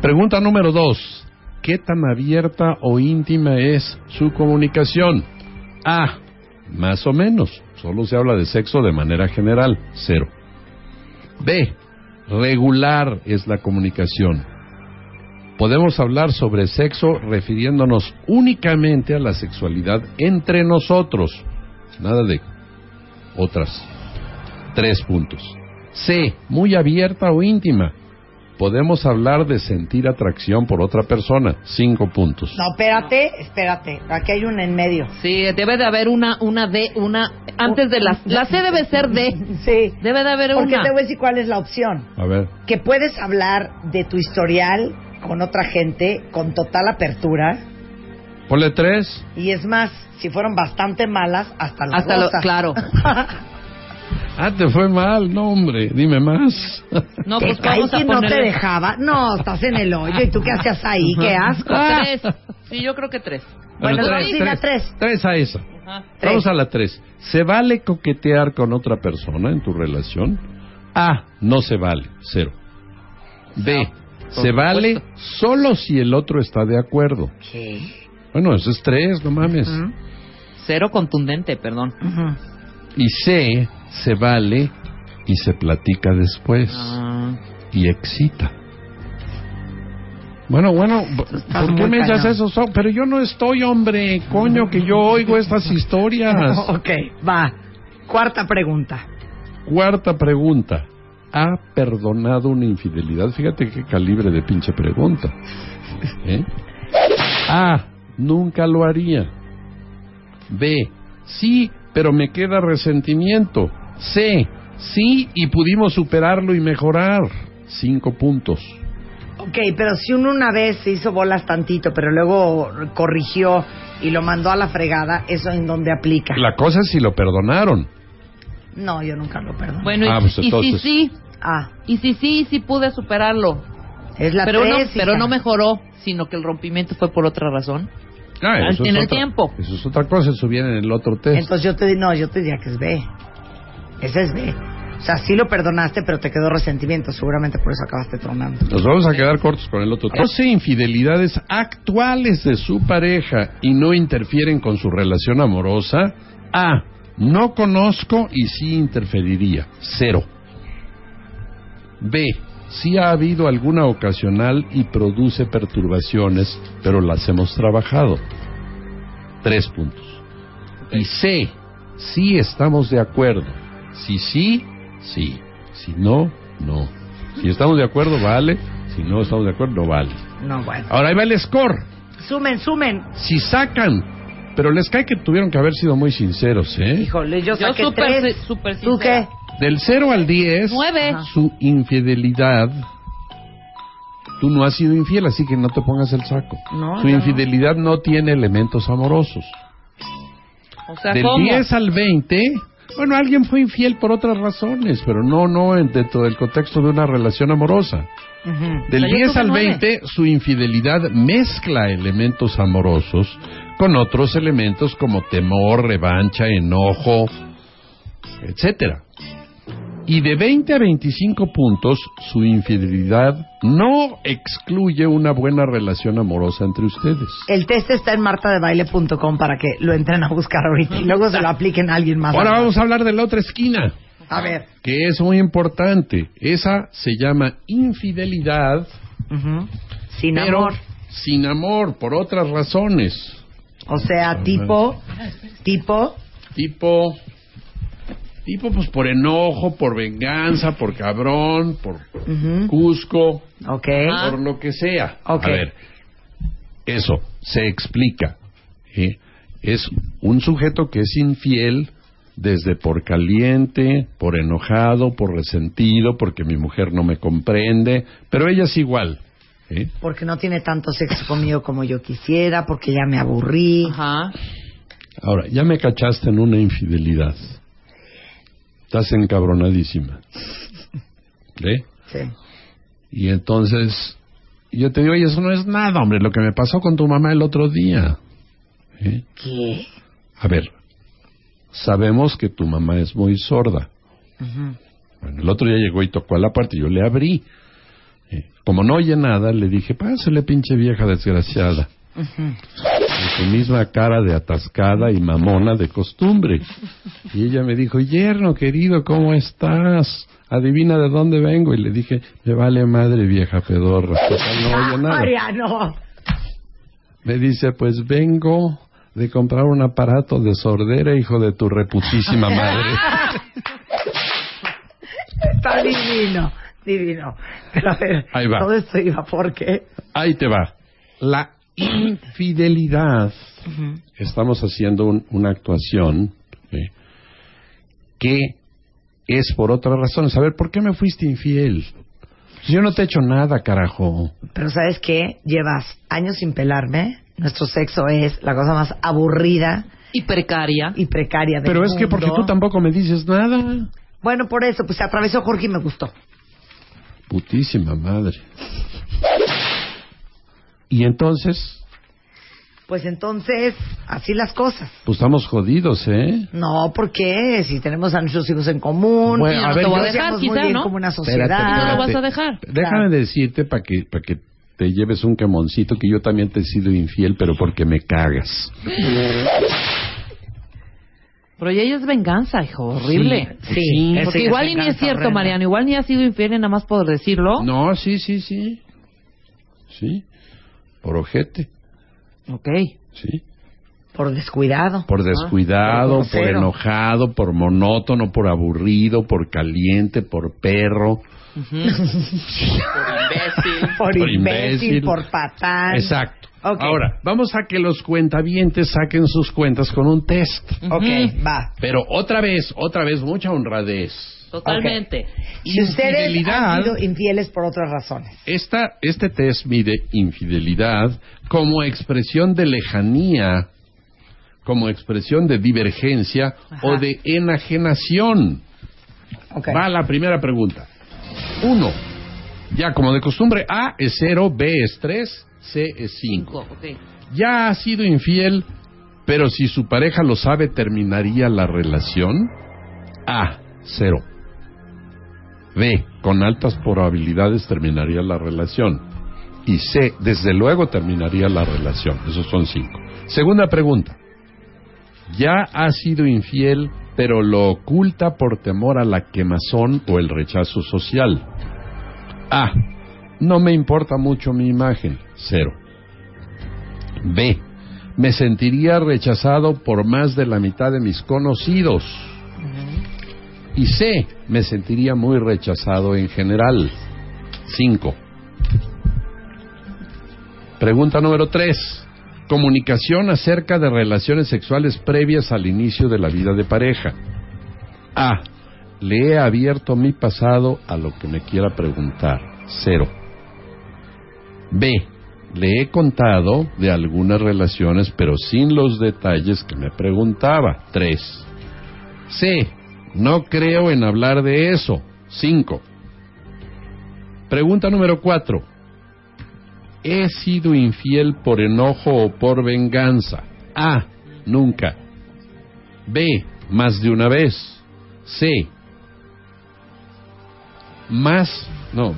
Pregunta número dos. ¿Qué tan abierta o íntima es su comunicación? A. Más o menos. Solo se habla de sexo de manera general. Cero. B. Regular es la comunicación. Podemos hablar sobre sexo refiriéndonos únicamente a la sexualidad entre nosotros. Nada de otras. Tres puntos. C. Muy abierta o íntima. Podemos hablar de sentir atracción por otra persona. Cinco puntos. No, espérate, espérate. Aquí hay una en medio. Sí, debe de haber una, una D, una, antes de la, la C debe ser D. Sí. Debe de haber Porque una. te voy a decir cuál es la opción. A ver. Que puedes hablar de tu historial con otra gente con total apertura. Ponle tres. Y es más, si fueron bastante malas, hasta las Hasta lo- claro. [LAUGHS] Ah, te fue mal. No, hombre. Dime más. [LAUGHS] No, que pues caí vamos a que no te dejaba. No, estás en el hoyo. ¿Y tú qué hacías ahí? ¡Qué asco! Tres. Sí, yo creo que tres. Bueno, Bueno, no, sí, la tres. Tres a esa. Ajá. Vamos a la tres. ¿Se vale coquetear con otra persona en tu relación? A. No se vale. Cero. B. por Se vale supuesto. solo si el otro está de acuerdo. ¿Qué? Bueno, eso es tres, no mames. Cero contundente, perdón. Y C. Se vale y se platica después. Ah. Y excita. Bueno, bueno, ¿por muy qué me echas eso? So- Pero yo no estoy, hombre. Coño, que yo oigo estas historias. [LAUGHS] ok, va. Cuarta pregunta. Cuarta pregunta. ¿Ha perdonado una infidelidad? Fíjate qué calibre de pinche pregunta. [LAUGHS] ¿Eh? A. Nunca lo haría. B. Sí, pero me queda resentimiento. C. Sí, y pudimos superarlo y mejorar. Cinco puntos. Ok, pero si uno una vez se hizo bolas tantito, pero luego corrigió y lo mandó a la fregada, ¿eso en dónde aplica? La cosa es si lo perdonaron. No, yo nunca lo perdono. Bueno, y, Ah, pues y entonces. si sí, Ah, y si sí, sí pude superarlo. es la pero no, pero no mejoró, sino que el rompimiento fue por otra razón. Ah, eso es en el otra- tiempo. Eso es otra cosa, eso viene en el otro test. Entonces yo te di- no, yo te diría que es B. Ese es B. O sea, sí lo perdonaste, pero te quedó resentimiento. Seguramente por eso acabaste tronando. Nos vamos a quedar cortos con el otro. 12 infidelidades actuales de su pareja y no interfieren con su relación amorosa. A. No conozco y sí interferiría. Cero. B. Sí ha habido alguna ocasional y produce perturbaciones, pero las hemos trabajado. Tres puntos. Y C, sí estamos de acuerdo. Si sí, sí. Si no, no. Si estamos de acuerdo, vale. Si no estamos de acuerdo, no vale. No, bueno. Ahora ahí va el score. Sumen, sumen. Si sacan, pero les cae que tuvieron que haber sido muy sinceros, ¿eh? Híjole, yo Yo saqué súper, tres. súper ¿Tú qué? Del 0 al 10, Nueve. su infidelidad. Tú no has sido infiel, así que no te pongas el saco. No, su yo no. infidelidad no tiene elementos amorosos. O sea, Del ¿cómo? 10 al 20, bueno, alguien fue infiel por otras razones, pero no, no en- dentro del contexto de una relación amorosa. Del O sea, yo 10 tuve al nueve. 20, su infidelidad mezcla elementos amorosos con otros elementos como temor, revancha, enojo, etcétera. Y de 20 a 25 puntos, su infidelidad no excluye una buena relación amorosa entre ustedes. El test está en martadebaile.com para que lo entren a buscar ahorita y luego se lo apliquen a alguien más. Ahora vamos a hablar de la otra esquina, A ver. que es muy importante. Esa se llama infidelidad, Ujú. Sin pero amor. sin amor, por otras razones. O sea, tipo, tipo, Tipo, tipo pues por enojo, por venganza, por cabrón, por ujú, Cusco, ok. por lo que sea. Ok. A ver, eso se explica. ¿eh? Es un sujeto que es infiel desde por caliente, por enojado, por resentido, porque mi mujer no me comprende, pero ella es igual. ¿eh? Porque no tiene tanto sexo conmigo como yo quisiera, porque ya me aburrí. Ajá. Ahora, ya me cachaste en una infidelidad. Estás encabronadísima. ¿Eh? Sí. Y entonces, yo te digo, oye, eso no es nada, hombre, lo que me pasó con tu mamá el otro día. ¿Eh? ¿Qué? A ver, sabemos que tu mamá es muy sorda. Bueno, el otro día llegó y tocó a la y yo le abrí. Eh, Como no oye nada, le dije, pásale, pinche vieja desgraciada. Ujú. Con su misma cara de atascada y mamona de costumbre. Y ella me dijo, yerno querido, ¿cómo estás? Adivina de dónde vengo. Y le dije, me vale madre vieja pedorra. Total, [LAUGHS] no oye nada. Mariano. Me dice, pues vengo de comprar un aparato de sordera, hijo de tu reputísima madre. [LAUGHS] Está divino, divino. Pero a ver, Ahí va. todo esto iba porque... Ahí te va. La infidelidad. Estamos haciendo un- una actuación ¿sí? que es por otras razones. A ver, ¿por qué me fuiste infiel? Yo no te he hecho nada, carajo. Pero ¿sabes qué? Llevas años sin pelarme. Nuestro sexo es la cosa más aburrida Y precaria. y precaria del Pero es que porque tú tampoco me dices nada. Bueno, por eso, pues se atravesó Jorge y me gustó. Putísima madre. Y entonces, Pues entonces, así las cosas. pues estamos jodidos, ¿eh? No, ¿por qué? Si tenemos a nuestros hijos en común, Bueno, y a nos ver, yo- conocemos muy bien como una sociedad. Espérate, lo vas a dejar. Déjame decirte para que, para que te lleves un quemoncito que yo también te he sido infiel, pero porque me cagas. Pero ya es venganza, hijo, horrible. Sí, sí, Porque igual y ni es cierto, horrenda. Mariano. Igual ni ha sido infiel nada más por decirlo. No, sí, sí, sí. Sí. Por ojete. Ok. Sí. Por descuidado. Por descuidado, Por enojado, por monótono, por aburrido, por caliente, por perro. [LAUGHS] Por Por imbécil, imbécil. por patán. Exacto. Ok. Ahora, vamos a que los cuentavientes saquen sus cuentas con un test. Ok, va. Pero otra vez, otra vez, mucha honradez. Totalmente. Si ustedes han sido infieles por otras razones. Esta, este test mide infidelidad como expresión de lejanía, como expresión de divergencia o de enajenación. Va la primera pregunta. Uno. Ya como de costumbre, A es cero, B es tres, C es cinco. Ok. Ya ha sido infiel, pero si su pareja lo sabe, ¿terminaría la relación? A, cero. B, con altas probabilidades terminaría la relación. Y C, desde luego terminaría la relación. Esos son cinco. Segunda pregunta. Ya ha sido infiel, pero lo oculta por temor a la quemazón o el rechazo social. A. No me importa mucho mi imagen. Cero. B. Me sentiría rechazado por más de la mitad de mis conocidos. Y C. Me sentiría muy rechazado en general. 5. Pregunta número 3. Comunicación acerca de relaciones sexuales previas al inicio de la vida de pareja. A. Le he abierto mi pasado a lo que me quiera preguntar. Cero. B. Le he contado de algunas relaciones, pero sin los detalles que me preguntaba. Tres. C. No creo en hablar de eso. Cinco. Pregunta número cuatro. ¿He sido infiel por enojo o por venganza? A. Nunca. B. Más de una vez. C. Más, no,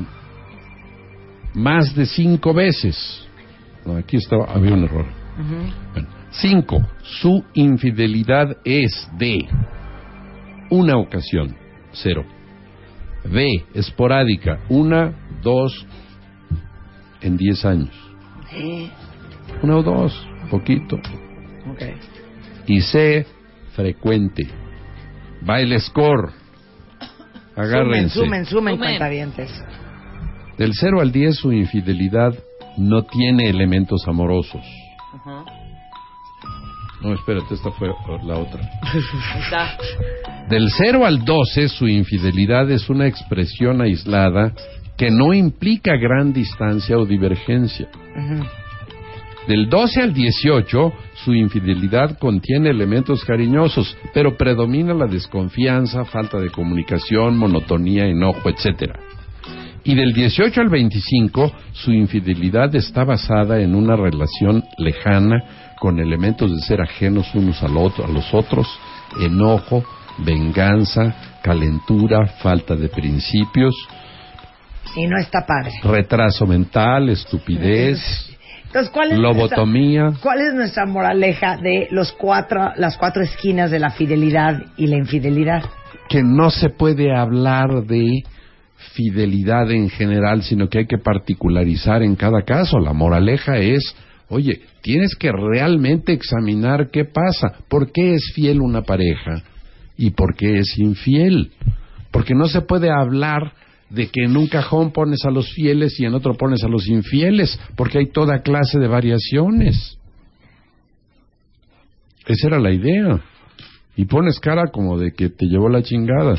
más de cinco veces. No, aquí estaba, había un error. Bueno, cinco. Su infidelidad es de una ocasión. Cero. B. Esporádica. Una, dos, en diez años. Una o dos, poquito. Y C. Frecuente. Baile score. Agárrense. Sumen, sumen, sumen, cuentavientes. Del 0 al 10 su infidelidad no tiene elementos amorosos. No, espérate, esta fue la otra. Está. Del 0 al 12 su infidelidad es una expresión aislada que no implica gran distancia o divergencia. Del 12 al 18 su infidelidad contiene elementos cariñosos, pero predomina la desconfianza, falta de comunicación, monotonía, enojo, etcétera. Y del 18 al 25, su infidelidad está basada en una relación lejana con elementos de ser ajenos unos al otro, a los otros, enojo, venganza, calentura, falta de principios, Y no está padre. retraso mental, estupidez, Entonces, ¿cuál es lobotomía. Nuestra, ¿Cuál es nuestra moraleja de los cuatro, las cuatro esquinas de la fidelidad y la infidelidad? que no se puede hablar de fidelidad en general, sino que hay que particularizar en cada caso. La moraleja es, oye, tienes que realmente examinar qué pasa, por qué es fiel una pareja y por qué es infiel. Porque no se puede hablar de que en un cajón pones a los fieles y en otro pones a los infieles, porque hay toda clase de variaciones. Esa era la idea. Y pones cara como de que te llevó la chingada.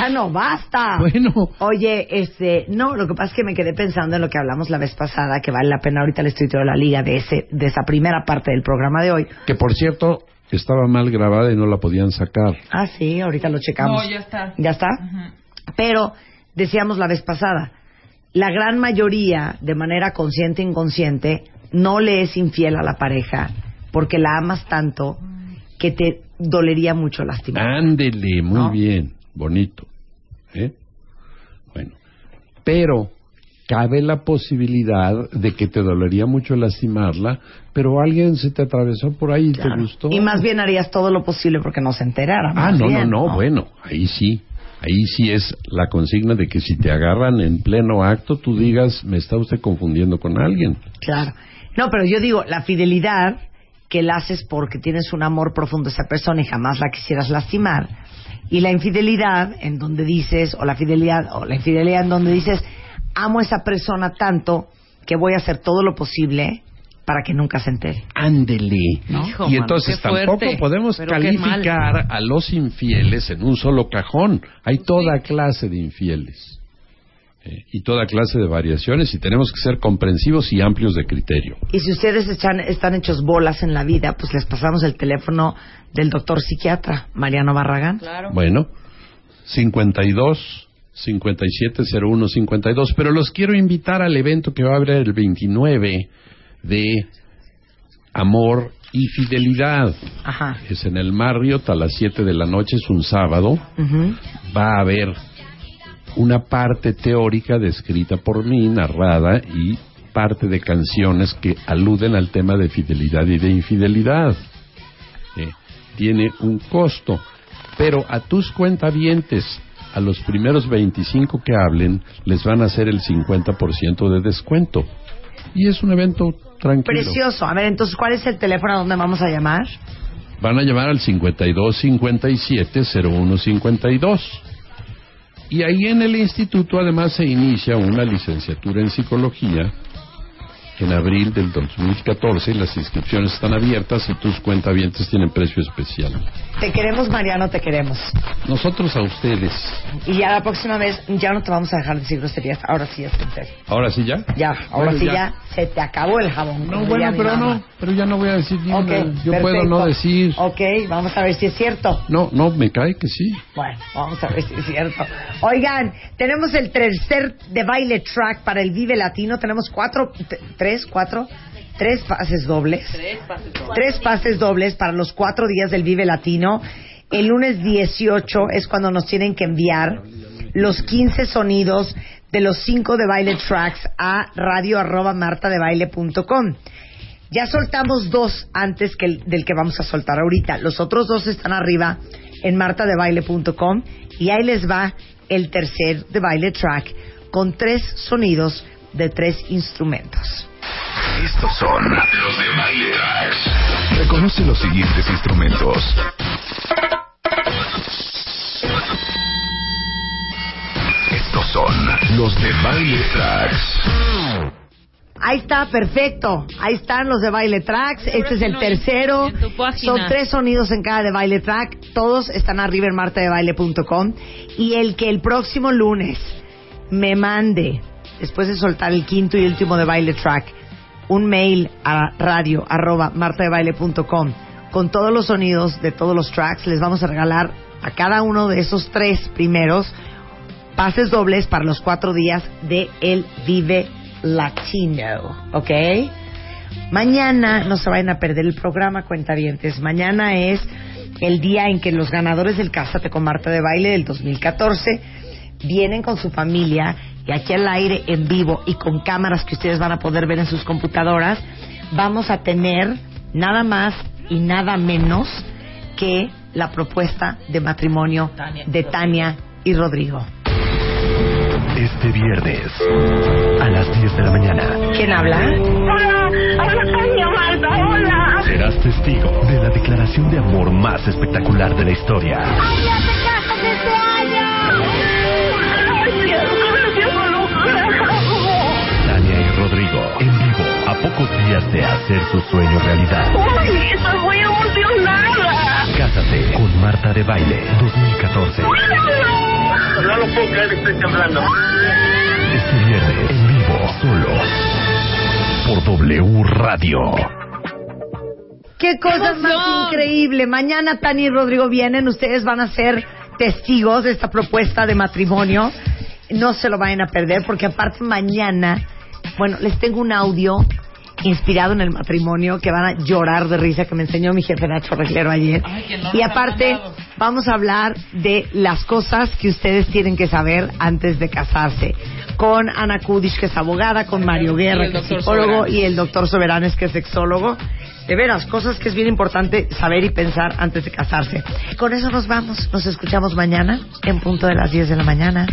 Ya no, basta. Bueno. Oye, este, no, lo que pasa es que me quedé pensando en lo que hablamos la vez pasada, que vale la pena ahorita le estoy de la liga de ese, de esa primera parte del programa de hoy. Que por cierto, estaba mal grabada y no la podían sacar. Ah, sí, ahorita lo checamos. No, ya está. ¿Ya está? Pero decíamos la vez pasada, la gran mayoría, de manera consciente e inconsciente, no le es infiel a la pareja porque la amas tanto que te dolería mucho lastimar. Ándele, muy ¿No? bien, bonito. ¿Eh? Bueno, pero cabe la posibilidad de que te dolería mucho lastimarla, pero alguien se te atravesó por ahí y te gustó. Y más bien harías todo lo posible porque no se enterara. Ah, no, bien, no, no, bueno, ahí sí. Ahí sí es la consigna de que si te agarran en pleno acto, tú digas, me está usted confundiendo con alguien. Claro. No, pero yo digo, la fidelidad que la haces porque tienes un amor profundo a esa persona y jamás la quisieras lastimar. Y la infidelidad en donde dices, o la fidelidad, o la infidelidad en donde dices, amo a esa persona tanto que voy a hacer todo lo posible para que nunca se entere. Ándele. Y mano, entonces tampoco fuerte. podemos mal. calificar a los infieles en un solo cajón. Hay toda clase de infieles. Eh, y toda clase de variaciones y tenemos que ser comprensivos y amplios de criterio. Y si ustedes están, están hechos bolas en la vida, pues les pasamos el teléfono del doctor psiquiatra, Mariano Barragán. Bueno, 52 5701 52, pero los quiero invitar al evento que va a haber el 29 de Amor y Fidelidad. Ajá. Es en el Marriott a las 7 de la noche, es un sábado. Ujú. Va a haber una parte teórica descrita por mí, narrada, y parte de canciones que aluden al tema de fidelidad y de infidelidad. Eh, tiene un costo, pero a tus cuentavientes, a los primeros 25 que hablen, les van a hacer el 50% de descuento. Y es un evento tranquilo. Precioso. A ver, entonces, ¿cuál es el teléfono a donde vamos a llamar? Van a llamar al 52 57 01 52. Y ahí en el instituto además se inicia una licenciatura en psicología en abril del 2014 y las inscripciones están abiertas y tus cuentavientes tienen precio especial. Te queremos, Mariano, te queremos. Nosotros a ustedes. Y ya la próxima vez ya no te vamos a dejar decir groserías. Ahora sí, es en serio. ¿Ahora sí ya? Ya, ahora Bueno, sí ya. ya. se te acabó el jabón. No, bueno, pero mamá. no, pero ya no voy a decir ni Ok, una. Yo perfecto. puedo no decir. Ok, vamos a ver si es cierto. No, no, me cae que sí. Bueno, vamos a ver si es cierto. Oigan, tenemos el tercer de baile track para el Vive Latino. Tenemos cuatro, t- tres, cuatro, tres pases dobles. Tres pases dobles para los cuatro días del Vive Latino. El lunes 18 es cuando nos tienen que enviar los 15 sonidos de los cinco de baile tracks a radio arroba martadebaile.com. Ya soltamos dos antes que el- del que vamos a soltar ahorita. Los otros dos están arriba en martadebaile.com y ahí les va el tercer de baile track con tres sonidos de tres instrumentos. Estos son los de Baile Tracks. Reconoce los siguientes instrumentos. Estos son los de Baile Tracks. Ahí está, perfecto. Ahí están los de baile tracks. Este es el tercero. Son tres sonidos en cada de baile track. Todos están arriba en martadebaile.com. Y el que el próximo lunes me mande, después de soltar el quinto y último de baile track, un mail a radio arroba martadebaile.com con todos los sonidos de todos los tracks, les vamos a regalar a cada uno de esos tres primeros pases dobles para los cuatro días de El Vive Latino, ¿ok? Mañana no se vayan a perder el programa, cuentavientes. Mañana es el día en que los ganadores del Cásate con Marta de Baile del 2014 vienen con su familia y aquí al aire en vivo y con cámaras que ustedes van a poder ver en sus computadoras, vamos a tener nada más y nada menos que la propuesta de matrimonio de Tania y Rodrigo. Este viernes a las 10 de la mañana ¿Quién habla? Hola, hola Tania Marta, hola. serás testigo de la declaración de amor más espectacular de la historia. ¡Ay, a pocos días de hacer su sueño realidad. ¡Ay, estoy muy emocionada! Cásate con Marta de Baile 2014. No lo puedo creer, estoy temblando. Este viernes en vivo solo por W Radio. Qué cosa más increíble. Mañana Tani y Rodrigo vienen. Ustedes van a ser testigos de esta propuesta de matrimonio. No se lo vayan a perder porque aparte mañana, bueno, les tengo un audio inspirado en el matrimonio que van a llorar de risa que me enseñó mi jefe Nacho Reglero ayer. no y aparte vamos a hablar de las cosas que ustedes tienen que saber antes de casarse. Con Ana Kudish, que es abogada, con Mario Guerra, que es psicólogo, Soberanes. y el doctor Soberanes, que es sexólogo. De veras, cosas que es bien importante saber y pensar antes de casarse. Con eso nos vamos. Nos escuchamos mañana en punto de las 10 de la mañana.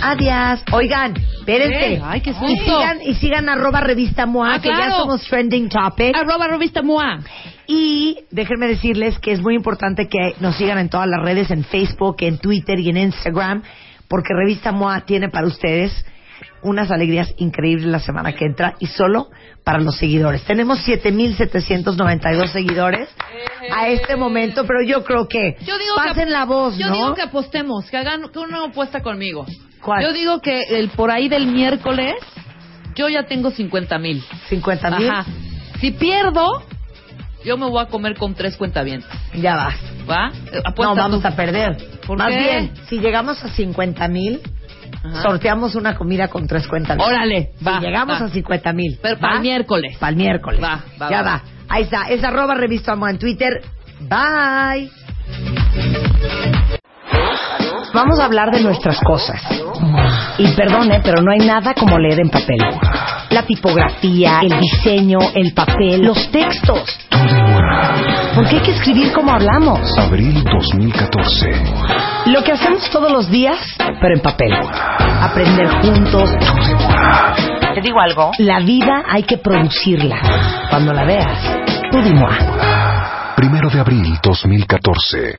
Adiós. Oigan, espérense. Ay, qué y susto. sigan, y sigan arroba revista MOA, Ah, que ya somos trending topic. Arroba revista MOA. Y déjenme decirles que es muy importante que nos sigan en todas las redes, en Facebook, en Twitter y en Instagram, porque Revista MOA tiene para ustedes unas alegrías increíbles la semana que entra y solo para los seguidores. Tenemos 7.792 seguidores a este momento, pero yo creo que Yo digo pasen que, la voz, Yo ¿no? digo que apostemos, que hagan que una apuesta conmigo. ¿Cuál? Yo digo que el por ahí del miércoles yo ya tengo 50 mil. 50 mil. Ajá. Si pierdo, yo me voy a comer con tres cuentavientes. Ya vas. ¿Va? Eh, Apuesta No, vamos tú. a perder. ¿Por Más qué? bien, si llegamos a 50 mil, Ajá. sorteamos una comida con tres cuentas. Órale, va, Si llegamos va. a 50 mil. Pero para el miércoles. Para el miércoles. Va, va, ya va. Ahí está. Es arroba revista en Twitter. Bye. Vamos a hablar de nuestras cosas. Y perdone, pero no hay nada como leer en papel. La tipografía, el diseño, el papel, los textos. Porque hay que escribir como hablamos. Abril 2014. Lo que hacemos todos los días, pero en papel. Aprender juntos. Te digo algo, la vida hay que producirla. Cuando la veas, tú dis-moi. Primero de abril 2014.